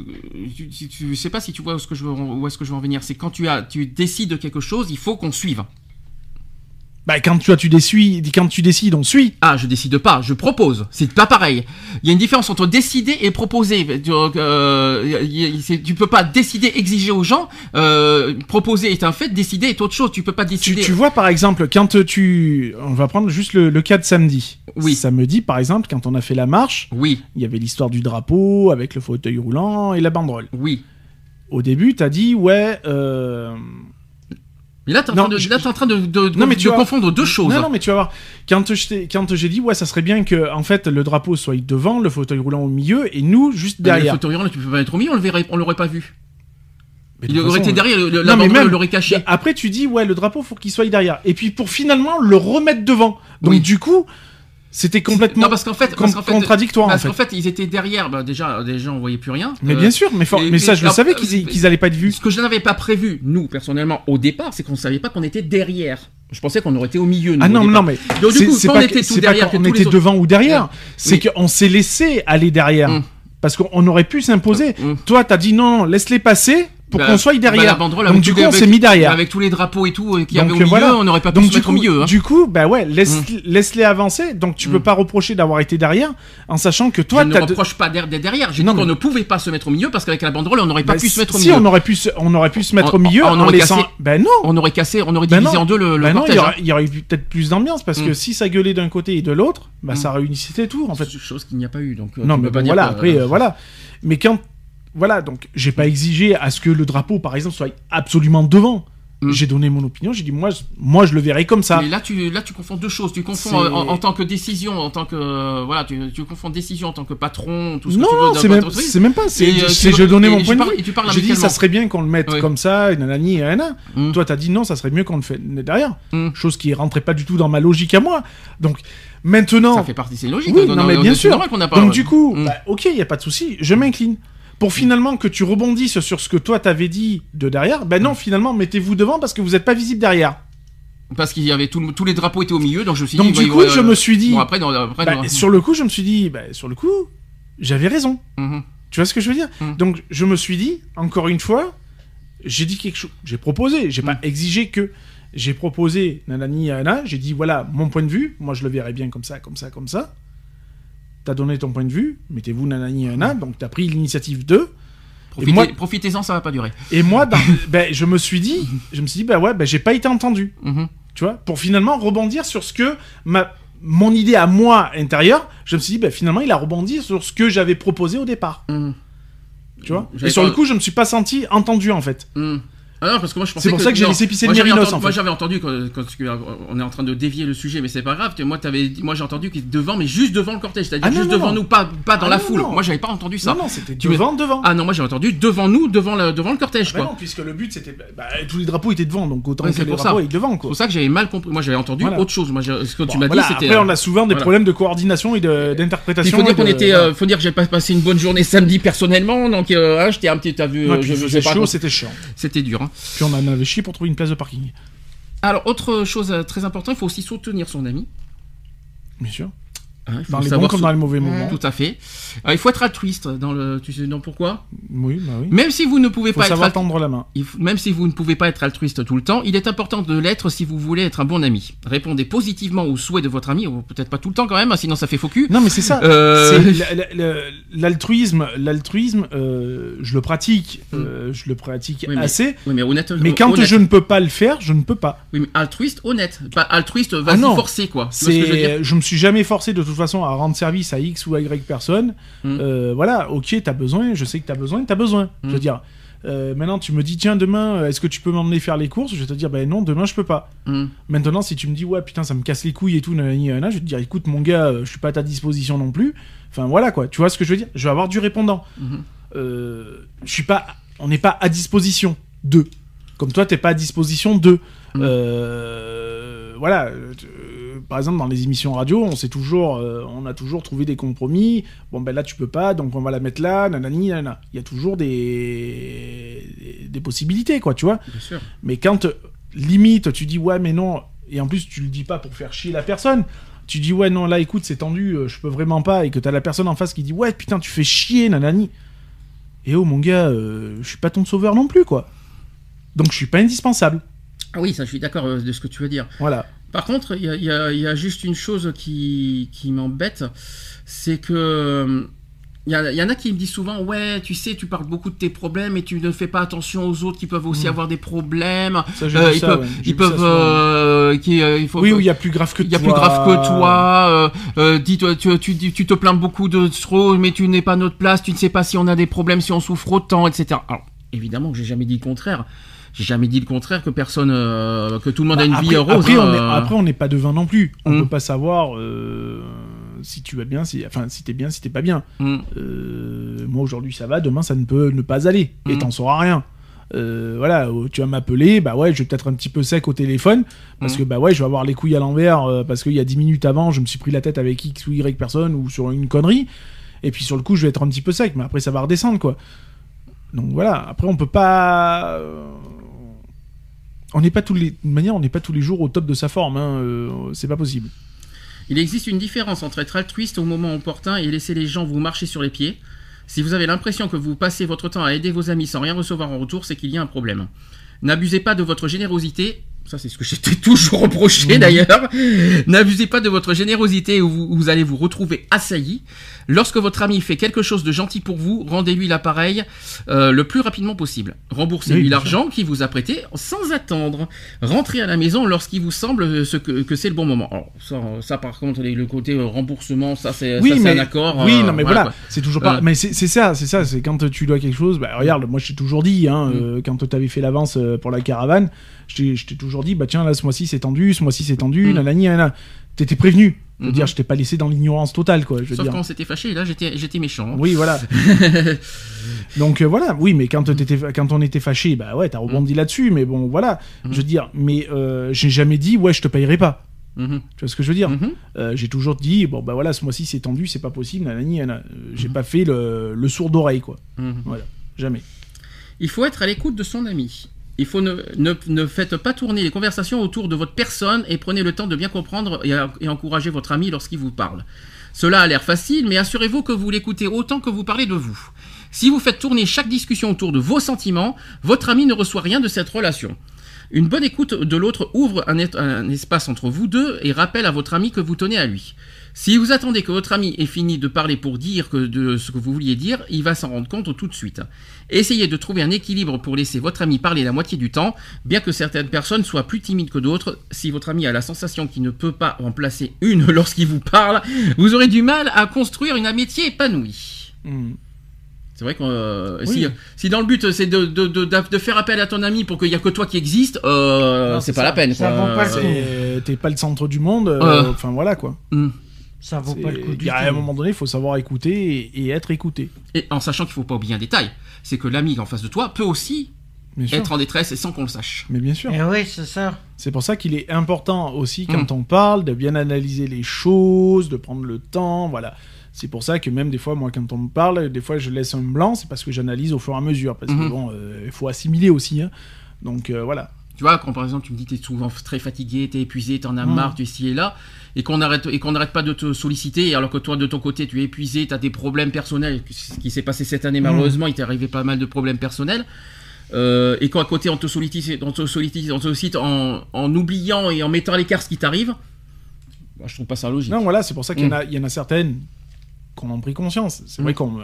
tu, tu, tu sais pas si tu vois où est-ce que je veux où est-ce que je veux en venir c'est quand tu as tu décides de quelque chose il faut qu'on suive Bah quand tu, tu décides, quand tu décides, on suit. ah je décide pas je propose c'est pas pareil il y a une différence entre décider et proposer tu, euh, tu peux pas décider exiger aux gens euh, proposer est un fait décider est autre chose tu peux pas Tu, décider tu vois par exemple, quand tu, on va prendre juste le, le cas de samedi. Oui. Samedi par exemple, quand on a fait la marche, oui il y avait l'histoire du drapeau avec le fauteuil roulant et la banderole. oui Au début, t'as dit ouais. Euh... mais là t'es en, Non, train de- je- là, t'es en train de, de, Non, mais de tu vois- confondre deux choses Non, non, mais tu vas voir. Quand je t'ai- quand j'ai dit ouais, ça serait bien que en fait le drapeau soit devant, le fauteuil roulant au milieu et nous juste Mais derrière. le fauteuil roulant, tu peux pas être au milieu on le verrait on l'aurait pas vu Mais il aurait façon, été derrière le, la banderole même- l'aurait caché Bah, Après, tu dis, ouais, le drapeau, faut qu'il soit derrière. Et puis, pour finalement le remettre devant. Donc, Oui. du coup, c'était complètement Non, parce qu'en fait, qu'en fait- contradictoire, en parce fait. qu'en fait, ils étaient derrière. Bah, déjà, déjà, on voyait plus rien. Mais Euh, bien sûr, mais, for- et- mais ça, je le savais euh, qu'ils qu'ils allaient pas être vus. Ce que je n'avais pas prévu, nous, personnellement, au départ, c'est qu'on savait pas qu'on était derrière. Je pensais qu'on aurait été au milieu. nous, Ah non, non, mais Donc, du c'est coup, quand pas on était tout c'est pas derrière, que qu'on tous était les autres- devant ou derrière. C'est Oui. qu'on s'est laissé aller derrière. Hum. Parce qu'on aurait pu s'imposer. Hum. Toi, t'as dit non, laisse-les passer pour Bah, qu'on soit bah, la derrière. banderole, Donc, du coup, les- on s'est mis derrière. Avec tous les drapeaux et tout euh, Donc, avait au milieu, voilà. on n'aurait pas pu Donc se mettre coup, au milieu. hein. du coup, bah ouais, laisse, laisse-les avancer. Donc tu peux Mm. pas reprocher d'avoir été derrière, en sachant que toi, je ne t'as de- reproche pas d'être derrière. J'ai dit qu'on ne pouvait pas se mettre au milieu parce qu'avec la banderole, on n'aurait pas Bah, pu se mettre au si milieu. on aurait pu, se, on aurait pu se mettre On- au milieu on en aurait cassé- Ben non. On aurait cassé, on aurait Ben divisé en deux le, le Ben non, il cortège. y, aurait, hein. il y aurait eu peut-être plus d'ambiance parce que Mm. si ça gueulait d'un côté et de l'autre, bah Mm. ça réunissait tout en fait. Chose qu'il n'y a pas eu. Donc, euh, non, mais peux voilà. Après, euh, voilà. Mais quand, voilà, donc j'ai pas exigé à ce que le drapeau, par exemple, soit absolument devant. Mm. J'ai donné mon opinion. J'ai dit moi, je- moi, je le verrais comme ça. Mais là, tu, là, tu confonds deux choses. Tu confonds euh, en, en tant que décision, en tant que euh, voilà, tu, tu confonds décision en tant que patron, tout ce non, que tu veux. dans c'est même, c'est même pas. C'est, Et, euh, je donnais mon point de parles- vue. J'ai dit ça serait bien qu'on le mette Ouais. comme ça, et nanani, et nanana. Mm. Toi, t'as dit non, ça serait mieux qu'on le fait derrière. Mm. Chose qui rentrait pas du tout dans ma logique à moi. Donc maintenant, Ça fait partie, c'est logique. Oui, dans- non, mais bien sûr. pas- Donc du coup, bah, ok, il y a pas de souci, je m'incline. Pour finalement que tu rebondisses sur ce que toi t'avais dit de derrière, ben Mm. non, finalement, mettez-vous devant parce que vous êtes pas visible derrière. Parce qu'il y avait tout tous les drapeaux étaient au milieu, donc je me suis Donc dit. du bah, coup, je euh, me suis dit, Bon après, non, après, bah, non. sur le coup, je me suis dit, bah, sur le coup, j'avais raison. Mhm. Tu vois ce que je veux dire Mm. Donc je me suis dit, encore une fois, j'ai dit quelque chose, j'ai proposé, j'ai pas Mm. exigé que. J'ai proposé nanani j'ai dit voilà mon point de vue, moi je le verrais bien comme ça, comme ça, comme ça. T'as donné ton point de vue, mettez-vous nanani nanana, donc t'as pris l'initiative 2. Profitez- moi- Profitez-en, ça va pas durer. Et moi, dans- *laughs* ben, je me suis dit, je me suis dit, bah ouais, ben, j'ai pas été entendu. Mhm. Tu vois, pour finalement rebondir sur ce que ma, mon idée à moi intérieure, je me suis dit, ben, finalement, il a rebondi sur ce que j'avais proposé au départ. Mhm. Tu vois J'avais Et sur pas- le coup, je me suis pas senti entendu en fait. Mhm. Ah non, parce que moi je pensais C'est pour ça que j'ai laissé pisser le mérinos. Moi j'avais entendu quand, on est en train de dévier le sujet, mais c'est pas grave. Moi moi j'ai entendu qu'il était devant, mais juste devant le cortège, c'est-à-dire Ah juste non, devant non. nous, pas, pas dans Ah la non, foule. Moi j'avais pas entendu ça. Non, non, c'était me- devant, devant. Ah non, moi j'ai entendu devant nous, devant le, devant le cortège, Bah quoi. non, puisque le but c'était. Bah, tous les drapeaux étaient devant, donc autant Ouais, que c'est les pour drapeaux ça. devant C'est pour ça que j'avais mal compris. Moi j'avais entendu Voilà. autre chose. Moi, ce que tu m'as voilà, dit, c'était. Après, euh, on a souvent des problèmes de coordination et de- Il d'interprétation. faut dire qu'on était, euh, faut dire que j'ai pas passé une bonne journée samedi personnellement, donc euh, hein, j'étais un petit, t'as vu, pas chaud, c'était chiant. c'était dur. Hein. Puis on en avait chié pour trouver une place de parking. Alors autre chose euh, très importante, il faut aussi soutenir son ami. Bien sûr. Hein, Dans les bons comme dans les mauvais moments. Tout à fait. Alors, il faut être altruiste dans le. Tu sais non pourquoi? Oui, bah oui. Même si vous ne pouvez Faut pas être savoir alt- tendre la main. il faut- même si vous ne pouvez pas être altruiste tout le temps, il est important de l'être si vous voulez être un bon ami. Répondez positivement aux souhaits de votre ami, peut-être pas tout le temps quand même, hein, sinon ça fait faux cul. Non, mais c'est ça. Euh, C'est la- la- la- L'altruisme, l'altruisme, euh, je le pratique, euh, je le pratique Oui, mais- assez. Oui, mais honnête. Mais quand honnête. je ne peux pas le faire, je ne peux pas. Oui, mais altruiste, honnête. Pas altruiste, vas-y Ah forcer quoi. Tu vois ce que je C'est, je me suis jamais forcé de toute façon à rendre service à X ou à Y personne. Mm. Euh, voilà, ok, t'as besoin, je sais que t'as besoin, t'as besoin. Je veux Mm. dire, euh, maintenant tu me dis tiens demain, euh, est-ce que tu peux m'emmener faire les courses? Je vais te dire ben non, demain je peux pas. Hum. Maintenant si tu me dis ouais putain ça me casse les couilles et tout, nanani, nanana, je vais te dire écoute mon gars, je suis pas à ta disposition non plus. Enfin voilà quoi, tu vois ce que je veux dire? Je vais avoir du répondant. Euh, je suis pas, on n'est pas à disposition d'eux. Comme toi t'es pas à disposition d'eux. Euh, voilà. Par exemple, dans les émissions radio, on s'est toujours, euh, on a toujours trouvé des compromis. Bon, ben là, tu peux pas, donc on va la mettre là, nanani, nanana. Il y a toujours des, des possibilités, quoi, tu vois. Bien sûr. Mais quand, limite, tu dis, ouais, mais non, et en plus, tu le dis pas pour faire chier la personne. Tu dis, ouais, non, là, écoute, c'est tendu, euh, je peux vraiment pas, et que t'as la personne en face qui dit, ouais, putain, tu fais chier, nanani. Et oh, mon gars, euh, je suis pas ton sauveur non plus, quoi. Donc, je suis pas indispensable. Ah oui, ça, je suis d'accord euh, de ce que tu veux dire. Voilà. Par contre, il y a, y y juste une chose qui, qui m'embête, c'est que euh, il y, en a qui me disent souvent, ouais, tu sais, tu parles beaucoup de tes problèmes et tu ne fais pas attention aux autres qui peuvent aussi Mm. avoir des problèmes. Ça, Euh, ils ça, peuvent, ouais. Ils peuvent, euh, qui, euh, il faut. Oui, oui, il y a plus grave que il y a toi. plus grave que toi. Dis-toi, tu, tu, tu, tu te plains beaucoup de trop, mais tu n'es pas à notre place. Tu ne sais pas si on a des problèmes, si on souffre autant, etc. Alors, évidemment que j'ai jamais dit le contraire. J'ai jamais dit le contraire que personne, euh, que tout le monde Bah, a une après, vie heureuse. Après, hein, on est, euh. après, on n'est pas devin non plus. On Mm. peut pas savoir euh, si tu vas bien, si, enfin, si t'es bien, si t'es pas bien. Mm. Euh, moi, aujourd'hui, ça va. Demain, ça ne peut ne pas aller. Et Mm. t'en sauras rien. Euh, voilà, oh, tu vas m'appeler, bah ouais, je vais peut-être un petit peu sec au téléphone, parce que bah ouais, je vais avoir les couilles à l'envers, euh, parce qu'il y a 10 minutes avant, je me suis pris la tête avec X ou Y personne, ou sur une connerie, et puis sur le coup, je vais être un petit peu sec, mais après, ça va redescendre, quoi. Donc voilà, après, on peut pas... euh, On n'est pas tous les... Manière, on n'est pas tous les jours au top de sa forme, hein, euh, c'est pas possible. Il existe une différence entre être altruiste au moment opportun et laisser les gens vous marcher sur les pieds. Si vous avez l'impression que vous passez votre temps à aider vos amis sans rien recevoir en retour, c'est qu'il y a un problème. N'abusez pas de votre générosité. Ça, c'est ce que j'étais *laughs* toujours reproché d'ailleurs. N'abusez pas de votre générosité ou vous, vous allez vous retrouver assailli. Lorsque votre ami fait quelque chose de gentil pour vous, rendez-lui l'appareil euh, le plus rapidement possible. Remboursez-lui Oui, l'argent qu'il vous a prêté sans attendre. Rentrez à la maison lorsqu'il vous semble euh, ce que, que c'est le bon moment. Alors, ça, ça, par contre, le côté euh, remboursement, ça c'est oui, un accord. Oui, euh, non, mais voilà, c'est toujours pas. Euh. Mais c'est ça, c'est ça, c'est quand tu dois quelque chose. Bah, regarde, moi, je t'ai toujours dit, hein, Mm. quand tu avais fait l'avance pour la caravane, je t'ai- t'ai toujours dit, bah tiens, là, ce mois-ci, c'est tendu, ce mois-ci, c'est tendu, Mm. nanani, nanana. T'étais prévenu. Je veux dire, je t'ai pas laissé dans l'ignorance totale, quoi. Je veux Sauf dire. quand on s'était fâché, là j'étais méchant. Oui, voilà. *laughs* Donc euh, voilà, oui, mais quand, t'étais- quand on était fâché, bah ouais, t'as rebondi là-dessus, mais bon, voilà. Je veux dire, mais euh, j'ai jamais dit, ouais, je te payerai pas. Mhm. Tu vois ce que je veux dire? Mhm. Euh, J'ai toujours dit, bon, bah voilà, ce mois-ci, c'est tendu, c'est pas possible, nanani, nanana. J'ai pas fait le, le sourd d'oreille, quoi. Mhm. Jamais. Il faut être à l'écoute de son ami. Il faut ne, faites pas tourner les conversations autour de votre personne et prenez le temps de bien comprendre et, encourager votre ami lorsqu'il vous parle. Cela a l'air facile, mais assurez-vous que vous l'écoutez autant que vous parlez de vous. Si vous faites tourner chaque discussion autour de vos sentiments, votre ami ne reçoit rien de cette relation. Une bonne écoute de l'autre ouvre un espace entre vous deux et rappelle à votre ami que vous tenez à lui. Si vous attendez que votre ami ait fini de parler pour dire que de ce que vous vouliez dire, il va s'en rendre compte tout de suite. Essayez de trouver un équilibre pour laisser votre ami parler la moitié du temps, bien que certaines personnes soient plus timides que d'autres. Si votre ami a la sensation qu'il ne peut pas en placer une *laughs* lorsqu'il vous parle, vous aurez du mal à construire une amitié épanouie. Hmm. C'est vrai que euh, Oui. si, si dans le but c'est de, de, de, de faire appel à ton ami pour qu'il n'y a que toi qui existe, euh, c'est pas ça. la peine. T'es pas le centre du monde. euh, Euh. Enfin voilà quoi. Hmm. Ça vaut pas le coup il du y a, à un moment donné, il faut savoir écouter et, et être écouté. Et en sachant qu'il faut pas oublier un détail, c'est que l'ami en face de toi peut aussi être en détresse et sans qu'on le sache. Mais bien sûr. Eh oui, c'est ça. C'est pour ça qu'il est important aussi quand Mm. on parle de bien analyser les choses, de prendre le temps, voilà. C'est pour ça que même des fois, moi, quand on me parle, des fois, je laisse un blanc, c'est parce que j'analyse au fur et à mesure, parce que Mhm. bon, euh, il faut assimiler aussi, hein. Donc euh, voilà. Tu vois, quand par exemple tu me dis que tu es souvent très fatigué, tu es épuisé, tu en as Mm. marre, tu es ici et là, et qu'on arrête, et qu'on n'arrête pas de te solliciter, alors que toi de ton côté tu es épuisé, tu as des problèmes personnels, ce qui s'est passé cette année malheureusement, il t'est arrivé pas mal de problèmes personnels, euh, et qu'à côté on te sollicite, on te sollicite, on te sollicite en, en oubliant et en mettant à l'écart ce qui t'arrive, bah, je trouve pas ça logique. Non, voilà, c'est pour ça qu'il y, en a- il y en a certaines qu'on en pris conscience. C'est vrai Mm. qu'on, euh,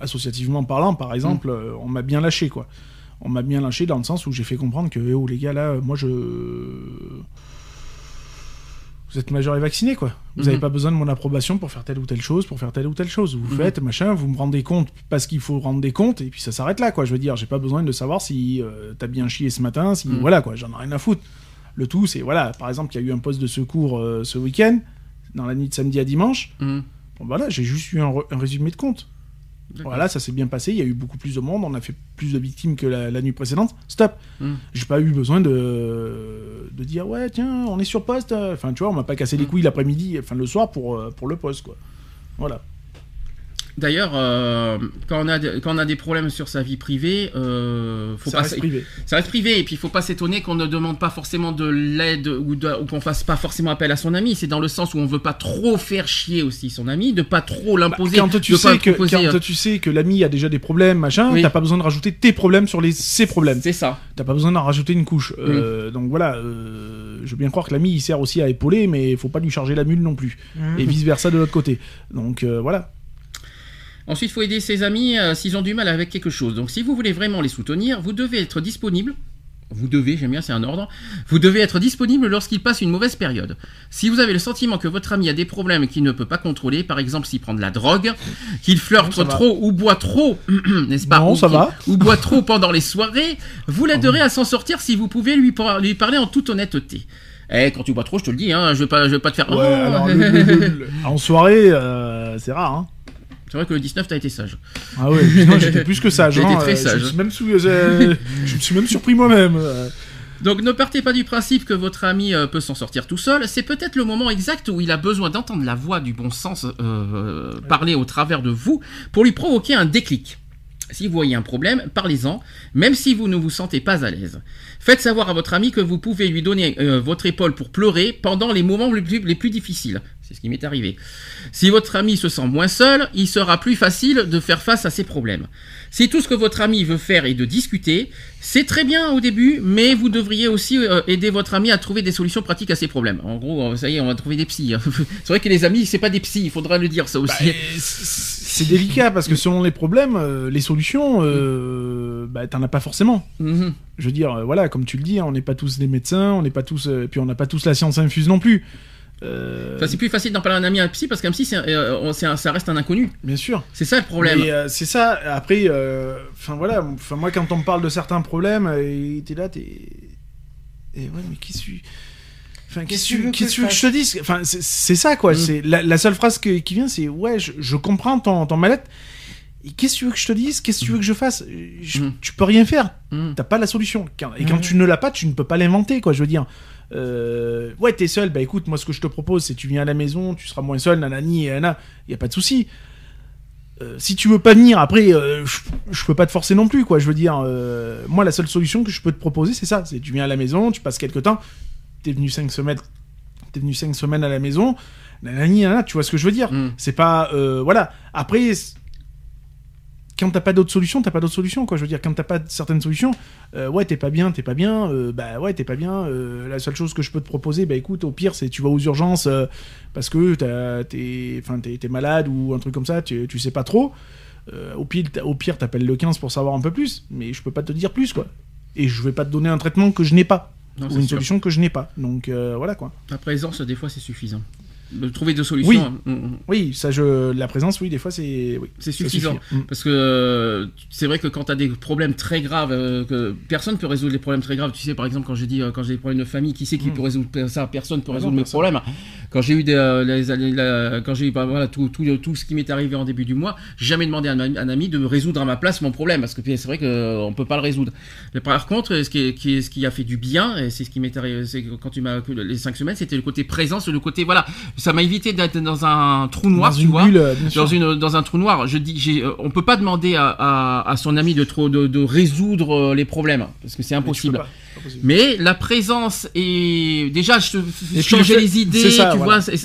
associativement parlant, par exemple, euh, on m'a bien lâché, quoi. On m'a bien lâché dans le sens où j'ai fait comprendre que, eh oh les gars, là, moi je. Vous êtes majeur et vacciné, quoi. Vous Mhm. n'avez pas besoin de mon approbation pour faire telle ou telle chose, pour faire telle ou telle chose. Vous Mhm. faites, machin, vous me rendez compte parce qu'il faut rendre des comptes, et puis ça s'arrête là, quoi. Je veux dire, j'ai pas besoin de savoir si euh, t'as bien chié ce matin, si. Mhm. Voilà, quoi, j'en ai rien à foutre. Le tout, c'est, voilà, par exemple, il y a eu un poste de secours euh, ce week-end, dans la nuit de samedi à dimanche. Mhm. Bon, voilà, j'ai juste eu un, un résumé de compte. Voilà, ça s'est bien passé, il y a eu beaucoup plus de monde, on a fait plus de victimes que la, la nuit précédente. Stop. Mm. J'ai pas eu besoin de, de dire, ouais, tiens, on est sur poste. Enfin, tu vois, on m'a pas cassé les Mm. couilles l'après-midi, enfin le soir pour, euh, pour le poste, quoi. Voilà. D'ailleurs, euh, quand, on a de- quand on a des problèmes sur sa vie privée, euh, faut ça pas reste privé. Ça reste privé et puis il faut pas s'étonner qu'on ne demande pas forcément de l'aide ou, qu'on fasse pas forcément appel à son ami. C'est dans le sens où on veut pas trop faire chier aussi son ami, de pas trop l'imposer. Bah, quand tu de pas sais que, proposer, quand euh, tu sais que l'ami a déjà des problèmes, machin, Oui. t'as pas besoin de rajouter tes problèmes sur les, ses problèmes. C'est ça. T'as pas besoin d'en rajouter une couche. Mm. Euh, donc voilà, euh, je veux bien croire que l'ami il sert aussi à épauler, mais faut pas lui charger la mule non plus. Mhm. Et vice versa de l'autre côté. Donc euh, voilà. Ensuite, il faut aider ses amis euh, s'ils ont du mal avec quelque chose. Donc, si vous voulez vraiment les soutenir, vous devez être disponible. Vous devez, j'aime bien, c'est un ordre. Vous devez être disponible lorsqu'il passe une mauvaise période. Si vous avez le sentiment que votre ami a des problèmes qu'il ne peut pas contrôler, par exemple s'il prend de la drogue, qu'il flirte va. trop ou boit trop, *clears throat* n'est-ce pas Non, ou ça va. Ou boit trop pendant les soirées, vous l'aiderez à s'en sortir si vous pouvez lui, par- lui parler en toute honnêteté. Eh, quand tu bois trop, je te le dis, hein, je vais pas, je vais pas te faire. Ouais, Oh. alors, le- le- le- *laughs* en soirée, euh, c'est rare. Hein. C'est vrai que le 19, t'as été sage. Ah ouais, j'étais plus que sage. *laughs* Été hein, très euh, sage. Je me suis même, sou- euh, je me suis même surpris moi-même. euh. *laughs* Donc ne partez pas du principe que votre ami euh, peut s'en sortir tout seul. C'est peut-être le moment exact où il a besoin d'entendre la voix du bon sens euh, parler au travers de vous pour lui provoquer un déclic. Si vous voyez un problème, parlez-en, même si vous ne vous sentez pas à l'aise. Faites savoir à votre ami que vous pouvez lui donner euh, votre épaule pour pleurer pendant les moments les plus, les plus difficiles. C'est ce qui m'est arrivé. Si votre ami se sent moins seul, il sera plus facile de faire face à ses problèmes. Si tout ce que votre ami veut faire est de discuter, c'est très bien au début, mais vous devriez aussi euh, aider votre ami à trouver des solutions pratiques à ses problèmes. En gros, euh, ça y est, on va trouver des psys. *laughs* c'est vrai que les amis, c'est pas des psys, il faudra le dire ça aussi. Bah, c- c'est délicat parce que selon les problèmes, euh, les solutions, euh, bah, t'en as pas forcément. Mhm. Je veux dire, euh, voilà, comme tu le dis, hein, on n'est pas tous des médecins, on n'est pas tous, euh, puis on n'a pas tous la science infuse non plus. Euh, Enfin, c'est plus facile d'en parler à un ami à un psy parce qu'un psy, euh, un- ça reste un inconnu. bien sûr. C'est ça le problème. Euh, c'est ça. Après, euh, enfin voilà, enfin moi quand on me parle de certains problèmes, euh, t'es là, t'es, et ouais, mais qu'est-ce que tu, enfin qu'est-ce que tu veux, qu'est-ce que que je te dise? Enfin c'est ça quoi. Mm. C'est la, la seule phrase que- qui vient, c'est ouais, je, je comprends ton ton mal-être. Et qu'est-ce que tu veux que je te dise? Qu'est-ce que tu veux que je fasse? Je- Mm. Tu peux rien faire. Mhm. T'as pas la solution. Et quand Mm. tu ne l'as pas, tu ne peux pas l'inventer, quoi. Je veux dire. Euh, ouais, t'es seul. Bah écoute, moi, ce que je te propose, c'est tu viens à la maison, tu seras moins seul, nanani, et nana. Y a pas de souci. Euh, si tu veux pas venir, après, euh, je, je peux pas te forcer non plus, quoi. Je veux dire, moi, la seule solution que je peux te proposer, c'est ça. C'est tu viens à la maison, tu passes quelques temps. T'es venu cinq semaines. T'es venu cinq semaines à la maison. Nanani, nanana, tu vois ce que je veux dire Mm. C'est pas, voilà. Après. Quand t'as pas d'autres solutions, t'as pas d'autres solutions, quoi. Je veux dire, quand t'as pas certaines solutions, euh, ouais, t'es pas bien, t'es pas bien, euh, bah ouais, t'es pas bien. euh, la seule chose que je peux te proposer, bah écoute, au pire, c'est tu vas aux urgences parce que t'es, enfin, t'es, malade ou un truc comme ça, tu, tu sais pas trop. Au pire, au pire, t'appelles le 15 pour savoir un peu plus, mais je peux pas te dire plus, quoi. Et je vais pas te donner un traitement que je n'ai pas Non, ou une sûr. solution que je n'ai pas. Donc voilà, quoi. La présence, des fois, c'est suffisant. De trouver deux solutions, Oui. Oui, ça, je, la présence, oui, des fois, c'est, oui, c'est ça suffisant. suffit. Mm. Parce que euh, c'est vrai que quand tu as des problèmes très graves, euh, que personne peut résoudre les problèmes très graves. Tu sais, par exemple, quand j'ai dit euh, quand j'ai des problèmes de famille, qui c'est qui Mm. peut résoudre ça? Personne peut Ah résoudre non, mes personne. problèmes. Quand j'ai eu des, euh, les, les- la- quand j'ai eu bah, voilà, tout, tout, tout ce qui m'est arrivé en début du mois, jamais demandé à un, ami- un ami de me résoudre à ma place mon problème parce que c'est vrai qu'on peut pas le résoudre. Mais par contre, ce qui, est- qui, est- ce qui a fait du bien, et c'est ce qui m'est arrivé, c'est quand tu m'as les cinq semaines, c'était le côté présence, le côté voilà, ça m'a évité d'être dans un trou noir, Dans tu vois bulle, euh, dans une dans un trou noir. Je dis, euh, on peut pas demander à, à, à son ami de, trop, de de résoudre euh, les problèmes parce que c'est impossible. Mais la présence et déjà je, changer les idées, c'est ça, tu voilà. vois,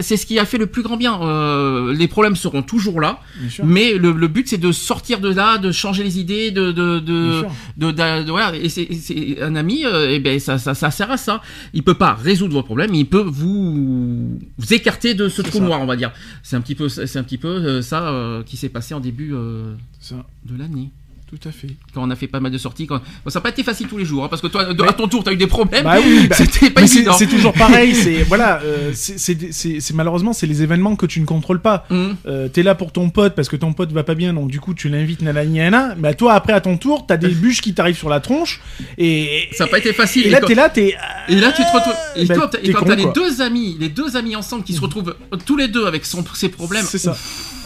c'est ce qui a fait le plus grand bien. Euh, les problèmes seront toujours là, mais le, le but c'est de sortir de là, de changer les idées, de de de, de, de- de- voilà. Et c'est- un ami, euh, et ben ça, ça ça sert à ça. Il peut pas résoudre vos problèmes, mais il peut vous, vous écarter de ce trou noir, on va dire. C'est un petit peu c'est un petit peu euh, ça qui s'est passé en début de l'année. Tout à fait. Quand on a fait pas mal de sorties, quand... bon, ça n'a pas été facile tous les jours, hein, parce que toi, de- à ton tour, tu as eu des problèmes. Bah oui, *laughs* bah, C'était pas évident. c'est toujours pareil. *laughs* C'est voilà, euh, c'est- malheureusement c'est les événements que tu ne contrôles pas. Hum. Euh, T'es là pour ton pote parce que ton pote va pas bien, donc du coup tu l'invites nanani nana. Mais toi après à ton tour, t'as des *laughs* bûches qui t'arrivent sur la tronche et Ça n'a pas été facile. et là quand- t'es là, t'es Et là, tu te retrouves. Et Bah, toi, t'as- et t'es quand t'as les deux amis, les deux amis ensemble qui se retrouvent tous les deux avec son, ses problèmes, C'est ça.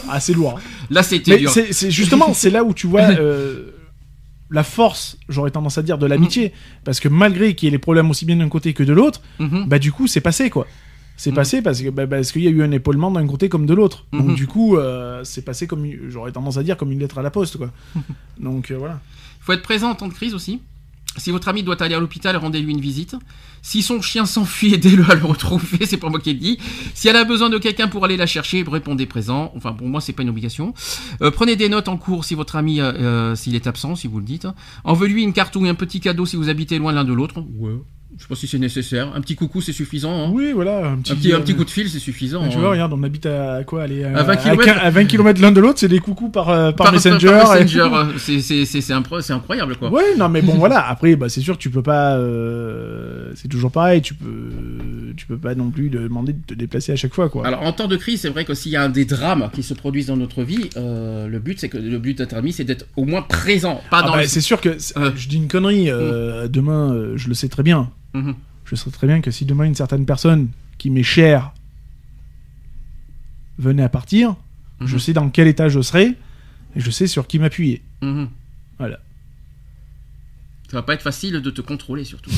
Ah c'est lourd. hein. Là, c'était dur. c'est justement *laughs* c'est là où tu vois euh, la force, j'aurais tendance à dire, de l'amitié, parce que malgré qu'il y ait les problèmes aussi bien d'un côté que de l'autre, Mhm. bah du coup c'est passé quoi. C'est Mhm. passé parce que bah, parce qu'il y a eu un épaulement d'un côté comme de l'autre. Donc du coup euh, c'est passé comme j'aurais tendance à dire comme une lettre à la poste quoi. *laughs* Donc euh, voilà. Il faut être présent en temps de crise aussi. Si votre ami doit aller à l'hôpital, rendez-lui une visite. Si son chien s'enfuit, *laughs* aidez-le à le retrouver, c'est pas moi qui le. Si elle a besoin de quelqu'un pour aller la chercher, répondez présent. Enfin, pour moi, c'est pas une obligation. Euh, prenez des notes en cours si votre ami, euh, euh, s'il est absent, si vous le dites. Envoyez-lui une carte ou un petit cadeau si vous habitez loin l'un de l'autre. Ouais. Je sais pas si c'est nécessaire. Un petit coucou, c'est suffisant. hein. Oui voilà un petit Un petit, un petit euh, coup de fil, c'est suffisant. Tu hein. vois, regarde, on habite à quoi allez, À 20 kilomètres. quin- à 20 km l'un de l'autre, c'est des coucous par, euh, par, Par- Messenger. par Messenger, euh, c'est- incroyable quoi. Ouais, non, mais bon, *laughs* voilà. Après, bah, c'est sûr, tu peux pas. euh, c'est toujours pareil. Tu peux, tu peux pas non plus demander de te déplacer à chaque fois, quoi. Alors en temps de crise, c'est vrai que s'il y a un des drames qui se produisent dans notre vie, euh, le but c'est que le but d'être ami, c'est d'être au moins présent, pas Ah dans bah, le. c'est sûr que je dis une connerie. euh, Demain, euh, je le sais très bien. Mhm. Je sais très bien que si demain une certaine personne qui m'est chère venait à partir, je Mhm. sais dans quel état je serais et je sais sur qui m'appuyer. Mhm. Voilà. Ça va pas être facile de te contrôler surtout.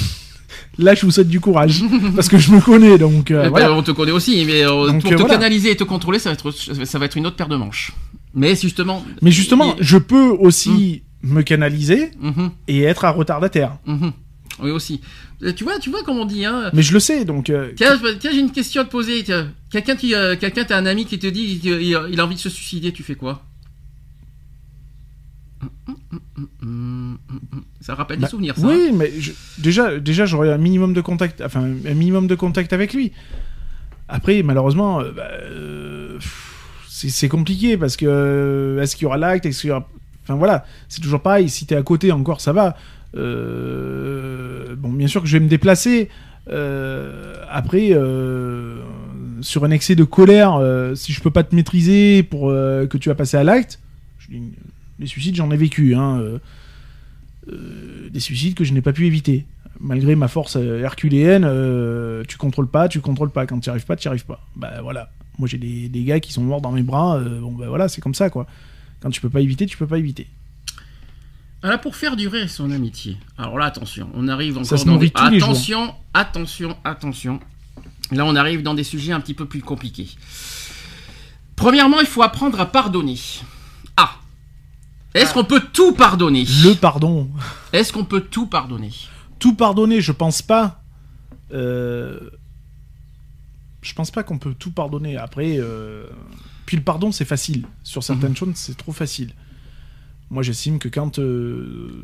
Là, je vous souhaite du courage *laughs* parce que je me connais, donc euh. On te connaît aussi, mais euh, Donc, pour euh, te voilà. canaliser et te contrôler, ça va être ça va être une autre paire de manches. Mais justement. Mais justement, je peux aussi me canaliser Mhm, et être un retardataire. Oui aussi. Euh, Tu vois, tu vois comme on dit hein. Mais je le sais, donc. euh, Tiens, j'ai une question à te poser. Quelqu'un qui, euh, quelqu'un, t'as un ami qui te dit qu'il il a envie de se suicider, tu fais quoi? Ça rappelle Bah, des souvenirs, ça. Oui, mais je- déjà, déjà j'aurais un minimum de contact, enfin un minimum de contact avec lui. Après, malheureusement, euh, bah, c'est c'est compliqué parce que est-ce qu'il y aura l'acte, est-ce qu'il y aura, enfin voilà, c'est toujours pareil. Si t'es à côté encore, ça va. Euh, bon, bien sûr que je vais me déplacer. Euh, après, euh, sur un excès de colère, si je peux pas te maîtriser pour que tu vas passer à l'acte, les suicides, j'en ai vécu. Hein, des suicides que je n'ai pas pu éviter. Malgré ma force herculéenne, tu contrôles pas, tu contrôles pas. Quand tu arrives pas, tu arrives pas. Bah voilà. Moi j'ai des, gars qui sont morts dans mes bras. bon bah voilà, c'est comme ça quoi. Quand tu peux pas éviter, tu peux pas éviter. Alors, pour faire durer son amitié. Alors là, attention, on arrive encore Ça se dans des... Attention, attention, attention. Là, on arrive dans des sujets un petit peu plus compliqués. Premièrement, il faut apprendre à pardonner. Ah. Est-ce qu'on peut tout pardonner? Le pardon, Est-ce qu'on peut tout pardonner? Tout pardonner, je pense pas. Euh, je pense pas qu'on peut tout pardonner. Après, euh, puis le pardon, c'est facile. Sur certaines Mhm. choses, c'est trop facile. Moi, j'estime que quand. euh,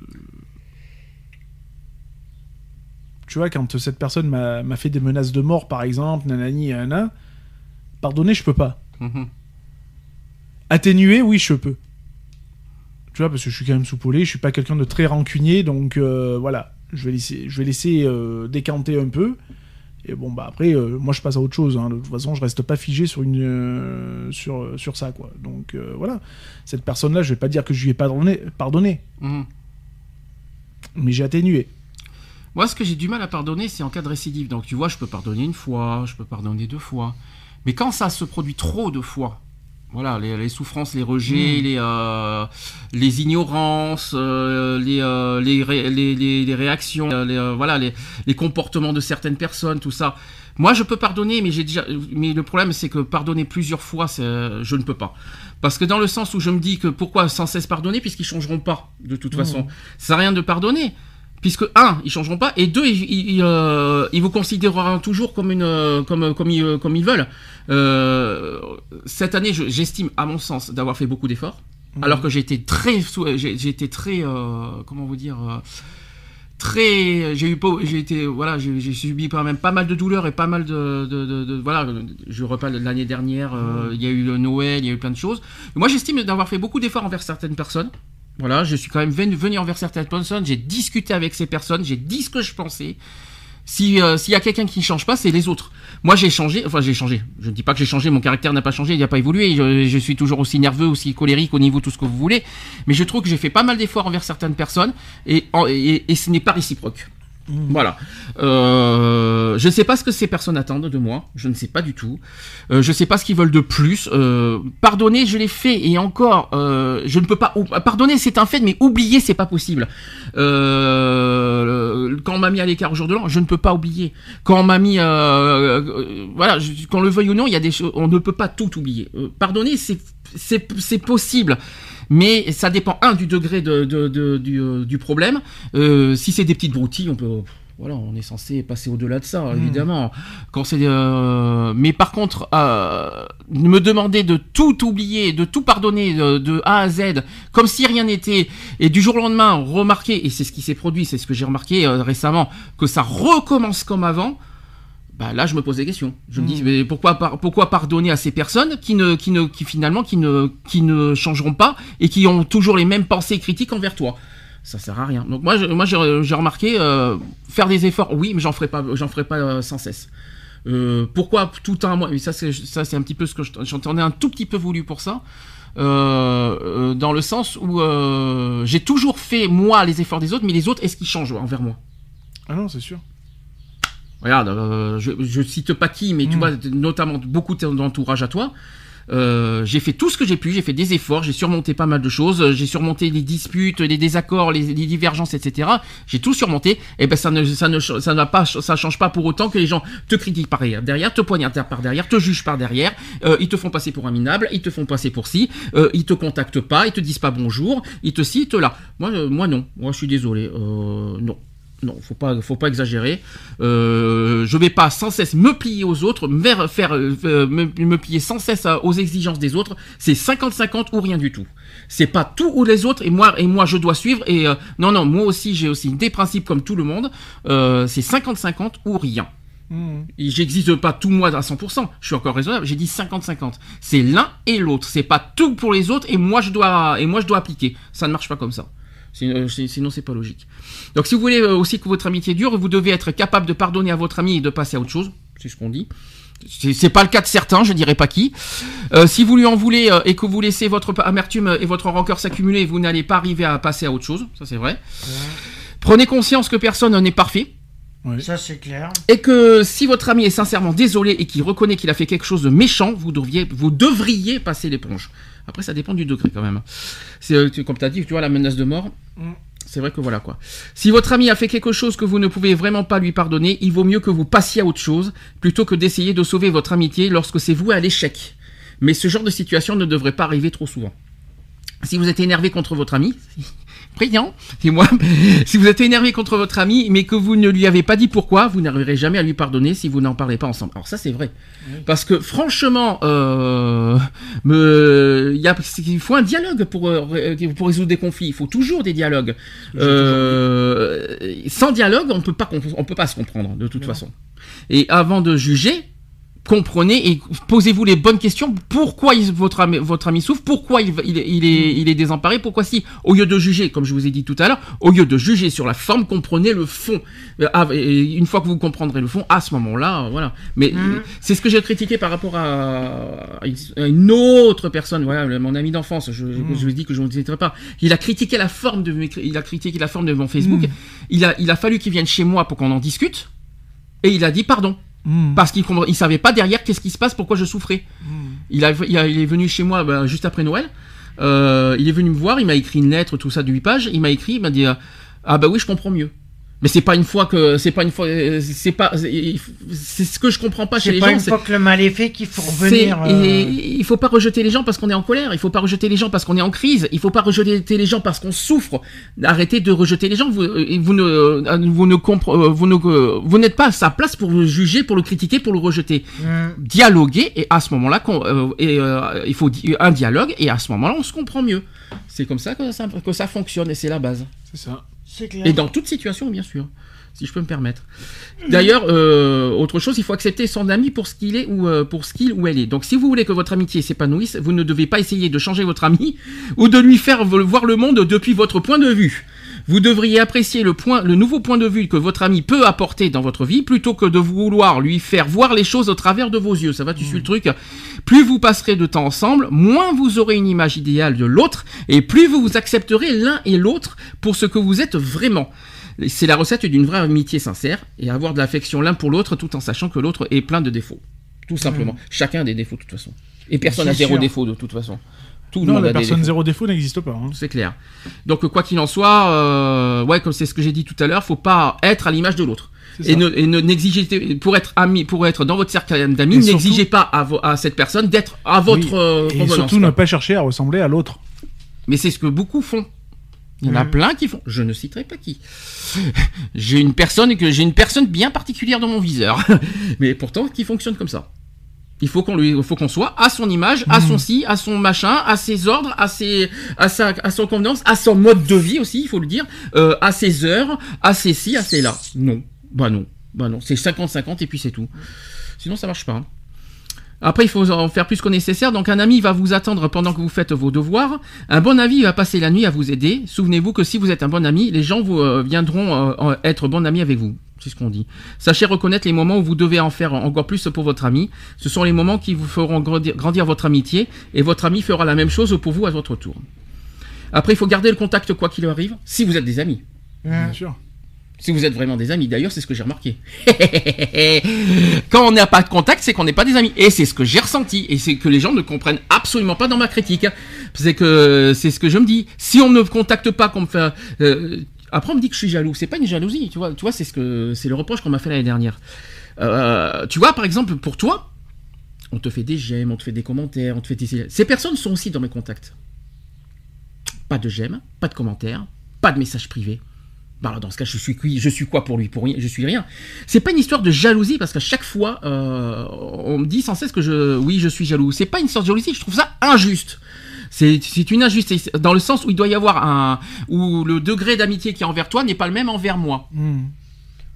Tu vois, quand cette personne m'a fait des menaces de mort, par exemple, nanani, nanana, pardonner, je peux pas. Mhm. Atténuer, oui, je peux. Tu vois, parce que je suis quand même soupolé, je suis pas quelqu'un de très rancunier, donc euh, voilà, je vais laisser, je vais laisser euh, décanter un peu. Et bon, bah après, euh, moi je passe à autre chose. hein. De toute façon, je reste pas figé sur, une, euh, sur, sur ça, quoi. Donc euh, voilà, cette personne-là, je vais pas dire que je lui ai pardonné, pardonné Mhm. mais j'ai atténué. Moi, ce que j'ai du mal à pardonner, c'est en cas de récidive. Donc, tu vois, je peux pardonner une fois, je peux pardonner deux fois. Mais quand ça se produit trop de fois, voilà, les, les souffrances, les rejets, les, euh, les ignorances, euh, les, euh, les, ré- les, les- réactions, les, voilà, les, les comportements de certaines personnes, tout ça. Moi, je peux pardonner, mais j'ai déjà, mais le problème, c'est que pardonner plusieurs fois, je ne peux pas. Parce que dans le sens où je me dis que pourquoi sans cesse pardonner, puisqu'ils changeront pas, de toute façon. Ça sert à rien de pardonner. Puisque un, ils changeront pas, et deux, ils, ils, ils vous considéreront toujours comme une, comme, comme ils, comme ils veulent. Euh, cette année, je- j'estime, à mon sens, d'avoir fait beaucoup d'efforts, alors que j'ai été très, j'ai été très, euh, comment vous dire, euh, très, j'ai eu, j'ai été, voilà, j'ai subi quand même pas mal de douleurs et pas mal de, de, de- de- voilà, je reparle de l'année dernière, euh, il y a eu le Noël, il y a eu plein de choses. Moi, j'estime d'avoir fait beaucoup d'efforts envers certaines personnes. Voilà, je suis quand même venu, venu envers certaines personnes, j'ai discuté avec ces personnes, j'ai dit ce que je pensais. Si euh, s'il y a quelqu'un qui ne change pas, c'est les autres. Moi, j'ai changé, enfin j'ai changé. Je ne dis pas que j'ai changé, mon caractère n'a pas changé, il n'a pas évolué. Je, suis toujours aussi nerveux, aussi colérique au niveau tout ce que vous voulez. Mais je trouve que j'ai fait pas mal d'efforts envers certaines personnes et ce n'est pas réciproque. Voilà. Euh, je ne sais pas ce que ces personnes attendent de moi. Je ne sais pas du tout. Euh, je ne sais pas ce qu'ils veulent de plus. Euh, pardonner, je l'ai fait et encore, euh, je ne peux pas. Pardonner, c'est un fait, mais oublier, c'est pas possible. Quand on m'a mis à l'écart au jour de l'an, je ne peux pas oublier. Quand on m'a mis, voilà, qu'on le veuille ou non, il y a des choses, on ne peut pas tout oublier. Pardonner, c'est possible. Mais ça dépend un du degré de, de- de- du, euh, du problème. Euh, si c'est des petites broutilles, on peut voilà, on est censé passer au-delà de ça, évidemment. Quand c'est, euh, mais par contre, euh, me demander de tout oublier, de tout pardonner de, de A à Z, comme si rien n'était, et du jour au lendemain remarquer, et c'est ce qui s'est produit, c'est ce que j'ai remarqué euh, récemment, que ça recommence comme avant. Bah là, je me pose des questions. Je me dis, mais pourquoi, par- pourquoi pardonner à ces personnes qui ne, qui ne, qui finalement, qui ne, qui ne changeront pas et qui ont toujours les mêmes pensées critiques envers toi? Ça sert à rien. Donc moi, je- moi j'ai remarqué euh, faire des efforts, oui, mais j'en ferai pas, j'en ferai pas euh, sans cesse. Euh, pourquoi tout un mois? Mais ça, c'est ça, c'est un petit peu ce que je- j'en ai un tout petit peu voulu pour ça. Euh, dans le sens où euh, j'ai toujours fait moi les efforts des autres, mais les autres, est-ce qu'ils changent envers moi? Ah non, c'est sûr. Regarde, euh, je, je cite pas qui, mais tu Mm. vois, notamment beaucoup d'entourage à toi. Euh, j'ai fait tout ce que j'ai pu, j'ai fait des efforts, j'ai surmonté pas mal de choses, j'ai surmonté les disputes, les désaccords, les, les divergences, etc. J'ai tout surmonté. Et ben ça ne, ça ne, ça n'a pas, ça change pas pour autant que les gens te critiquent par derrière, te poignardent par derrière, te jugent par derrière, euh, ils te font passer pour un minable, ils te font passer pour ci, euh, ils te contactent pas, ils te disent pas bonjour, ils te citent là. Moi, euh, moi non, moi je suis désolé, euh, non. Non, faut pas, faut pas exagérer. Euh, je vais pas sans cesse me plier aux autres, me faire, faire euh, me, me plier sans cesse à- aux exigences des autres. C'est 50-50 ou rien du tout. C'est pas tout ou les autres et moi et moi je dois suivre. Et euh, non non, moi aussi j'ai aussi des principes comme tout le monde. Euh, c'est 50-50 ou rien. Mmh. J'existe pas tout moi à 100%. Je suis encore raisonnable. J'ai dit 50-50. C'est l'un et l'autre. C'est pas tout pour les autres et moi je dois et moi je dois appliquer. Ça ne marche pas comme ça. Sinon, euh, c'est- sinon c'est pas logique. Donc si vous voulez euh, aussi que votre amitié dure, vous devez être capable de pardonner à votre ami et de passer à autre chose. C'est ce qu'on dit. C'est pas le cas de certains, je dirais pas qui. Euh, si vous lui en voulez euh, et que vous laissez votre amertume et votre rancœur s'accumuler, vous n'allez pas arriver à passer à autre chose. Ça c'est vrai. Prenez conscience que personne n'est parfait. Ça, c'est clair. Et que si votre ami est sincèrement désolé et qu'il reconnaît qu'il a fait quelque chose de méchant, vous devriez, vous devriez passer l'éponge. Après, ça dépend du degré quand même. C'est euh, comme tu as dit, tu vois la menace de mort. Mm. C'est vrai que voilà quoi. Si votre ami a fait quelque chose que vous ne pouvez vraiment pas lui pardonner, il vaut mieux que vous passiez à autre chose plutôt que d'essayer de sauver votre amitié lorsque c'est voué à l'échec. Mais ce genre de situation ne devrait pas arriver trop souvent. Si vous êtes énervé contre votre ami, président, c'est moi. *laughs* si vous êtes énervé contre votre ami, mais que vous ne lui avez pas dit pourquoi, vous n'arriverez jamais à lui pardonner si vous n'en parlez pas ensemble. Alors ça, c'est vrai. Parce que franchement, euh, me, il y a, il faut un dialogue pour euh, pour résoudre des conflits. Il faut toujours des dialogues. Euh, sans dialogue, on peut pas, on peut pas se comprendre de toute façon. Et avant de juger, comprenez et posez-vous les bonnes questions. Pourquoi il- votre, ami, votre ami souffre? Pourquoi il, il, est- il est, il est désemparé? Pourquoi si? Au lieu de juger, comme je vous ai dit tout à l'heure, au lieu de juger sur la forme, comprenez le fond. Euh, ah, et une fois que vous comprendrez le fond, à ce moment-là, euh, voilà. Mais euh, c'est ce que j'ai critiqué par rapport à, à une autre personne, voilà, mon ami d'enfance. Je, je, je vous ai dit que je ne citerai pas. Il a critiqué la forme de, il a critiqué la forme de mon Facebook. Il a, il a fallu qu'il vienne chez moi pour qu'on en discute. Et il a dit pardon. Hmm. Parce qu'il ne savait pas derrière qu'est-ce qui se passe, pourquoi je souffrais. Il, a, il, a- il est venu chez moi bah, juste après Noël. Euh, il est venu me voir, il m'a écrit une lettre, tout ça de 8 pages. Il m'a écrit, il m'a dit euh, Ah bah oui, je comprends mieux. Mais c'est pas une fois que. C'est pas une fois. C'est pas. C'est ce que je comprends pas chez C'est les pas gens. une c'est- fois que le mal est fait qu'il faut revenir. euh, et il faut pas rejeter les gens parce qu'on est en colère. Il faut pas rejeter les gens parce qu'on est en crise. Il faut pas rejeter les gens parce qu'on souffre. Arrêtez de rejeter les gens. Vous, vous ne, vous ne compre- euh, vous ne, vous n'êtes pas à sa place pour le juger, pour le critiquer, pour le rejeter. hum, Dialoguer et à ce moment-là, qu'on- euh, et, euh, il faut un dialogue et à ce moment-là, on se comprend mieux. C'est comme ça que ça, que ça fonctionne et c'est la base. C'est ça. Et dans toute situation, bien sûr, si je peux me permettre. D'ailleurs, euh, autre chose, il faut accepter son ami pour ce qu'il est ou euh, pour ce qu'il ou elle est. Donc, si vous voulez que votre amitié s'épanouisse, vous ne devez pas essayer de changer votre ami ou de lui faire vo- voir le monde depuis votre point de vue. Vous devriez apprécier le point, le nouveau point de vue que votre ami peut apporter dans votre vie, plutôt que de vouloir lui faire voir les choses au travers de vos yeux. Ça va, tu suis le truc. Plus vous passerez de temps ensemble, moins vous aurez une image idéale de l'autre, et plus vous vous accepterez l'un et l'autre pour ce que vous êtes vraiment. C'est la recette d'une vraie amitié sincère et avoir de l'affection l'un pour l'autre tout en sachant que l'autre est plein de défauts. Tout simplement. Chacun a des défauts de toute façon. Et personne n'a zéro sûr. défaut de toute façon. Tout le Non, monde la a personne zéro défaut n'existe pas. hein. C'est clair. Donc quoi qu'il en soit, euh, ouais, comme c'est ce que j'ai dit tout à l'heure, faut pas être à l'image de l'autre. Et ne, et ne n'exigez pour être ami, pour être dans votre cercle d'amis, Et surtout- n'exigez pas à, vo- à cette personne d'être à votre Oui. euh, Et surtout quoi. ne pas chercher à ressembler à l'autre. Mais c'est ce que beaucoup font. Il y en a plein qui font. Je ne citerai pas qui. *laughs* j'ai une personne que j'ai une personne bien particulière dans mon viseur, *laughs* mais pourtant qui fonctionne comme ça. Il faut qu'on lui, il faut qu'on soit à son image, à son si, à son machin, à ses ordres, à ses, à sa, à son convenance, à son mode de vie aussi, il faut le dire, euh, à ses heures, à ses si, à ses là. Non, bah non, bah non, c'est 50-50 et puis c'est tout. Sinon ça marche pas. hein. Après, il faut en faire plus que nécessaire. Donc, un ami va vous attendre pendant que vous faites vos devoirs. Un bon ami va passer la nuit à vous aider. Souvenez-vous que si vous êtes un bon ami, les gens vous euh, viendront euh, être bons amis avec vous. C'est ce qu'on dit. Sachez reconnaître les moments où vous devez en faire encore plus pour votre ami. Ce sont les moments qui vous feront grandir, votre amitié et votre ami fera la même chose pour vous à votre tour. Après, il faut garder le contact quoi qu'il arrive, si vous êtes des amis. Bien sûr. Si vous êtes vraiment des amis, d'ailleurs, c'est ce que j'ai remarqué. *laughs* Quand on n'a pas de contact, c'est qu'on n'est pas des amis. Et c'est ce que j'ai ressenti. Et c'est que les gens ne comprennent absolument pas dans ma critique. C'est que c'est ce que je me dis. Si on ne me contacte pas, qu'on me fait. euh, après, on me dit que je suis jaloux. C'est pas une jalousie, tu vois. C'est ce que c'est le reproche qu'on m'a fait l'année dernière. Euh, tu vois, par exemple, pour toi, on te fait des j'aime, on te fait des commentaires, on te fait des. Ces personnes sont aussi dans mes contacts. Pas de j'aime, pas de commentaires, pas de messages privés. Bah dans ce cas, je suis quoi pour lui rien Je suis rien. C'est pas une histoire de jalousie parce qu'à chaque fois, euh, on me dit sans cesse que je, oui, je suis jaloux. C'est pas une sorte de jalousie. Je trouve ça injuste. C'est une injustice dans le sens où il doit y avoir un où le degré d'amitié qui est envers toi n'est pas le même envers moi. Hmm.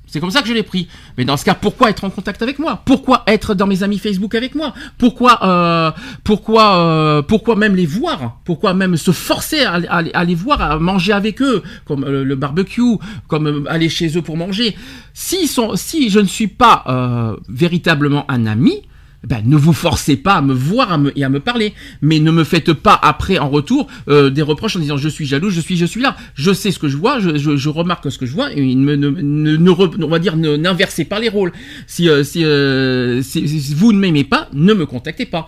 C'est comme ça que je l'ai pris. Mais dans ce cas, pourquoi être en contact avec moi? Pourquoi être dans mes amis Facebook avec moi? Pourquoi, euh, pourquoi, euh, pourquoi même les voir? Pourquoi même se forcer à, à- à les voir, à manger avec eux, comme euh, le barbecue, comme euh, aller chez eux pour manger? Si sont, si je ne suis pas euh, véritablement un ami, ben, ne vous forcez pas à me voir à me, et à me parler, mais ne me faites pas après en retour euh, des reproches en disant je suis jaloux, je suis, je suis là. Je sais ce que je vois, je, je, remarque ce que je vois, et ne, ne, ne, ne on va dire n'inversez pas les rôles. Si, euh, si, euh, si- si vous ne m'aimez pas, ne me contactez pas.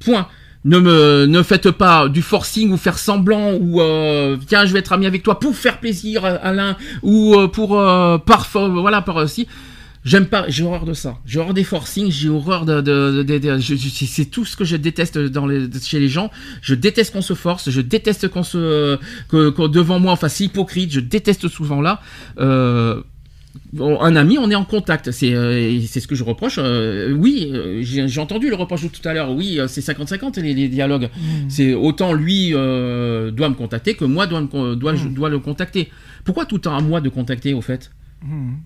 Point. Ne me ne faites pas du forcing ou faire semblant ou euh, tiens je vais être ami avec toi pour faire plaisir l'un ou euh, pour euh, par voilà par aussi J'aime pas, j'ai horreur de ça. J'ai horreur des forcings, j'ai horreur de, de, de- c'est tout ce que je déteste dans les, chez les gens. Je déteste qu'on se force, je déteste qu'on se, que, que devant moi, enfin c'est hypocrite. Je déteste souvent là. Euh, un ami, on est en contact. C'est, euh, c'est ce que je reproche. Euh, oui, euh, j'ai entendu le reproche de tout à l'heure. Oui, c'est 50-50 les, les dialogues. C'est autant lui doit me contacter que moi dois, me je dois le contacter. Pourquoi tout le temps à moi de contacter au fait?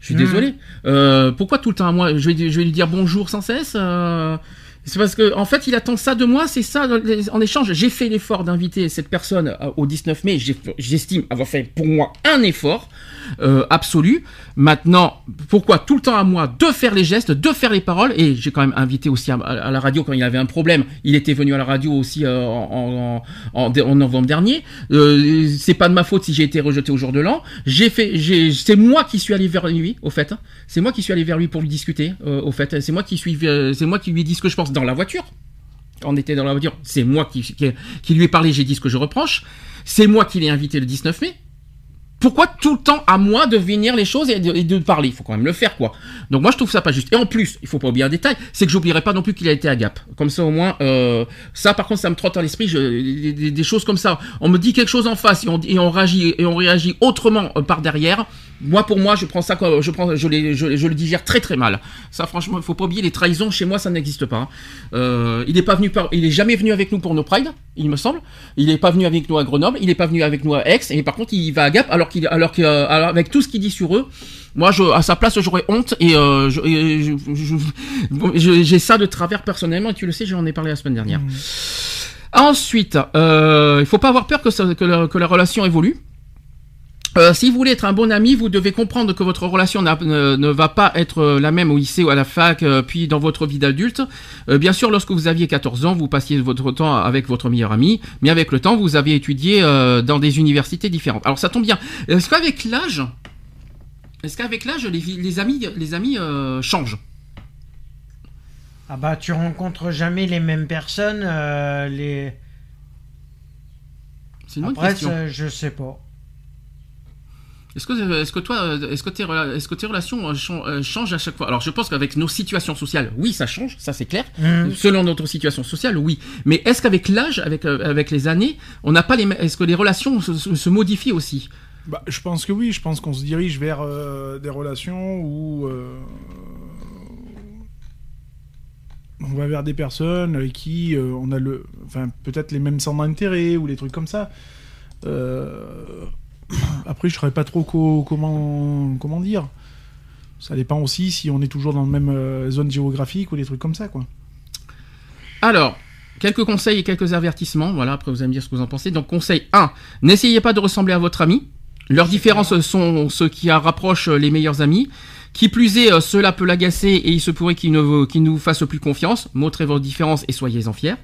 Je suis désolé. Euh, pourquoi tout le temps à moi? Je vais, je vais lui dire bonjour sans cesse euh, C'est parce que en fait, il attend ça de moi. C'est ça en échange. J'ai fait l'effort d'inviter cette personne euh, au 19 mai. J'estime avoir fait pour moi un effort euh, absolu. Maintenant, pourquoi tout le temps à moi de faire les gestes, de faire les paroles? Et j'ai quand même invité aussi à, la radio quand il avait un problème. Il était venu à la radio aussi euh, en, novembre dernier. C'est pas de ma faute si j'ai été rejeté au jour de l'an. J'ai fait, c'est moi qui suis allé vers lui, au fait. hein. C'est moi qui suis allé vers lui pour lui discuter, au fait. C'est moi qui suis, c'est moi qui lui dit ce que je pense dans la voiture. On était dans la voiture. C'est moi qui, lui ai parlé. J'ai dit ce que je reproche. C'est moi qui l'ai invité le 19 mai. Pourquoi tout le temps à moi de venir les choses et de, parler? Il faut quand même le faire, quoi. Donc moi je trouve ça pas juste. Et en plus, il faut pas oublier un détail, c'est que j'oublierai pas non plus qu'il a été à Gap. Comme ça au moins, euh, ça par contre ça me trotte à l'esprit. Des, choses comme ça. On me dit quelque chose en face et on, et on réagit et on réagit autrement euh, par derrière. Moi pour moi, je prends ça comme je prends, je, les- je, je le digère très très mal. Ça franchement, il faut pas oublier les trahisons chez moi, ça n'existe pas. hein. Euh, il est pas venu par, il est jamais venu avec nous pour nos prides, il me semble. Il est pas venu avec nous à Grenoble, il est pas venu avec nous à Aix, et par contre il va à Gap alors qu'il, alors que, euh, tout ce qu'il dit sur eux, moi je, à sa place j'aurais honte et, euh, je- et je- je- je- j'ai ça de travers personnellement et tu le sais, j'en ai parlé la semaine dernière. Ensuite, euh, il faut pas avoir peur que, ça- que, la, que la relation évolue. Euh, si vous voulez être un bon ami, vous devez comprendre que votre relation ne, ne va pas être euh, la même au lycée ou à la fac, euh, puis dans votre vie d'adulte. Euh, bien sûr, lorsque vous aviez 14 ans, vous passiez votre temps avec votre meilleur ami, mais avec le temps, vous avez étudié dans des universités différentes. Alors ça tombe bien. Est-ce qu'avec l'âge, est-ce qu'avec l'âge, les, les amis, les amis changent? Ah bah tu rencontres jamais les mêmes personnes. les... C'est une Après, question. je sais pas. Est-ce que, est-ce que toi, euh, est-ce que tes, rela- est-ce que tes relations euh, chan- euh, changent à chaque fois? Alors, je pense qu'avec nos situations sociales, oui, ça change, ça c'est clair. Mhm. Selon notre situation sociale, oui. Mais est-ce qu'avec l'âge, avec euh, avec les années, on n'a pas les, est-ce que les relations se, se- se modifient aussi? Bah, je pense que oui, je pense qu'on se dirige vers euh, des relations où euh, on va vers des personnes avec qui euh, on a le, enfin peut-être les mêmes centres d'intérêt ou les trucs comme ça. Euh, Après, je ne pas trop co- comment comment dire. Ça dépend aussi si on est toujours dans la même euh, zone géographique ou des trucs comme ça, quoi. Alors, quelques conseils et quelques avertissements. Voilà, après vous allez me dire ce que vous en pensez. Donc, conseil 1, n'essayez pas de ressembler à votre ami. Leurs différences sont ce qui rapproche les meilleurs amis. Qui plus est, euh, cela peut l'agacer et il se pourrait qu'il ne, vous- qu'il nous fasse plus confiance. Montrez vos différences et soyez-en fiers.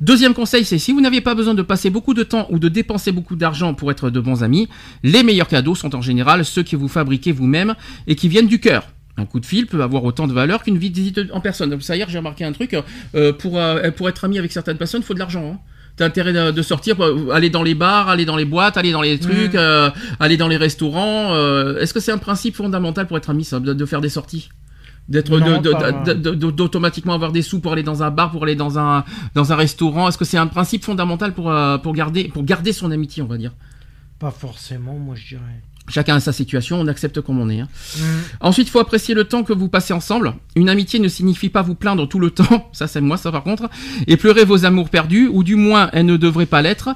Deuxième conseil, c'est si vous n'aviez pas besoin de passer beaucoup de temps ou de dépenser beaucoup d'argent pour être de bons amis, les meilleurs cadeaux sont en général ceux que vous fabriquez vous-même et qui viennent du cœur. Un coup de fil peut avoir autant de valeur qu'une visite en personne. Donc, ça hier, j'ai remarqué un truc. euh, pour, euh, pour être ami avec certaines personnes, il faut de l'argent. Hein. T'as intérêt de, de sortir, aller dans les bars, aller dans les boîtes, aller dans les trucs, euh, aller dans les restaurants. euh, Est-ce que c'est un principe fondamental pour être ami, ça, de, de faire des sorties? D'être d'automatiquement avoir des sous pour aller dans un bar, pour aller dans un dans un restaurant. Est-ce que c'est un principe fondamental pour euh, pour garder pour garder son amitié, on va dire? Pas forcément, moi je dirais. Chacun a sa situation, on accepte comme on est. hein. Mhm. Ensuite, il faut apprécier le temps que vous passez ensemble. Une amitié ne signifie pas vous plaindre tout le temps, *laughs* ça c'est moi ça par contre, et pleurer vos amours perdus, ou du moins elles ne devraient pas l'être.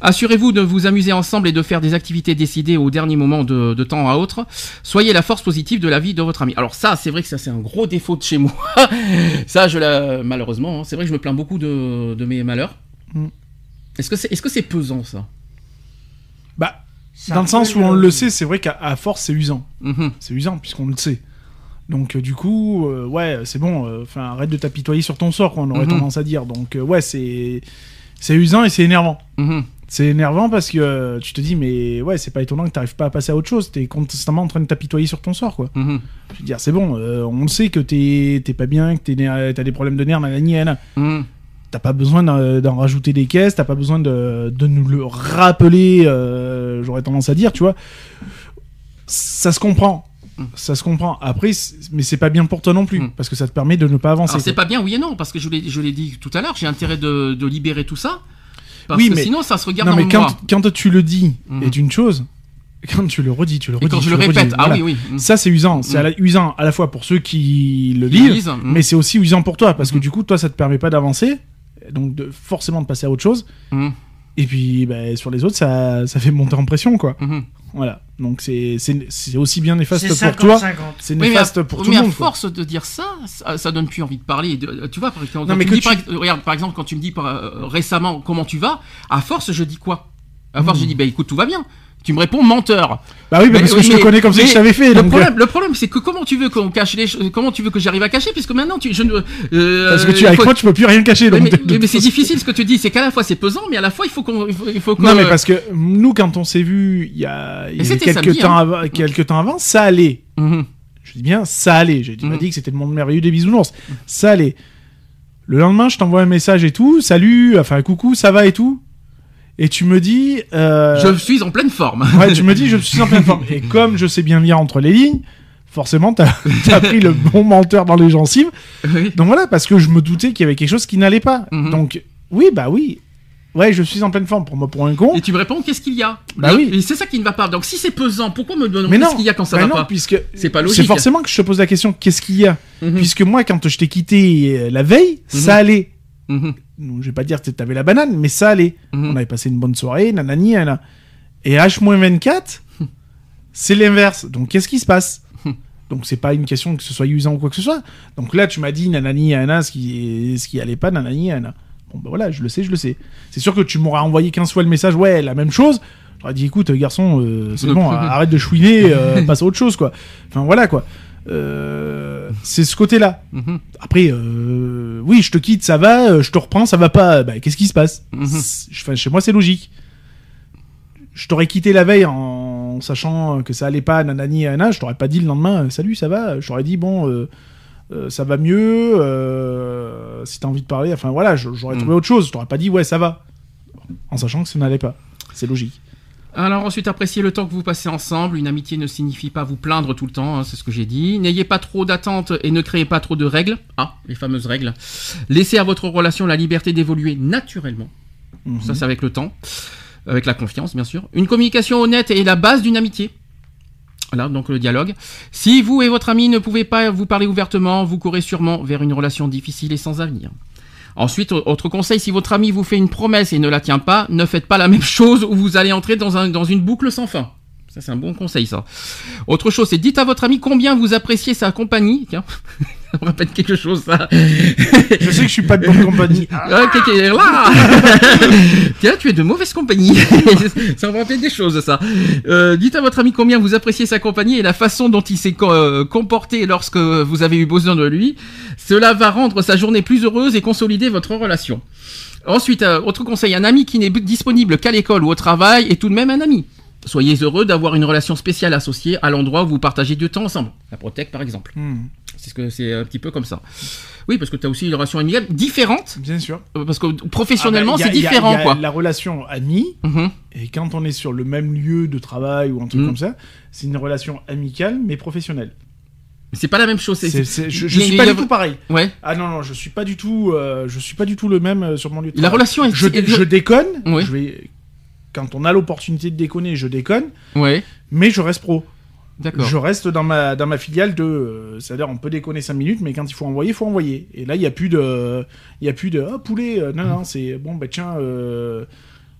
Assurez-vous de vous amuser ensemble et de faire des activités décidées au dernier moment de, de temps à autre. Soyez la force positive de la vie de votre ami. Alors ça, c'est vrai que ça c'est un gros défaut de chez *laughs* moi. ça, je la... malheureusement, hein, c'est vrai que je me plains beaucoup de, de mes malheurs. Mm. Est-ce que c'est est-ce que c'est pesant ça? Dans le sens où on le sait, c'est vrai qu'à force, c'est usant. Mhm. C'est usant puisqu'on le sait. Donc euh, du coup, euh, ouais, c'est bon. euh, Enfin, arrête de t'apitoyer sur ton sort, quoi, on aurait Mhm. tendance à dire. Donc euh, ouais, c'est c'est usant et c'est énervant. Mhm. C'est énervant parce que euh, tu te dis mais ouais, c'est pas étonnant que t'arrives pas à passer à autre chose. T'es constamment en train de t'apitoyer sur ton sort, quoi. Je veux dire, c'est bon. euh, on le sait que t'es t'es pas bien, que t'es t'as des problèmes de nerfs, nanani, nanana. T'as pas besoin d'en rajouter des caisses, t'as pas besoin de, de nous le rappeler, euh, j'aurais tendance à dire, tu vois. Ça se comprend. ça se comprend. Après, mais c'est pas bien pour toi non plus, Mm. parce que ça te permet de ne pas avancer. C'est pas bien, oui et non, parce que je l'ai, dit tout à l'heure, j'ai intérêt de, de libérer tout ça. Parce Oui, que mais- sinon, ça se regarde Non, dans mais quand, tu le dis Mhm. est une chose, quand tu le redis, tu le redis. Et quand je le redis, répète, ah voilà. oui, oui. mm. Ça, c'est usant. C'est Mm. usant à la fois pour ceux qui le lisent, mm. mais c'est aussi usant pour toi, parce que du coup, toi, ça te permet pas d'avancer, donc de, forcément de passer à autre chose. Mm. Et puis, bah, sur les autres, ça, ça fait monter en pression, quoi. Mhm. Voilà. Donc, c'est c'est- c'est aussi bien néfaste pour toi. 50-50. C'est Oui, mais à, néfaste pour tout mais le à monde. quoi. force de dire ça, ça, ça donne plus envie de parler. De- tu vois, par exemple, Non, quand mais tu me que dis, par, regarde, par exemple, quand tu me dis par- euh, récemment comment tu vas, à force, je dis quoi? À force, Hmm. je dis, bah écoute, tout va bien. Tu me réponds menteur. Bah oui, bah, Mais- parce que je mais- te connais comme mais je t'avais fait. Le donc, euh, problème, le problème, c'est que comment tu veux qu'on cache les choses Comment tu veux que j'arrive à cacher Puisque maintenant, tu, je ne. euh, Parce que tu avec faut- moi, tu peux plus rien cacher. Mais, donc, c'est difficile ce que tu dis, c'est qu'à la fois c'est pesant, mais à la fois il faut qu'on, il faut, Non, mais parce que nous, quand on s'est vu il y a, il y quelques, samedi, temps hein. quelques temps avant, ça allait. Mhm. Je dis bien, ça allait. J'ai pas Mhm. dit que c'était le monde merveilleux des bisounours. Ça allait. Le lendemain, je t'envoie un message et tout. Salut, enfin, coucou, ça va et tout. Et tu me dis. euh, je suis en pleine forme. *laughs* Ouais, tu me dis, je suis en pleine forme. *laughs* Et comme je sais bien lire entre les lignes, forcément, t'as *laughs* as pris le bon menteur dans les gencives. Oui. Donc voilà, parce que je me doutais qu'il y avait quelque chose qui n'allait pas. Mhm. Donc, oui, bah oui. Ouais, je suis en pleine forme. Pour moi, pour un con. Et tu me réponds qu'est-ce qu'il y a? Bah oui. Et c'est ça qui ne va pas. Donc si c'est pesant, pourquoi me demander qu'est-ce qu'il y a quand ça bah va non, pas? puisque C'est pas logique. c'est forcément que je te pose la question qu'est-ce qu'il y a? Mhm. Puisque moi, quand je t'ai quitté euh, la veille, ça allait. Mhm. Je vais pas dire que t'avais la banane, mais ça allait. Mhm. On avait passé une bonne soirée, nanani, nanana. Et H-24, c'est l'inverse. Donc qu'est-ce qui se passe Donc c'est pas une question que ce soit usant ou quoi que ce soit. Donc là, tu m'as dit nanani, nanana, ce qui, ce qui allait pas, nanani, nanana. Bon, bah voilà, je le sais, je le sais. C'est sûr que tu m'auras envoyé 15 fois le message, ouais, la même chose. J'aurais dit, écoute, garçon, euh, c'est bon, arrête de chouiner, euh, *laughs* passe à autre chose, quoi. Enfin, voilà, quoi. Euh, c'est ce côté-là. Mhm. Après, euh, oui, je te quitte, ça va, euh, je te reprends, ça va pas. Bah, qu'est-ce qui se passe enfin, Chez moi, c'est logique. Je t'aurais quitté la veille en sachant que ça allait pas, nanani, nanana, je t'aurais pas dit le lendemain, salut, ça va. Je t'aurais dit, bon, euh, ça va mieux, si t'as envie de parler, enfin voilà, j'aurais Mhm. trouvé autre chose. Je t'aurais pas dit, ouais, ça va. En sachant que ça n'allait pas. C'est logique. Alors ensuite, appréciez le temps que vous passez ensemble. Une amitié ne signifie pas vous plaindre tout le temps, hein, c'est ce que j'ai dit. N'ayez pas trop d'attentes et ne créez pas trop de règles. Ah, les fameuses règles. Laissez à votre relation la liberté d'évoluer naturellement. Mhm. Ça, c'est avec le temps. Avec la confiance, bien sûr. Une communication honnête est la base d'une amitié. Voilà, donc le dialogue. Si vous et votre ami ne pouvez pas vous parler ouvertement, vous courez sûrement vers une relation difficile et sans avenir. Ensuite, au- autre conseil, si votre ami vous fait une promesse et ne la tient pas, ne faites pas la même *laughs* chose ou vous allez entrer dans, dans une boucle sans fin. Ça, c'est un bon conseil, ça. Autre chose, c'est dites à votre ami combien vous appréciez sa compagnie. Tiens, *laughs* ça me rappelle quelque chose, ça. Je sais que je suis pas de bonne compagnie. *laughs* Ah, là *laughs* Tiens, tu es de mauvaise compagnie. ça me rappelle des choses, ça. Euh, dites à votre ami combien vous appréciez sa compagnie et la façon dont il s'est euh, comporté lorsque vous avez eu besoin de lui. Cela va rendre sa journée plus heureuse et consolider votre relation. Ensuite, euh, autre conseil, un ami qui n'est disponible qu'à l'école ou au travail est tout de même un ami. Soyez heureux d'avoir une relation spéciale associée à l'endroit où vous partagez du temps ensemble. La Protec, par exemple. Hmm, C'est ce que c'est un petit peu comme ça. Oui, parce que tu as aussi une relation amicale différente bien sûr. euh, Parce que professionnellement, Ah bah, c'est y a- différent, y a quoi. La relation amie, Mhm. Et quand on est sur le même lieu de travail ou un truc Mm. comme ça, c'est une relation amicale mais professionnelle. C'est pas la même chose. c'est- je je suis pas du tout pareil. Ouais. Ah non non, je suis pas du tout, euh, je suis pas du tout le même euh, sur mon lieu de La travail. relation est. Je, je déconne. Oui. Je vais quand on a l'opportunité de déconner, je déconne, Ouais. mais je reste pro. D'accord. Je reste dans ma dans ma filiale de, euh, c'est-à-dire on peut déconner 5 minutes, mais quand il faut envoyer, il faut envoyer. Et là il y a plus de, il y a plus de ah, poulet. euh, non non, c'est bon bah tiens. euh,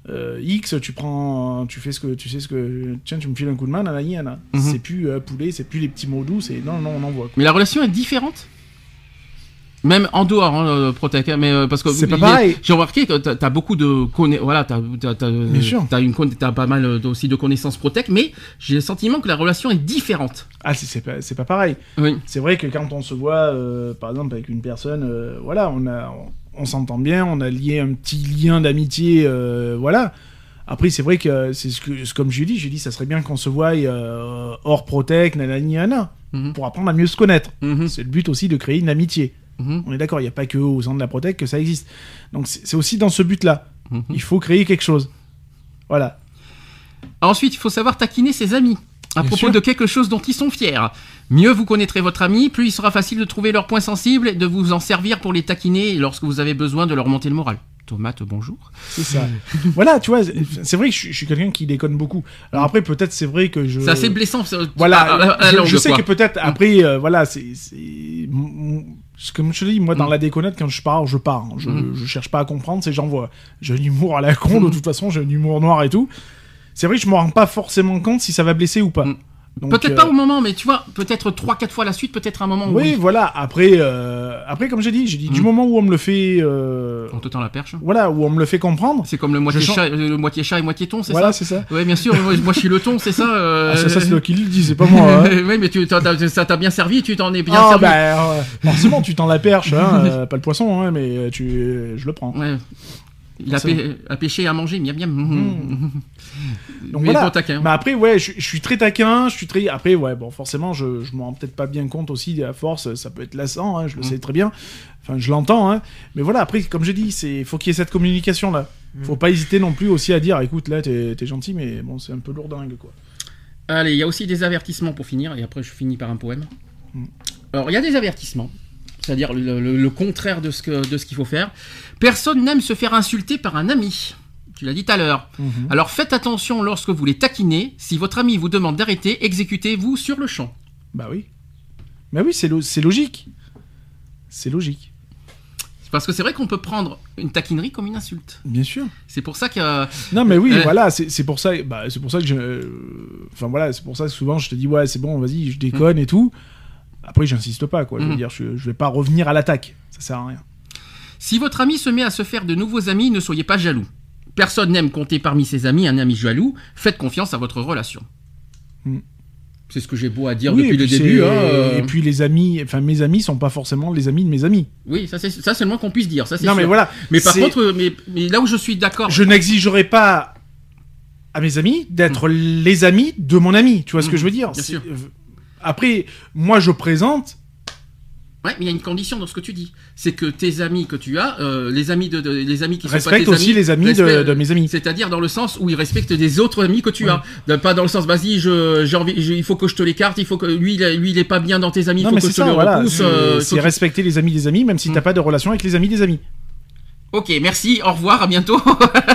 euh, X, tu prends, tu fais ce que, tu sais ce que, tiens, tu me files un coup de main, nanani, nanana. Mhm. C'est plus euh, poulet, c'est plus les petits mots doux, c'est non, non, on envoie. quoi. Mais la relation est différente? Même en dehors, hein, euh, Protec, hein, mais euh, parce que C'est pas pareil. J'ai remarqué que t'as as beaucoup de conna... voilà, t'as une t'as pas mal euh, aussi de connaissances Protec, mais j'ai le sentiment que la relation est différente. Ah, c'est- pas, c'est pas pareil. Oui. C'est vrai que quand on se voit, euh, par exemple, avec une personne, euh, voilà, on a, on, on s'entend bien, on a lié un petit lien d'amitié, voilà. Après, c'est vrai que c'est ce que, comme j'ai dit, j'ai dit, ça serait bien qu'on se voie hors protec, nanani, nanana, Mhm. pour apprendre à mieux se connaître. Mhm. C'est le but aussi de créer une amitié. Mhm. On est d'accord, il n'y a pas que au sein de la protec que ça existe. Donc c'est aussi dans ce but-là. Mhm. Il faut créer quelque chose. Voilà. Ensuite, il faut savoir taquiner ses amis. à Bien propos sûr. de quelque chose dont ils sont fiers. Mieux vous connaîtrez votre ami, plus il sera facile de trouver leurs points sensibles et de vous en servir pour les taquiner lorsque vous avez besoin de leur monter le moral. Tomate, bonjour. C'est ça. voilà, tu vois, c'est- vrai que je, suis- quelqu'un qui déconne beaucoup. Alors après, peut-être c'est vrai que je. C'est assez blessant. Voilà, à- à- à je, sais quoi. que peut-être après, euh, voilà, c'est, comme je te dis, moi dans Mm. la déconnette, quand je pars, je pars. Je, Mm. je cherche pas à comprendre, c'est j'envoie. J'ai un humour à la con, de toute façon, j'ai un humour noir et tout. C'est vrai que je me rends pas forcément compte si ça va blesser ou pas. Peut-être euh, pas au moment, mais tu vois, peut-être 3-4 fois la suite, peut-être un moment où Oui, oui, voilà. Après, euh, après, comme j'ai dit, j'ai dit du Mm. moment où on me le fait, euh, on te tend la perche. voilà, où on me le fait comprendre. C'est comme le moitié, chat, le moitié chat et moitié thon, c'est Voilà, ça c'est ça. Ouais, bien sûr, moi, moi, je suis le thon, c'est ça *laughs* euh, Ah, ça, ça, c'est le qui le dit, c'est pas moi. hein. *laughs* oui, mais tu, ça t'a bien servi, tu t'en es bien Ah servi. bah euh, forcément tu tends la perche, hein, *laughs* euh, pas le poisson, hein, mais euh, tu, je le prends. Ouais. Il a, pê- a pêché et à manger, miam miam. Mm. Donc mais voilà. bon taquin. Mais après ouais, je, je suis très taquin, je suis très. Après ouais, bon forcément je, je m'en rends peut-être pas bien compte aussi à force, ça peut être lassant, hein, je le Mm. sais très bien. Enfin je l'entends, hein. Mais voilà après comme j'ai dit, c'est faut qu'il y ait cette communication là. Faut pas hésiter non plus aussi à dire, écoute là t'es t'es gentil, mais bon c'est un peu lourdingue quoi. Allez, il y a aussi des avertissements pour finir, et après je finis par un poème. Mm. Alors, il y a des avertissements, c'est-à-dire le, le- le contraire de ce que- de ce qu'il faut faire. Personne n'aime se faire insulter par un ami. Tu l'as dit tout à l'heure. Mhm. Alors faites attention lorsque vous les taquinez. Si votre ami vous demande d'arrêter, exécutez-vous sur le champ. Bah oui. Mais oui, c'est lo- c'est logique. C'est logique. Parce que c'est vrai qu'on peut prendre une taquinerie comme une insulte. Bien sûr. C'est pour ça que. euh, Non mais oui, Euh, voilà, c'est pour ça, bah, c'est pour ça que je, euh, enfin voilà, c'est pour ça que souvent je te dis ouais c'est bon, vas-y, je déconne et tout. Après j'insiste pas quoi, je veux Mhm. dire, je, je vais pas revenir à l'attaque, ça sert à rien. Si votre ami se met à se faire de nouveaux amis, ne soyez pas jaloux. Personne n'aime compter parmi ses amis un ami jaloux. Faites confiance à votre relation. Mm. C'est ce que j'ai beau à dire Oui, depuis le début. hein, euh, Et puis les amis, enfin mes amis sont pas forcément les amis de mes amis. Oui, ça c'est ça c'est le moins qu'on puisse dire. Ça Non mais voilà. Mais par contre, mais, mais là où je suis d'accord. je n'exigerai pas à mes amis d'être les amis de mon ami. Tu vois ce que Mhm, je veux dire? Bien sûr. euh, Après, moi je présente. Ouais, mais il y a une condition dans ce que tu dis. C'est que tes amis que tu as, euh, les amis de, de- les amis qui sont pas tes aussi amis, les amis de, respectent- de mes amis. C'est-à-dire dans le sens où ils respectent des autres amis que tu as. Pas dans le sens, vas-y, je, j'ai envie, je- il faut que je te l'écarte, il faut que lui, il, lui, il est pas bien dans tes amis, il faut que je te le voilà. repousse. C'est euh, c'est que- respecter les amis des amis, même si Mm. t'as pas de relation avec les amis des amis. Ok, merci, au revoir, à bientôt.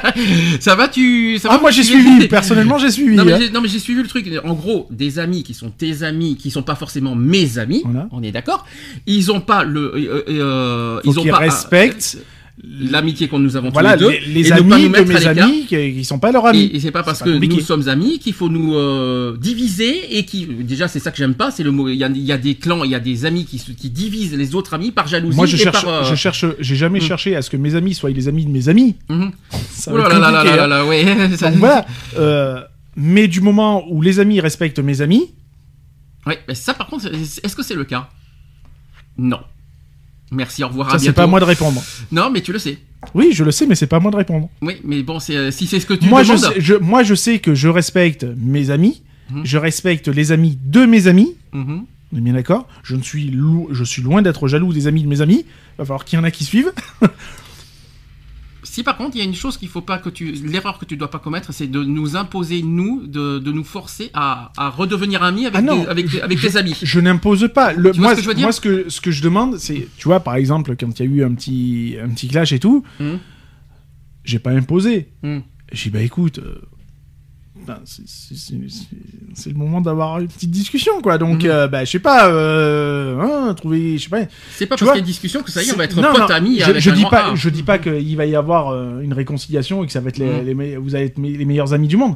*laughs* ça va, tu. Ça va, Ah, moi j'ai suivi, *laughs* personnellement j'ai suivi. Non mais, hein. j'ai, non mais j'ai suivi le truc. En gros, des amis qui sont tes amis, qui sont pas forcément mes amis, Voilà. on est d'accord. Ils ont pas le, euh, euh, Faut ils ont pas respectent euh, l'amitié que nous avons voilà, tous les deux. les, les et ne pas amis nous de mettre mes amis qui, qui sont pas leurs amis. Et, et c'est pas parce que compliqué. nous sommes amis qu'il faut nous euh, diviser et qui déjà c'est ça que j'aime pas c'est le mot il y a, il y a des clans il y a des amis qui, qui divisent les autres amis par jalousie Moi je et cherche, par euh, je cherche, j'ai jamais Mm. cherché à ce que mes amis soient les amis de mes amis. *laughs* Ça Oh va là être là là compliqué, là là là, ouais ça- Donc *laughs* voilà. Euh, mais du moment où les amis respectent mes amis, ouais mais ça par contre est-ce que c'est le cas? Non merci au revoir ça c'est pas à moi de répondre. non mais tu le sais Oui, je le sais, mais c'est pas à moi de répondre. oui mais bon c'est euh, si c'est ce que tu Moi je, demandes sais, je, moi je sais que je respecte mes amis, Mhm. je respecte les amis de mes amis. Mhm. On est bien d'accord je, ne suis je suis loin d'être jaloux des amis de mes amis. Va falloir qu'il y en a qui suivent. *laughs* Si par contre il y a une chose qu'il faut pas que tu l'erreur que tu dois pas commettre c'est de nous imposer nous de, de nous forcer à, à redevenir amis avec Ah non, avec, avec tes amis Je n'impose pas. Le, moi, ce que je veux dire moi, ce que, ce que je demande, c'est, tu vois, par exemple, quand il y a eu un petit, un petit clash et tout, Mhm. j'ai pas imposé. Mhm. J'ai dit, bah écoute, euh, ben, c'est- le moment d'avoir une petite discussion, quoi. Donc, euh, bah, je sais pas, euh, hein, trouver, je sais pas. C'est pas parce qu'il y a une discussion que ça y est, on va être non, potes non, amis Je, avec je un dis pas, A. je dis pas qu'il va y avoir euh, une réconciliation et que ça va être les, Mhm. les vous allez être les meilleurs amis du monde.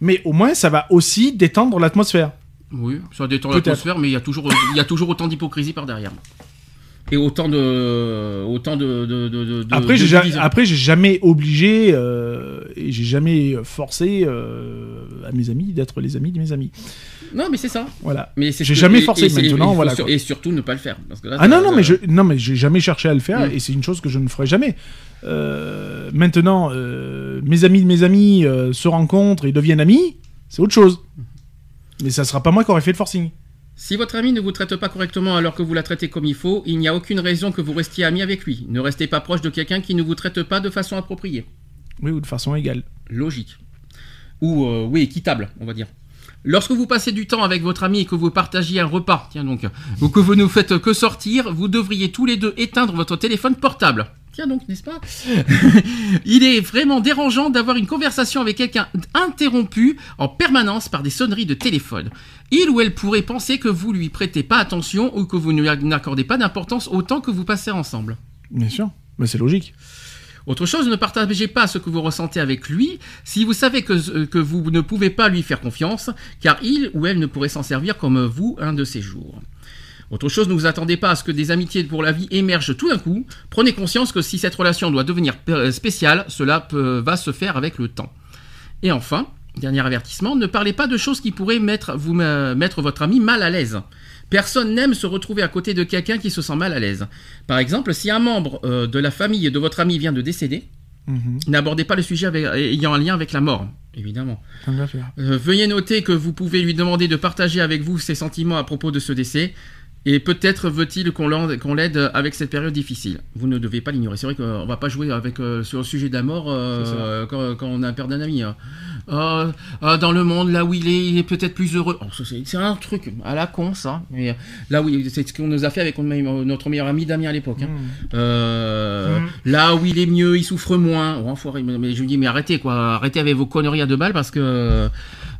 Mais au moins, ça va aussi détendre l'atmosphère. Oui, ça détend l'atmosphère, mais il y a toujours, il y a toujours autant d'hypocrisie par derrière. Et autant de, autant de, de, de, de- Après, j'ai ja- division. après, j'ai jamais obligé euh, et j'ai jamais forcé euh, à mes amis d'être les amis de mes amis. Non, mais c'est ça. Voilà. Mais J'ai jamais et- forcé, et maintenant, faut voilà, sur- et surtout ne pas le faire. Parce que là, Ah non non mais je non mais j'ai jamais cherché à le faire Mm. et c'est une chose que je ne ferai jamais. Euh, maintenant, mes amis de mes amis se rencontrent et deviennent amis, c'est autre chose. Mais ça sera pas moi qui aurais fait le forcing. Si votre ami ne vous traite pas correctement alors que vous la traitez comme il faut, il n'y a aucune raison que vous restiez ami avec lui. Ne restez pas proche de quelqu'un qui ne vous traite pas de façon appropriée. Oui ou de façon égale. Logique. Ou, euh, oui, équitable, on va dire. Lorsque vous passez du temps avec votre ami et que vous partagiez un repas, tiens donc, ou que vous ne faites que sortir, vous devriez tous les deux éteindre votre téléphone portable. Tiens donc, n'est-ce pas *laughs* Il est vraiment dérangeant d'avoir une conversation avec quelqu'un interrompue en permanence par des sonneries de téléphone. Il ou elle pourrait penser que vous lui prêtez pas attention ou que vous n'accordez pas d'importance au temps que vous passez ensemble. Bien sûr. Mais c'est logique. Autre chose, ne partagez pas ce que vous ressentez avec lui si vous savez que, que vous ne pouvez pas lui faire confiance, car il ou elle ne pourrait s'en servir comme vous un de ces jours. Autre chose, ne vous attendez pas à ce que des amitiés pour la vie émergent tout d'un coup. Prenez conscience que si cette relation doit devenir euh, spéciale, cela va se faire avec le temps. Et enfin, dernier avertissement, ne parlez pas de choses qui pourraient mettre, euh, mettre votre ami mal à l'aise. Personne n'aime se retrouver à côté de quelqu'un qui se sent mal à l'aise. Par exemple, si un membre euh, de la famille de votre ami vient de décéder, Mhm. n'abordez pas le sujet avec- ayant un lien avec la mort, évidemment. Euh, veuillez noter que vous pouvez lui demander de partager avec vous ses sentiments à propos de ce décès. Et peut-être veut-il qu'on l'aide avec cette période difficile. Vous ne devez pas l'ignorer. C'est vrai qu'on va pas jouer avec euh, sur le sujet de la mort euh, quand, quand on a perdu un ami. hein. Ah, ah, dans le monde, là où il est, il est peut-être plus heureux. Oh, c'est un truc à la con, ça. Mais euh, là où c'est ce qu'on nous a fait avec notre meilleur ami Damien à l'époque. hein. Euh, Mhm. Là où il est mieux, il souffre moins. Oh, enfoiré, mais, je lui dis, mais arrêtez quoi, arrêtez avec vos conneries à deux balles parce que euh,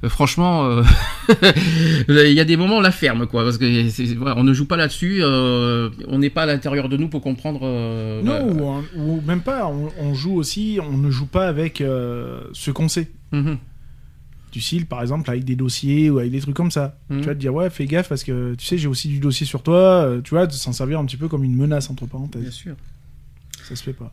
franchement, *laughs* il y a des moments on la ferme quoi, parce que on ne joue pas là-dessus, on n'est pas à l'intérieur de nous pour comprendre. Non, voilà. ou, ou même pas. On, on joue aussi, on ne joue pas avec ce qu'on sait. Mhm. Du style, par exemple, avec des dossiers ou avec des trucs comme ça. Mhm. Tu vas te dire, ouais, fais gaffe parce que tu sais, j'ai aussi du dossier sur toi. euh, tu vois, de s'en servir un petit peu comme une menace, entre Bien parenthèses. sûr. Ça se fait pas.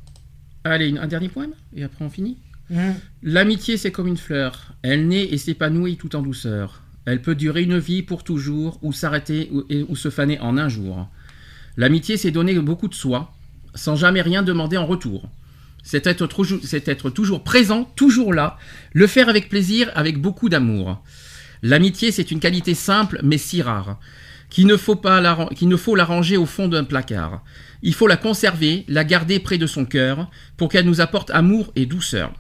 Allez, un dernier poème et après on finit. Mhm. L'amitié, c'est comme une fleur. Elle naît et s'épanouit tout en douceur. Elle peut durer une vie pour toujours ou s'arrêter ou, ou se faner en un jour. L'amitié, c'est donner beaucoup de soi, sans jamais rien demander en retour. C'est être, toujours- présent, toujours là, le faire avec plaisir, avec beaucoup d'amour. L'amitié, c'est une qualité simple mais si rare, qu'il ne faut pas la, qu'il ne faut la ranger au fond d'un placard. Il faut la conserver, la garder près de son cœur, pour qu'elle nous apporte amour et douceur.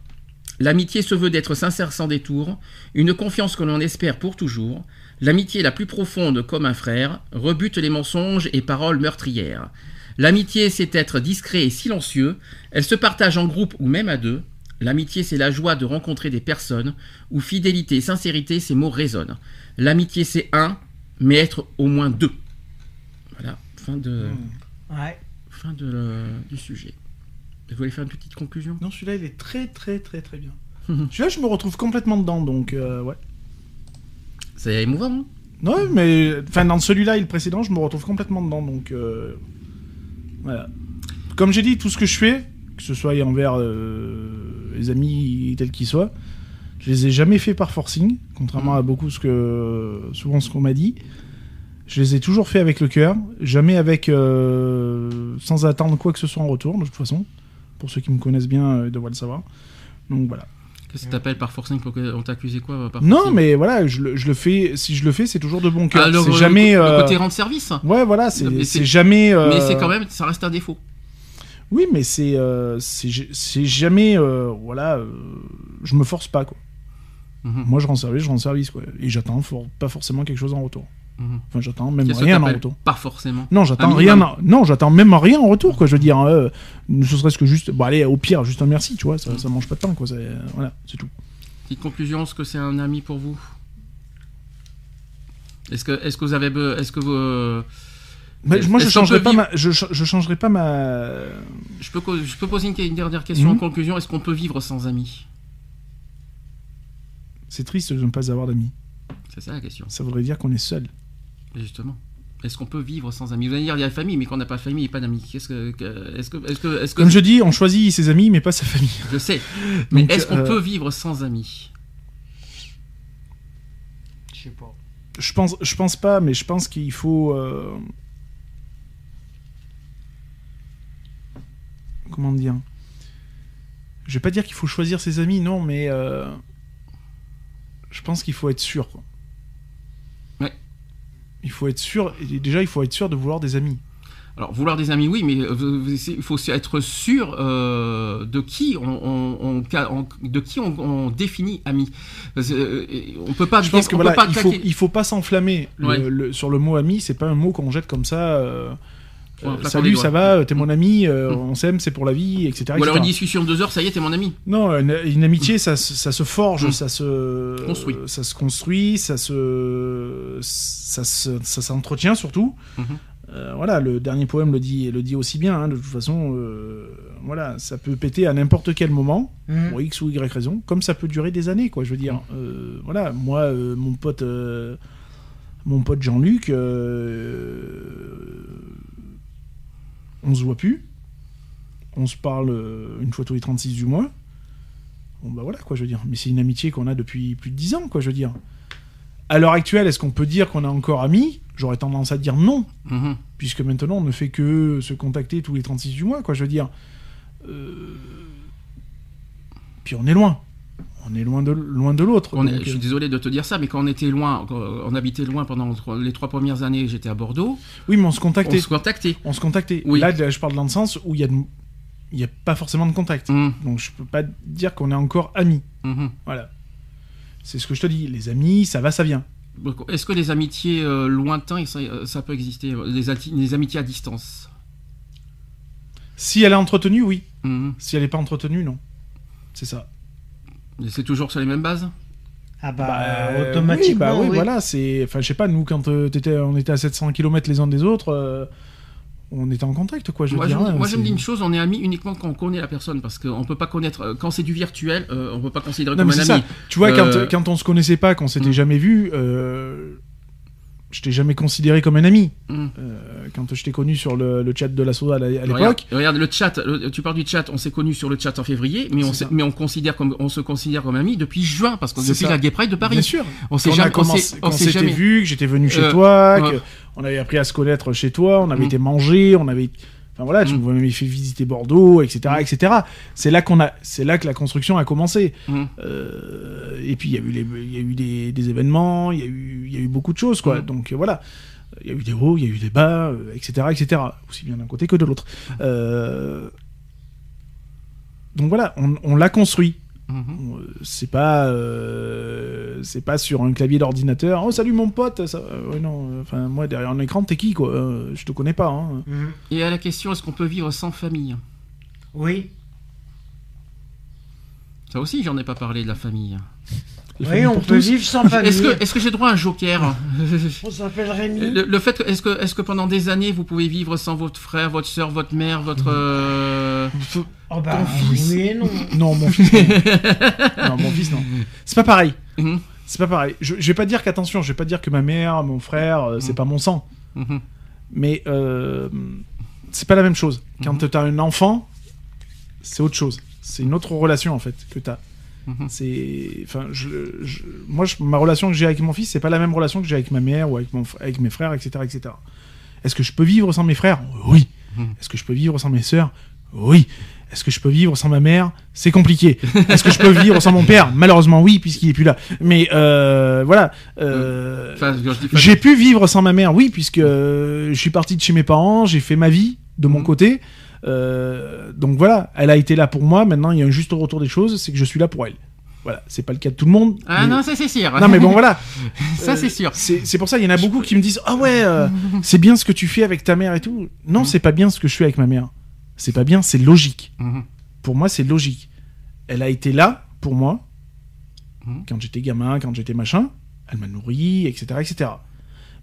L'amitié se veut d'être sincère sans détour, une confiance que l'on espère pour toujours. L'amitié la plus profonde comme un frère rebute les mensonges et paroles meurtrières. L'amitié, c'est être discret et silencieux. Elle se partage en groupe ou même à deux. L'amitié, c'est la joie de rencontrer des personnes où fidélité et sincérité, ces mots résonnent. L'amitié, c'est un, mais être au moins deux. Voilà, fin de, Ouais. fin de, euh, du sujet. Vous voulez faire une petite conclusion? Non, celui-là, il est très, très, très, très bien. *laughs* celui-là, je me retrouve complètement dedans, donc euh, ouais. C'est émouvant, hein Non, mais enfin dans celui-là et le précédent, je me retrouve complètement dedans, donc euh, voilà. Comme j'ai dit, tout ce que je fais, que ce soit envers euh, les amis tels qu'ils soient, je les ai jamais fait par forcing, contrairement à beaucoup ce que souvent ce qu'on m'a dit. Je les ai toujours fait avec le cœur, jamais avec euh, sans attendre quoi que ce soit en retour, de toute façon. Pour ceux qui me connaissent bien, euh, ils devraient le savoir. Donc voilà. Qu'est-ce que t'appelles par forcing pour que- On t'a accusé quoi par Non, mais voilà, je le, je le fais. Si je le fais, c'est toujours de bon cœur. Ah, c'est le- jamais. le euh, côté rendre service Ouais, voilà, c'est Mais c'est c'est- jamais. euh, Mais c'est quand même, ça reste un défaut. Oui, mais c'est euh, c'est c'est jamais. euh, voilà, je me force pas, quoi. Mhm. Moi, je rends service, je rends service, quoi. Et j'attends for- pas forcément quelque chose en retour. Mhm. Enfin, j'attends même Qu'est-ce rien en retour. Pas forcément. Non, j'attends rien. en- Non, j'attends même rien en retour, quoi. Je veux dire, euh, ne serait-ce que juste. Bon, allez, au pire, juste un merci, tu vois. Ça, ça mange pas de temps, quoi. c'est- Voilà, c'est tout. Petite conclusion, est-ce que c'est un ami pour vous? Est-ce que, est-ce que vous avez, est-ce que vous, euh, Mais Est-ce- moi, je changerai vivre- ma. Je, ch- je changerai pas ma. je peux, co- je peux poser une, une dernière question en Mhm. conclusion. Est-ce qu'on peut vivre sans amis? C'est triste de ne pas avoir d'amis. C'est ça la question. Ça voudrait dire qu'on est seul. Justement. Est-ce qu'on peut vivre sans amis? Vous allez dire, il y a la famille, mais qu'on n'a pas de famille et pas d'amis. Qu'est-ce que, que- est-ce que, est-ce que, est-ce que, Comme je dis, on choisit ses amis, mais pas sa famille. je sais. *laughs* Mais est-ce qu'on euh, peut vivre sans amis? Je sais pas. Je pense, je pense pas, mais je pense qu'il faut. euh, Comment dire? Je vais pas dire qu'il faut choisir ses amis, non, mais euh, je pense qu'il faut être sûr. quoi. Il faut être sûr. Et déjà, il faut être sûr de vouloir des amis. Alors, vouloir des amis, oui, mais euh, il faut aussi être sûr euh, de qui on, on- on- on- de qui on, définit ami. Euh, on peut pas. Je pense que voilà, pas il faut, il faut pas s'enflammer le- Ouais. le- sur le mot ami. C'est pas un mot qu'on jette comme ça. euh, euh, salut, ça va, euh, t'es mon ami, euh, Mm. on s'aime, c'est pour la vie, etc. Ou alors une discussion de deux heures, ça y est, t'es mon ami. Non, une, une amitié, ça, se- ça se forge, Mm. ça se Construit. ça se construit, ça se ça se- ça s'entretient surtout. Mhm. Euh, voilà, le dernier poème le dit le dit aussi bien. hein, de toute façon, euh, voilà, ça peut péter à n'importe quel moment pour x ou y raison, comme ça peut durer des années, quoi. Je veux dire, Euh, voilà, moi, euh, mon pote, euh, mon pote Jean-Luc, euh, on se voit plus, on se parle euh, une fois tous les 36 du mois. Bon bah voilà, quoi, je veux dire. Mais c'est une amitié qu'on a depuis plus de 10 ans, quoi, je veux dire. À l'heure actuelle, est-ce qu'on peut dire qu'on est encore amis? J'aurais tendance à dire non Mhm. puisque maintenant on ne fait que se contacter tous les 36 du mois, quoi, je veux dire. Euh, Puis on est loin. On est loin de, loin de l'autre. On donc, je suis euh, désolé de te dire ça, mais quand on était loin, on habitait loin pendant les trois premières années, j'étais à Bordeaux, Oui, mais on se on contactait. se contactait. On se contactait. Oui. Là, je parle dans le sens où il y a, de- il y a pas forcément de contact. Mhm. Donc je peux pas dire qu'on est encore amis. Mhm. Voilà. C'est ce que je te dis. Les amis, ça va, ça vient. Est-ce que les amitiés euh, lointains, ça, euh, ça peut exister les, amitiés à distance? Si elle est entretenue, oui. Mhm. Si elle n'est pas entretenue, non. C'est ça. Et C'est toujours sur les mêmes bases? Ah bah, Bah, automatiquement. oui, bah oui, oui. voilà, c'est. Enfin, je sais pas, nous, quand euh, t'étais- on était à 700 km les uns des autres, euh, on était en contact, quoi, je veux Moi, dire. je, hein, moi, je me dis une chose, on est amis uniquement quand on connaît la personne, parce qu'on peut pas connaître, euh, quand c'est du virtuel, euh, on peut pas considérer Non, comme un ami. ça. Tu vois, Euh, quand, quand on se connaissait pas, qu'on s'était Mm. jamais vu, euh, je t'ai jamais considéré comme un ami. Mm. Euh, quand je t'ai connu sur le, le chat de la soda à l'époque. Regarde, regarde, le chat, le- tu parles du chat, on s'est connus sur le chat en février, mais on, mais on, considère comme, on se considère comme amis depuis juin, parce C'est depuis ça. la Gay Pride de Paris. Bien sûr. On s'est jamais, on on s'était vu, que j'étais venu chez Euh, toi, ouais. que on avait appris à se connaître chez toi, on avait Mm. été manger, on avait. Enfin voilà, tu Mm. m'avais fait visiter Bordeaux, etc., etc. C'est là qu'on a, c'est là que la construction a commencé. Mm. Euh, et puis il y a eu les, il y a eu des, des événements, il y a eu, il y a eu beaucoup de choses quoi. Mm. Donc euh, voilà, il y a eu des hauts, il y a eu des bas, euh, etc., etc. Aussi bien d'un côté que de l'autre. Euh, Donc voilà, on, on l'a construit. Mhm. Euh, C'est pas, euh, c'est pas sur un clavier d'ordinateur. Oh salut mon pote. Ça... euh, ouais, non, enfin moi derrière un écran t'es qui quoi Euh, Je te connais pas. Hein. Mhm. Et à la question, est-ce qu'on peut vivre sans famille? Oui. Ça aussi, j'en ai pas parlé de la famille. Oui, on peut tous? vivre sans famille. *laughs* Est-ce que, est-ce que j'ai droit à un joker? *laughs* On s'appelle Rémi. le, le fait, que- est-ce que, est-ce que pendant des années, vous pouvez vivre sans votre frère, votre soeur, votre mère, votre... euh, Oh bah, ton fils. oui et non. *laughs* Non mon fils. Non. non mon fils non. C'est pas pareil. mhm, C'est pas pareil. Je, je vais pas dire qu'attention, je vais pas dire que ma mère, mon frère, euh, c'est Mm. pas mon sang. mhm. Mais euh, c'est pas la même chose. Quand Mhm. t'as un enfant, c'est autre chose. C'est une autre relation en fait que t'as. Mhm. C'est, enfin, je, je- moi, je- ma relation que j'ai avec mon fils, c'est pas la même relation que j'ai avec ma mère ou avec mon, avec mes frères, etc., etc. Est-ce que je peux vivre sans mes frères? Oui. Mhm. Est-ce que je peux vivre sans mes sœurs? Oui. Est-ce que je peux vivre sans ma mère? C'est compliqué. Est-ce que je peux vivre sans mon père? Malheureusement, oui, puisqu'il est plus là. Mais euh, voilà. euh, Enfin, j'ai pu vivre sans ma mère, oui, puisque euh, je suis parti de chez mes parents, j'ai fait ma vie de mon Mhm. côté. Euh, donc voilà, elle a été là pour moi. Maintenant, il y a un juste retour des choses, c'est que je suis là pour elle. Voilà, c'est pas le cas de tout le monde. Ah mais- non, ça c'est sûr. Non, mais bon, voilà. *laughs* ça Euh, c'est sûr. C'est pour ça, il y en a beaucoup qui me disent Ah ouais, euh, *laughs* c'est bien ce que tu fais avec ta mère et tout. Non, Mhm. c'est pas bien ce que je fais avec ma mère. C'est pas bien, c'est logique. Mhm. Pour moi, c'est logique. Elle a été là pour moi Mhm. quand j'étais gamin, quand j'étais machin. Elle m'a nourri, etc., etc.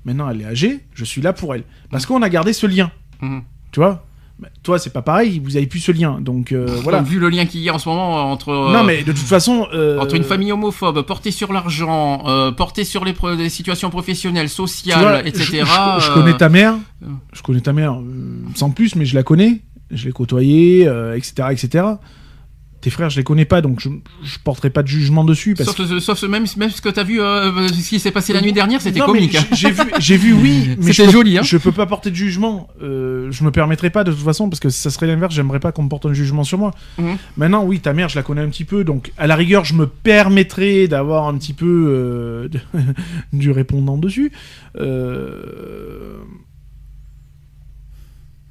Maintenant, elle est âgée, je suis là pour elle. Parce qu'on a gardé ce lien, Mhm. tu vois? Bah, toi, c'est pas pareil, vous avez plus ce lien. Donc euh, voilà. Donc, vu le lien qu'il y a en ce moment entre... euh, Non, mais de toute façon. euh, Entre une famille homophobe, portée sur l'argent, portée sur les, situations professionnelles, sociales, vois, etc. Je, je- je connais ta mère, je connais ta mère sans plus, mais je la connais, je l'ai côtoyée, euh, etc., etc. Tes frères, je les connais pas, donc je, je porterai pas de jugement dessus. Parce Sauf, ce- sauf même, même ce que t'as vu, euh, ce qui s'est passé la nuit dernière, c'était comique. hein. j'ai- vu, j'ai vu, oui, *laughs* mais je C'était peux- joli, hein. Je peux pas porter de jugement. Euh, je me permettrai pas de toute façon parce que ça serait l'inverse. J'aimerais pas qu'on me porte un jugement sur moi. Mhm. Maintenant, oui, ta mère, je la connais un petit peu, donc à la rigueur, je me permettrai d'avoir un petit peu euh, de- *laughs* du répondant dessus. Euh,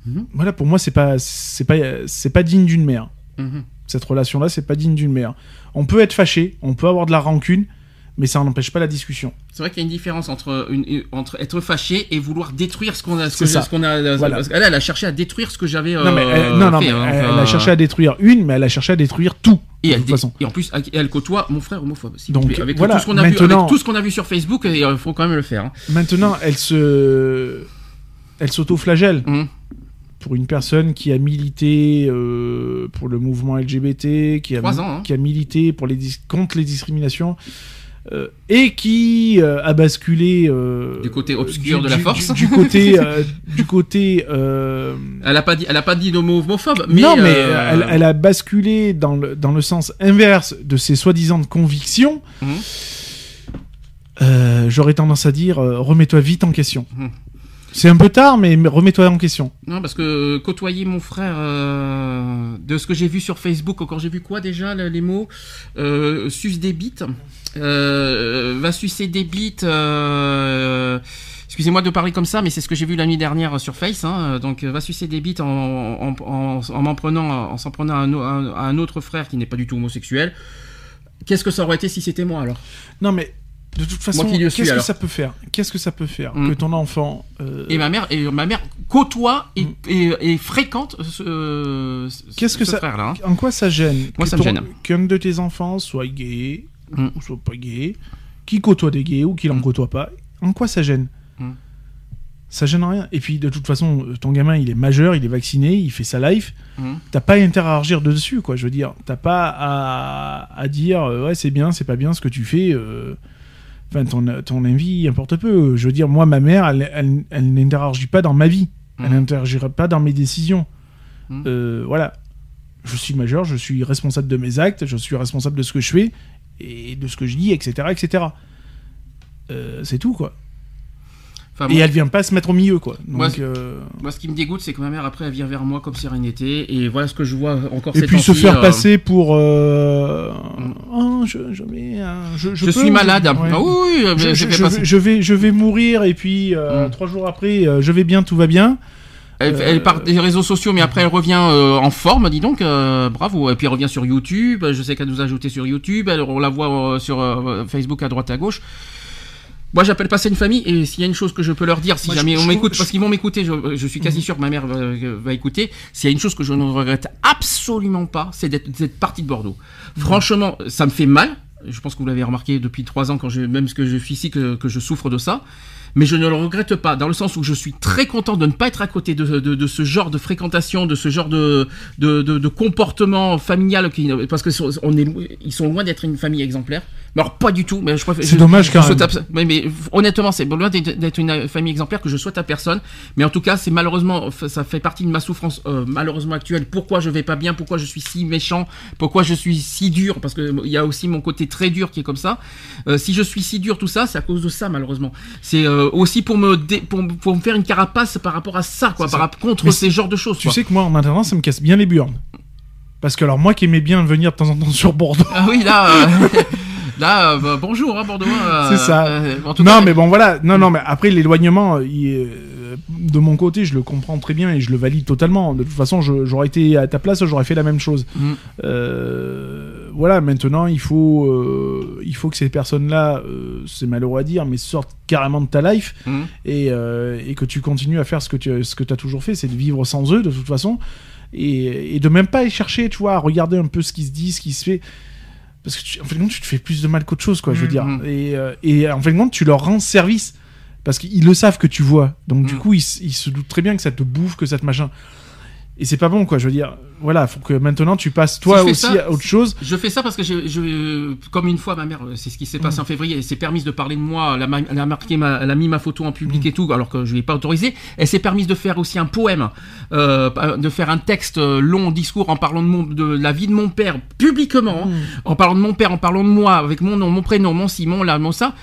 Mhm. Voilà, pour moi, c'est pas, c'est pas, c'est pas digne d'une mère. Mhm. Cette relation-là, c'est pas digne d'une mère. On peut être fâché, on peut avoir de la rancune, mais ça n'empêche pas la discussion. C'est vrai qu'il y a une différence entre, une, entre être fâché et vouloir détruire ce qu'on a. Ce que qu'on a Voilà. parce qu'elle, elle a cherché à détruire ce que j'avais. non, mais, euh, elle, non, non, fait, mais hein, elle, a euh, cherché à détruire une, mais elle a cherché à détruire tout. Et de elle, toute dé- façon. et en plus, elle côtoie mon frère homophobe. s'il Donc, avec voilà, tout ce qu'on a vu, avec tout ce qu'on a vu sur Facebook, il faut quand même le faire. hein. Maintenant, elle se, elle s'auto-flagelle. Mhm. Pour une personne qui a milité euh, pour le mouvement LGBT, qui a, Trois ans, hein. qui a milité pour les contre les discriminations, euh, et qui euh, a basculé euh, Du côté obscur du- de la du- force. du, côté, du côté. *laughs* Elle a pas dit, elle a pas dit de mot homophobe, mais non, mais elle, elle a basculé dans le, dans le sens inverse de ses soi-disant convictions. Mhm. J'aurais tendance à dire remets-toi vite en question. Mhm. C'est un peu tard, mais remets-toi en question. Non, parce que côtoyer mon frère, euh, de ce que j'ai vu sur Facebook, quand j'ai vu quoi déjà, le- les mots? Euh, Suce des bites, euh, va sucer des bites. euh, Excusez-moi de parler comme ça, mais c'est ce que j'ai vu la nuit dernière sur Face. Hein, donc, euh, va sucer des bites en, en, en, en m'en prenant, en s'en prenant à un, au- à un autre frère qui n'est pas du tout homosexuel. Qu'est-ce que ça aurait été si c'était moi alors? Non, mais de toute façon, qu'est-ce que ça peut faire? Qu'est-ce que ça peut faire que ton enfant euh, Et ma mère, et ma mère côtoie et, Mm. et, et fréquente ce, ce- Qu'est-ce que ce ça- frère-là. hein. En quoi ça gêne? Moi, que ça me ton- gêne. Qu'un de tes enfants soit gay Mm. ou soit pas gay, qui côtoie des gays ou qui n'en Mm. côtoie pas. En quoi ça gêne? Ça gêne rien. Et puis de toute façon, ton gamin, il est majeur, il est vacciné, il fait sa life. T'as pas à interagir dessus, quoi. Je veux dire, t'as pas à, à dire euh, ouais c'est bien, c'est pas bien ce que tu fais. euh. Enfin, ton, ton avis importe peu. Je veux dire, moi, ma mère, elle, elle, elle n'interagit pas dans ma vie. Elle Mhm. n'interagira pas dans mes décisions. Mhm. Euh, voilà. Je suis majeur, je suis responsable de mes actes, je suis responsable de ce que je fais et de ce que je dis, etc. etc. Euh, c'est tout, quoi. Enfin, Et moi- elle vient pas se mettre au milieu, quoi. Donc, Moi, c'est- euh, Moi, ce qui me dégoûte, c'est que ma mère, après, elle vient vers moi comme si rien n'était. Et voilà ce que je vois encore Et puis se faire euh, passer pour. euh, Mm. Oh, je, je, vais, je, Je, peux, suis malade. ouais. Oui, mais je, vais, je, vais, mourir et puis euh, Mm. trois jours après, je vais bien, tout va bien. Elle, elle part des réseaux sociaux, mais après, elle revient euh, en forme, dis donc. euh, bravo. Et puis, elle revient sur YouTube. Je sais qu'elle nous a ajouté sur YouTube. Elle, on la voit euh, sur Facebook à droite, à gauche. Moi, j'appelle pas ça une famille. Et s'il y a une chose que je peux leur dire, si Moi, jamais je on m'écoute, je- parce qu'ils vont m'écouter, je, je suis quasi Mhm. sûr que ma mère va, va écouter. S'il y a une chose que je ne regrette absolument pas, c'est d'être d'être parti de Bordeaux. Mhm. Franchement, ça me fait mal. Je pense que vous l'avez remarqué depuis trois ans, quand je, même ce que je suis ici, que, que je souffre de ça. Mais je ne le regrette pas, dans le sens où je suis très content de ne pas être à côté de, de, de ce genre de fréquentation, de ce genre de, de, de, comportement familial, qui, parce que sont- on est, ils sont loin d'être une famille exemplaire. Mais alors pas du tout. Mais je préfère. C'est dommage, quand même. abs- mais, mais honnêtement, c'est loin d'être d'être une famille exemplaire que je souhaite à personne. Mais en tout cas, c'est malheureusement, ça fait partie de ma souffrance euh, malheureusement actuelle. Pourquoi je vais pas bien? Pourquoi je suis si méchant? Pourquoi je suis si dur? Parce que il y a aussi mon côté très dur qui est comme ça. Euh, si je suis si dur, tout ça, c'est à cause de ça malheureusement. C'est euh, aussi pour me dé- pour, pour me faire une carapace par rapport à ça, quoi, par ça. contre Mais ces genres de choses. Tu quoi. sais que moi, en attendant, ça me casse bien les burnes. Parce que alors moi qui aimais bien venir de temps en temps sur Bordeaux. Ah oui, là, euh, *laughs* là, euh, bah, bonjour, hein, Bordeaux. euh, C'est ça. euh, en tout non cas, mais bon voilà, non non mais après l'éloignement, il est- de mon côté, je le comprends très bien et je le valide totalement. De toute façon, je- j'aurais été à ta place, j'aurais fait la même chose. Mm. Euh, voilà, maintenant il faut, euh, il faut que ces personnes-là, euh, c'est malheureux à dire, mais sortent carrément de ta life Mm. et, euh, et que tu continues à faire ce que tu ce que as toujours fait, c'est de vivre sans eux de toute façon et, et de même pas y chercher, tu vois, à regarder un peu ce qui se dit, ce qui se fait. Parce que tu, en fait, tu te fais plus de mal qu'autre chose, quoi, je veux Mhm. dire. Et, euh, et en fait, tu leur rends service. Parce qu'ils le savent que tu vois. Donc, du Mhm. coup, ils, ils se doutent très bien que ça te bouffe, que ça te machin. Et c'est pas bon, quoi. Je veux dire, voilà, faut que maintenant tu passes toi aussi ça, à autre chose. Je fais ça parce que je, je- comme une fois ma mère, c'est ce qui s'est Mm. passé en février, elle s'est permise de parler de moi, elle a, ma- elle a marqué ma, elle a mis ma photo en public Mm. et tout, alors que je lui ai pas autorisé. Elle s'est permise de faire aussi un poème, euh, de faire un texte euh, long discours en parlant de, mon, de la vie de mon père publiquement, hein, en parlant de mon père, en parlant de moi, avec mon nom, mon prénom, mon ci, mon là, mon ça.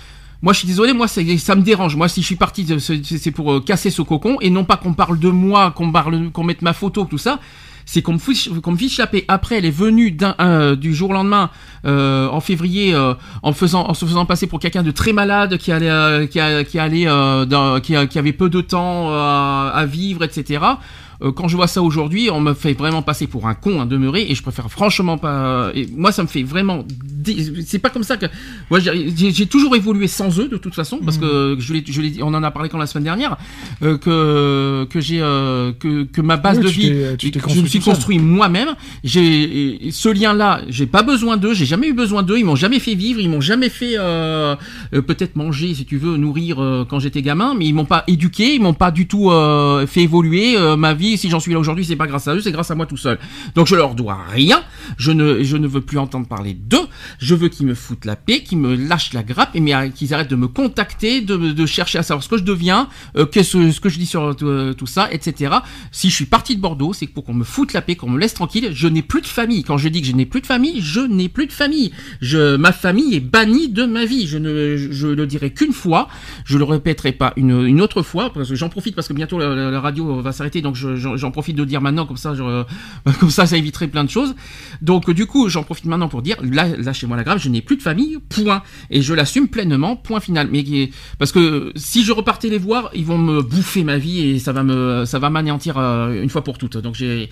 Moi, je suis désolé, moi, ça me dérange. Moi, si je suis parti, c'est c'est pour euh, casser ce cocon et non pas qu'on parle de moi, qu'on parle, qu'on mette ma photo, tout ça. C'est qu'on me fiche, qu'on me fiche paix. Après, elle est venue euh, du jour au lendemain, euh, en février, euh, en faisant, en se faisant passer pour quelqu'un de très malade, qui allait, euh, qui, allait, euh, qui, avait peu de temps euh, à vivre, etc. Euh, quand je vois ça aujourd'hui, on me fait vraiment passer pour un con, un demeuré, et je préfère franchement pas. Et moi, ça me fait vraiment. C'est pas comme ça que. Moi, j'ai toujours évolué sans eux de toute façon, parce que je l'ai, je l'ai, on en a parlé quand la semaine dernière, euh, que que j'ai euh, que que ma base Oui, de vie, je me suis construit moi-même. J'ai ce lien-là, j'ai pas besoin d'eux, j'ai jamais eu besoin d'eux. Ils m'ont jamais fait vivre, ils m'ont jamais fait euh, euh, peut-être manger, si tu veux, nourrir euh, quand j'étais gamin, mais ils m'ont pas éduqué, ils m'ont pas du tout euh, fait évoluer euh, ma vie. Si j'en suis là aujourd'hui, c'est pas grâce à eux, c'est grâce à moi tout seul. Donc je leur dois rien. Je ne je ne veux plus entendre parler d'eux. Je veux qu'ils me foutent la paix, qu'ils me lâchent la grappe et qu'ils arrêtent de me contacter, de, de chercher à savoir ce que je deviens, euh, qu'est-ce ce que je dis sur euh, tout ça, etc. Si je suis parti de Bordeaux, c'est pour qu'on me foute la paix, qu'on me laisse tranquille. Je n'ai plus de famille. Quand je dis que je n'ai plus de famille, je n'ai plus de famille. Je, ma famille est bannie de ma vie. Je ne, je, le dirai qu'une fois. Je le répéterai pas une, une autre fois parce que j'en profite parce que bientôt la- la radio va s'arrêter. Donc je- j'en profite de dire maintenant comme ça, je- *laughs* comme ça, ça éviterait plein de choses. Donc du coup, j'en profite maintenant pour dire là, lâchez-moi la grave. Je n'ai plus de famille. Point. Et je l'assume pleinement. Point final. Mais parce que si je repartais les voir, ils vont me bouffer ma vie et ça va me, ça va m'anéantir euh, une fois pour toutes. Donc j'ai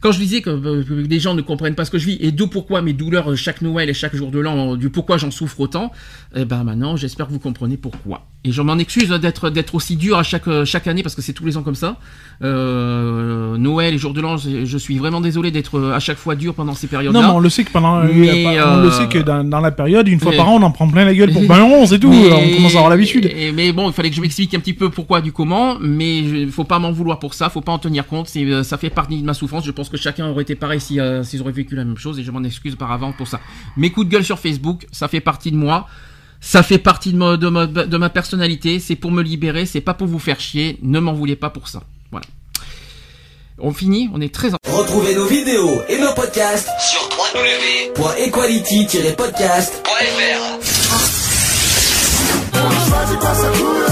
quand je disais que, euh, que les gens ne comprennent pas ce que je vis et d'où pourquoi mes douleurs euh, chaque Noël et chaque jour de l'an, euh, du pourquoi j'en souffre autant, eh ben maintenant j'espère que vous comprenez pourquoi. Et je m'en excuse d'être d'être aussi dur à chaque euh, chaque année parce que c'est tous les ans comme ça. Euh, Noël et jour de l'an, je, suis vraiment désolé d'être euh, à chaque fois dur pendant ces périodes-là. Non, mais on le sait que pendant, euh, Mais, on le euh, sait que dans, dans la période, une fois mais- par an, on en prend plein la gueule pour ben non, c'est tout. Mais- On commence à avoir l'habitude. Mais bon, il fallait que je m'explique un petit peu pourquoi du comment, mais il faut pas m'en vouloir pour ça, faut pas en tenir compte, euh, ça fait partie de ma souffrance. Je pense que chacun aurait été pareil si, euh, s'ils auraient vécu la même chose et je m'en excuse par avant pour ça. Mes coups de gueule sur Facebook, ça fait partie de moi. Ça fait partie de ma, de ma, de ma personnalité, c'est pour me libérer, c'est pas pour vous faire chier, ne m'en voulez pas pour ça. Voilà. On finit, on est très en... Retrouvez nos vidéos et nos podcasts sur www.equality-podcast.fr.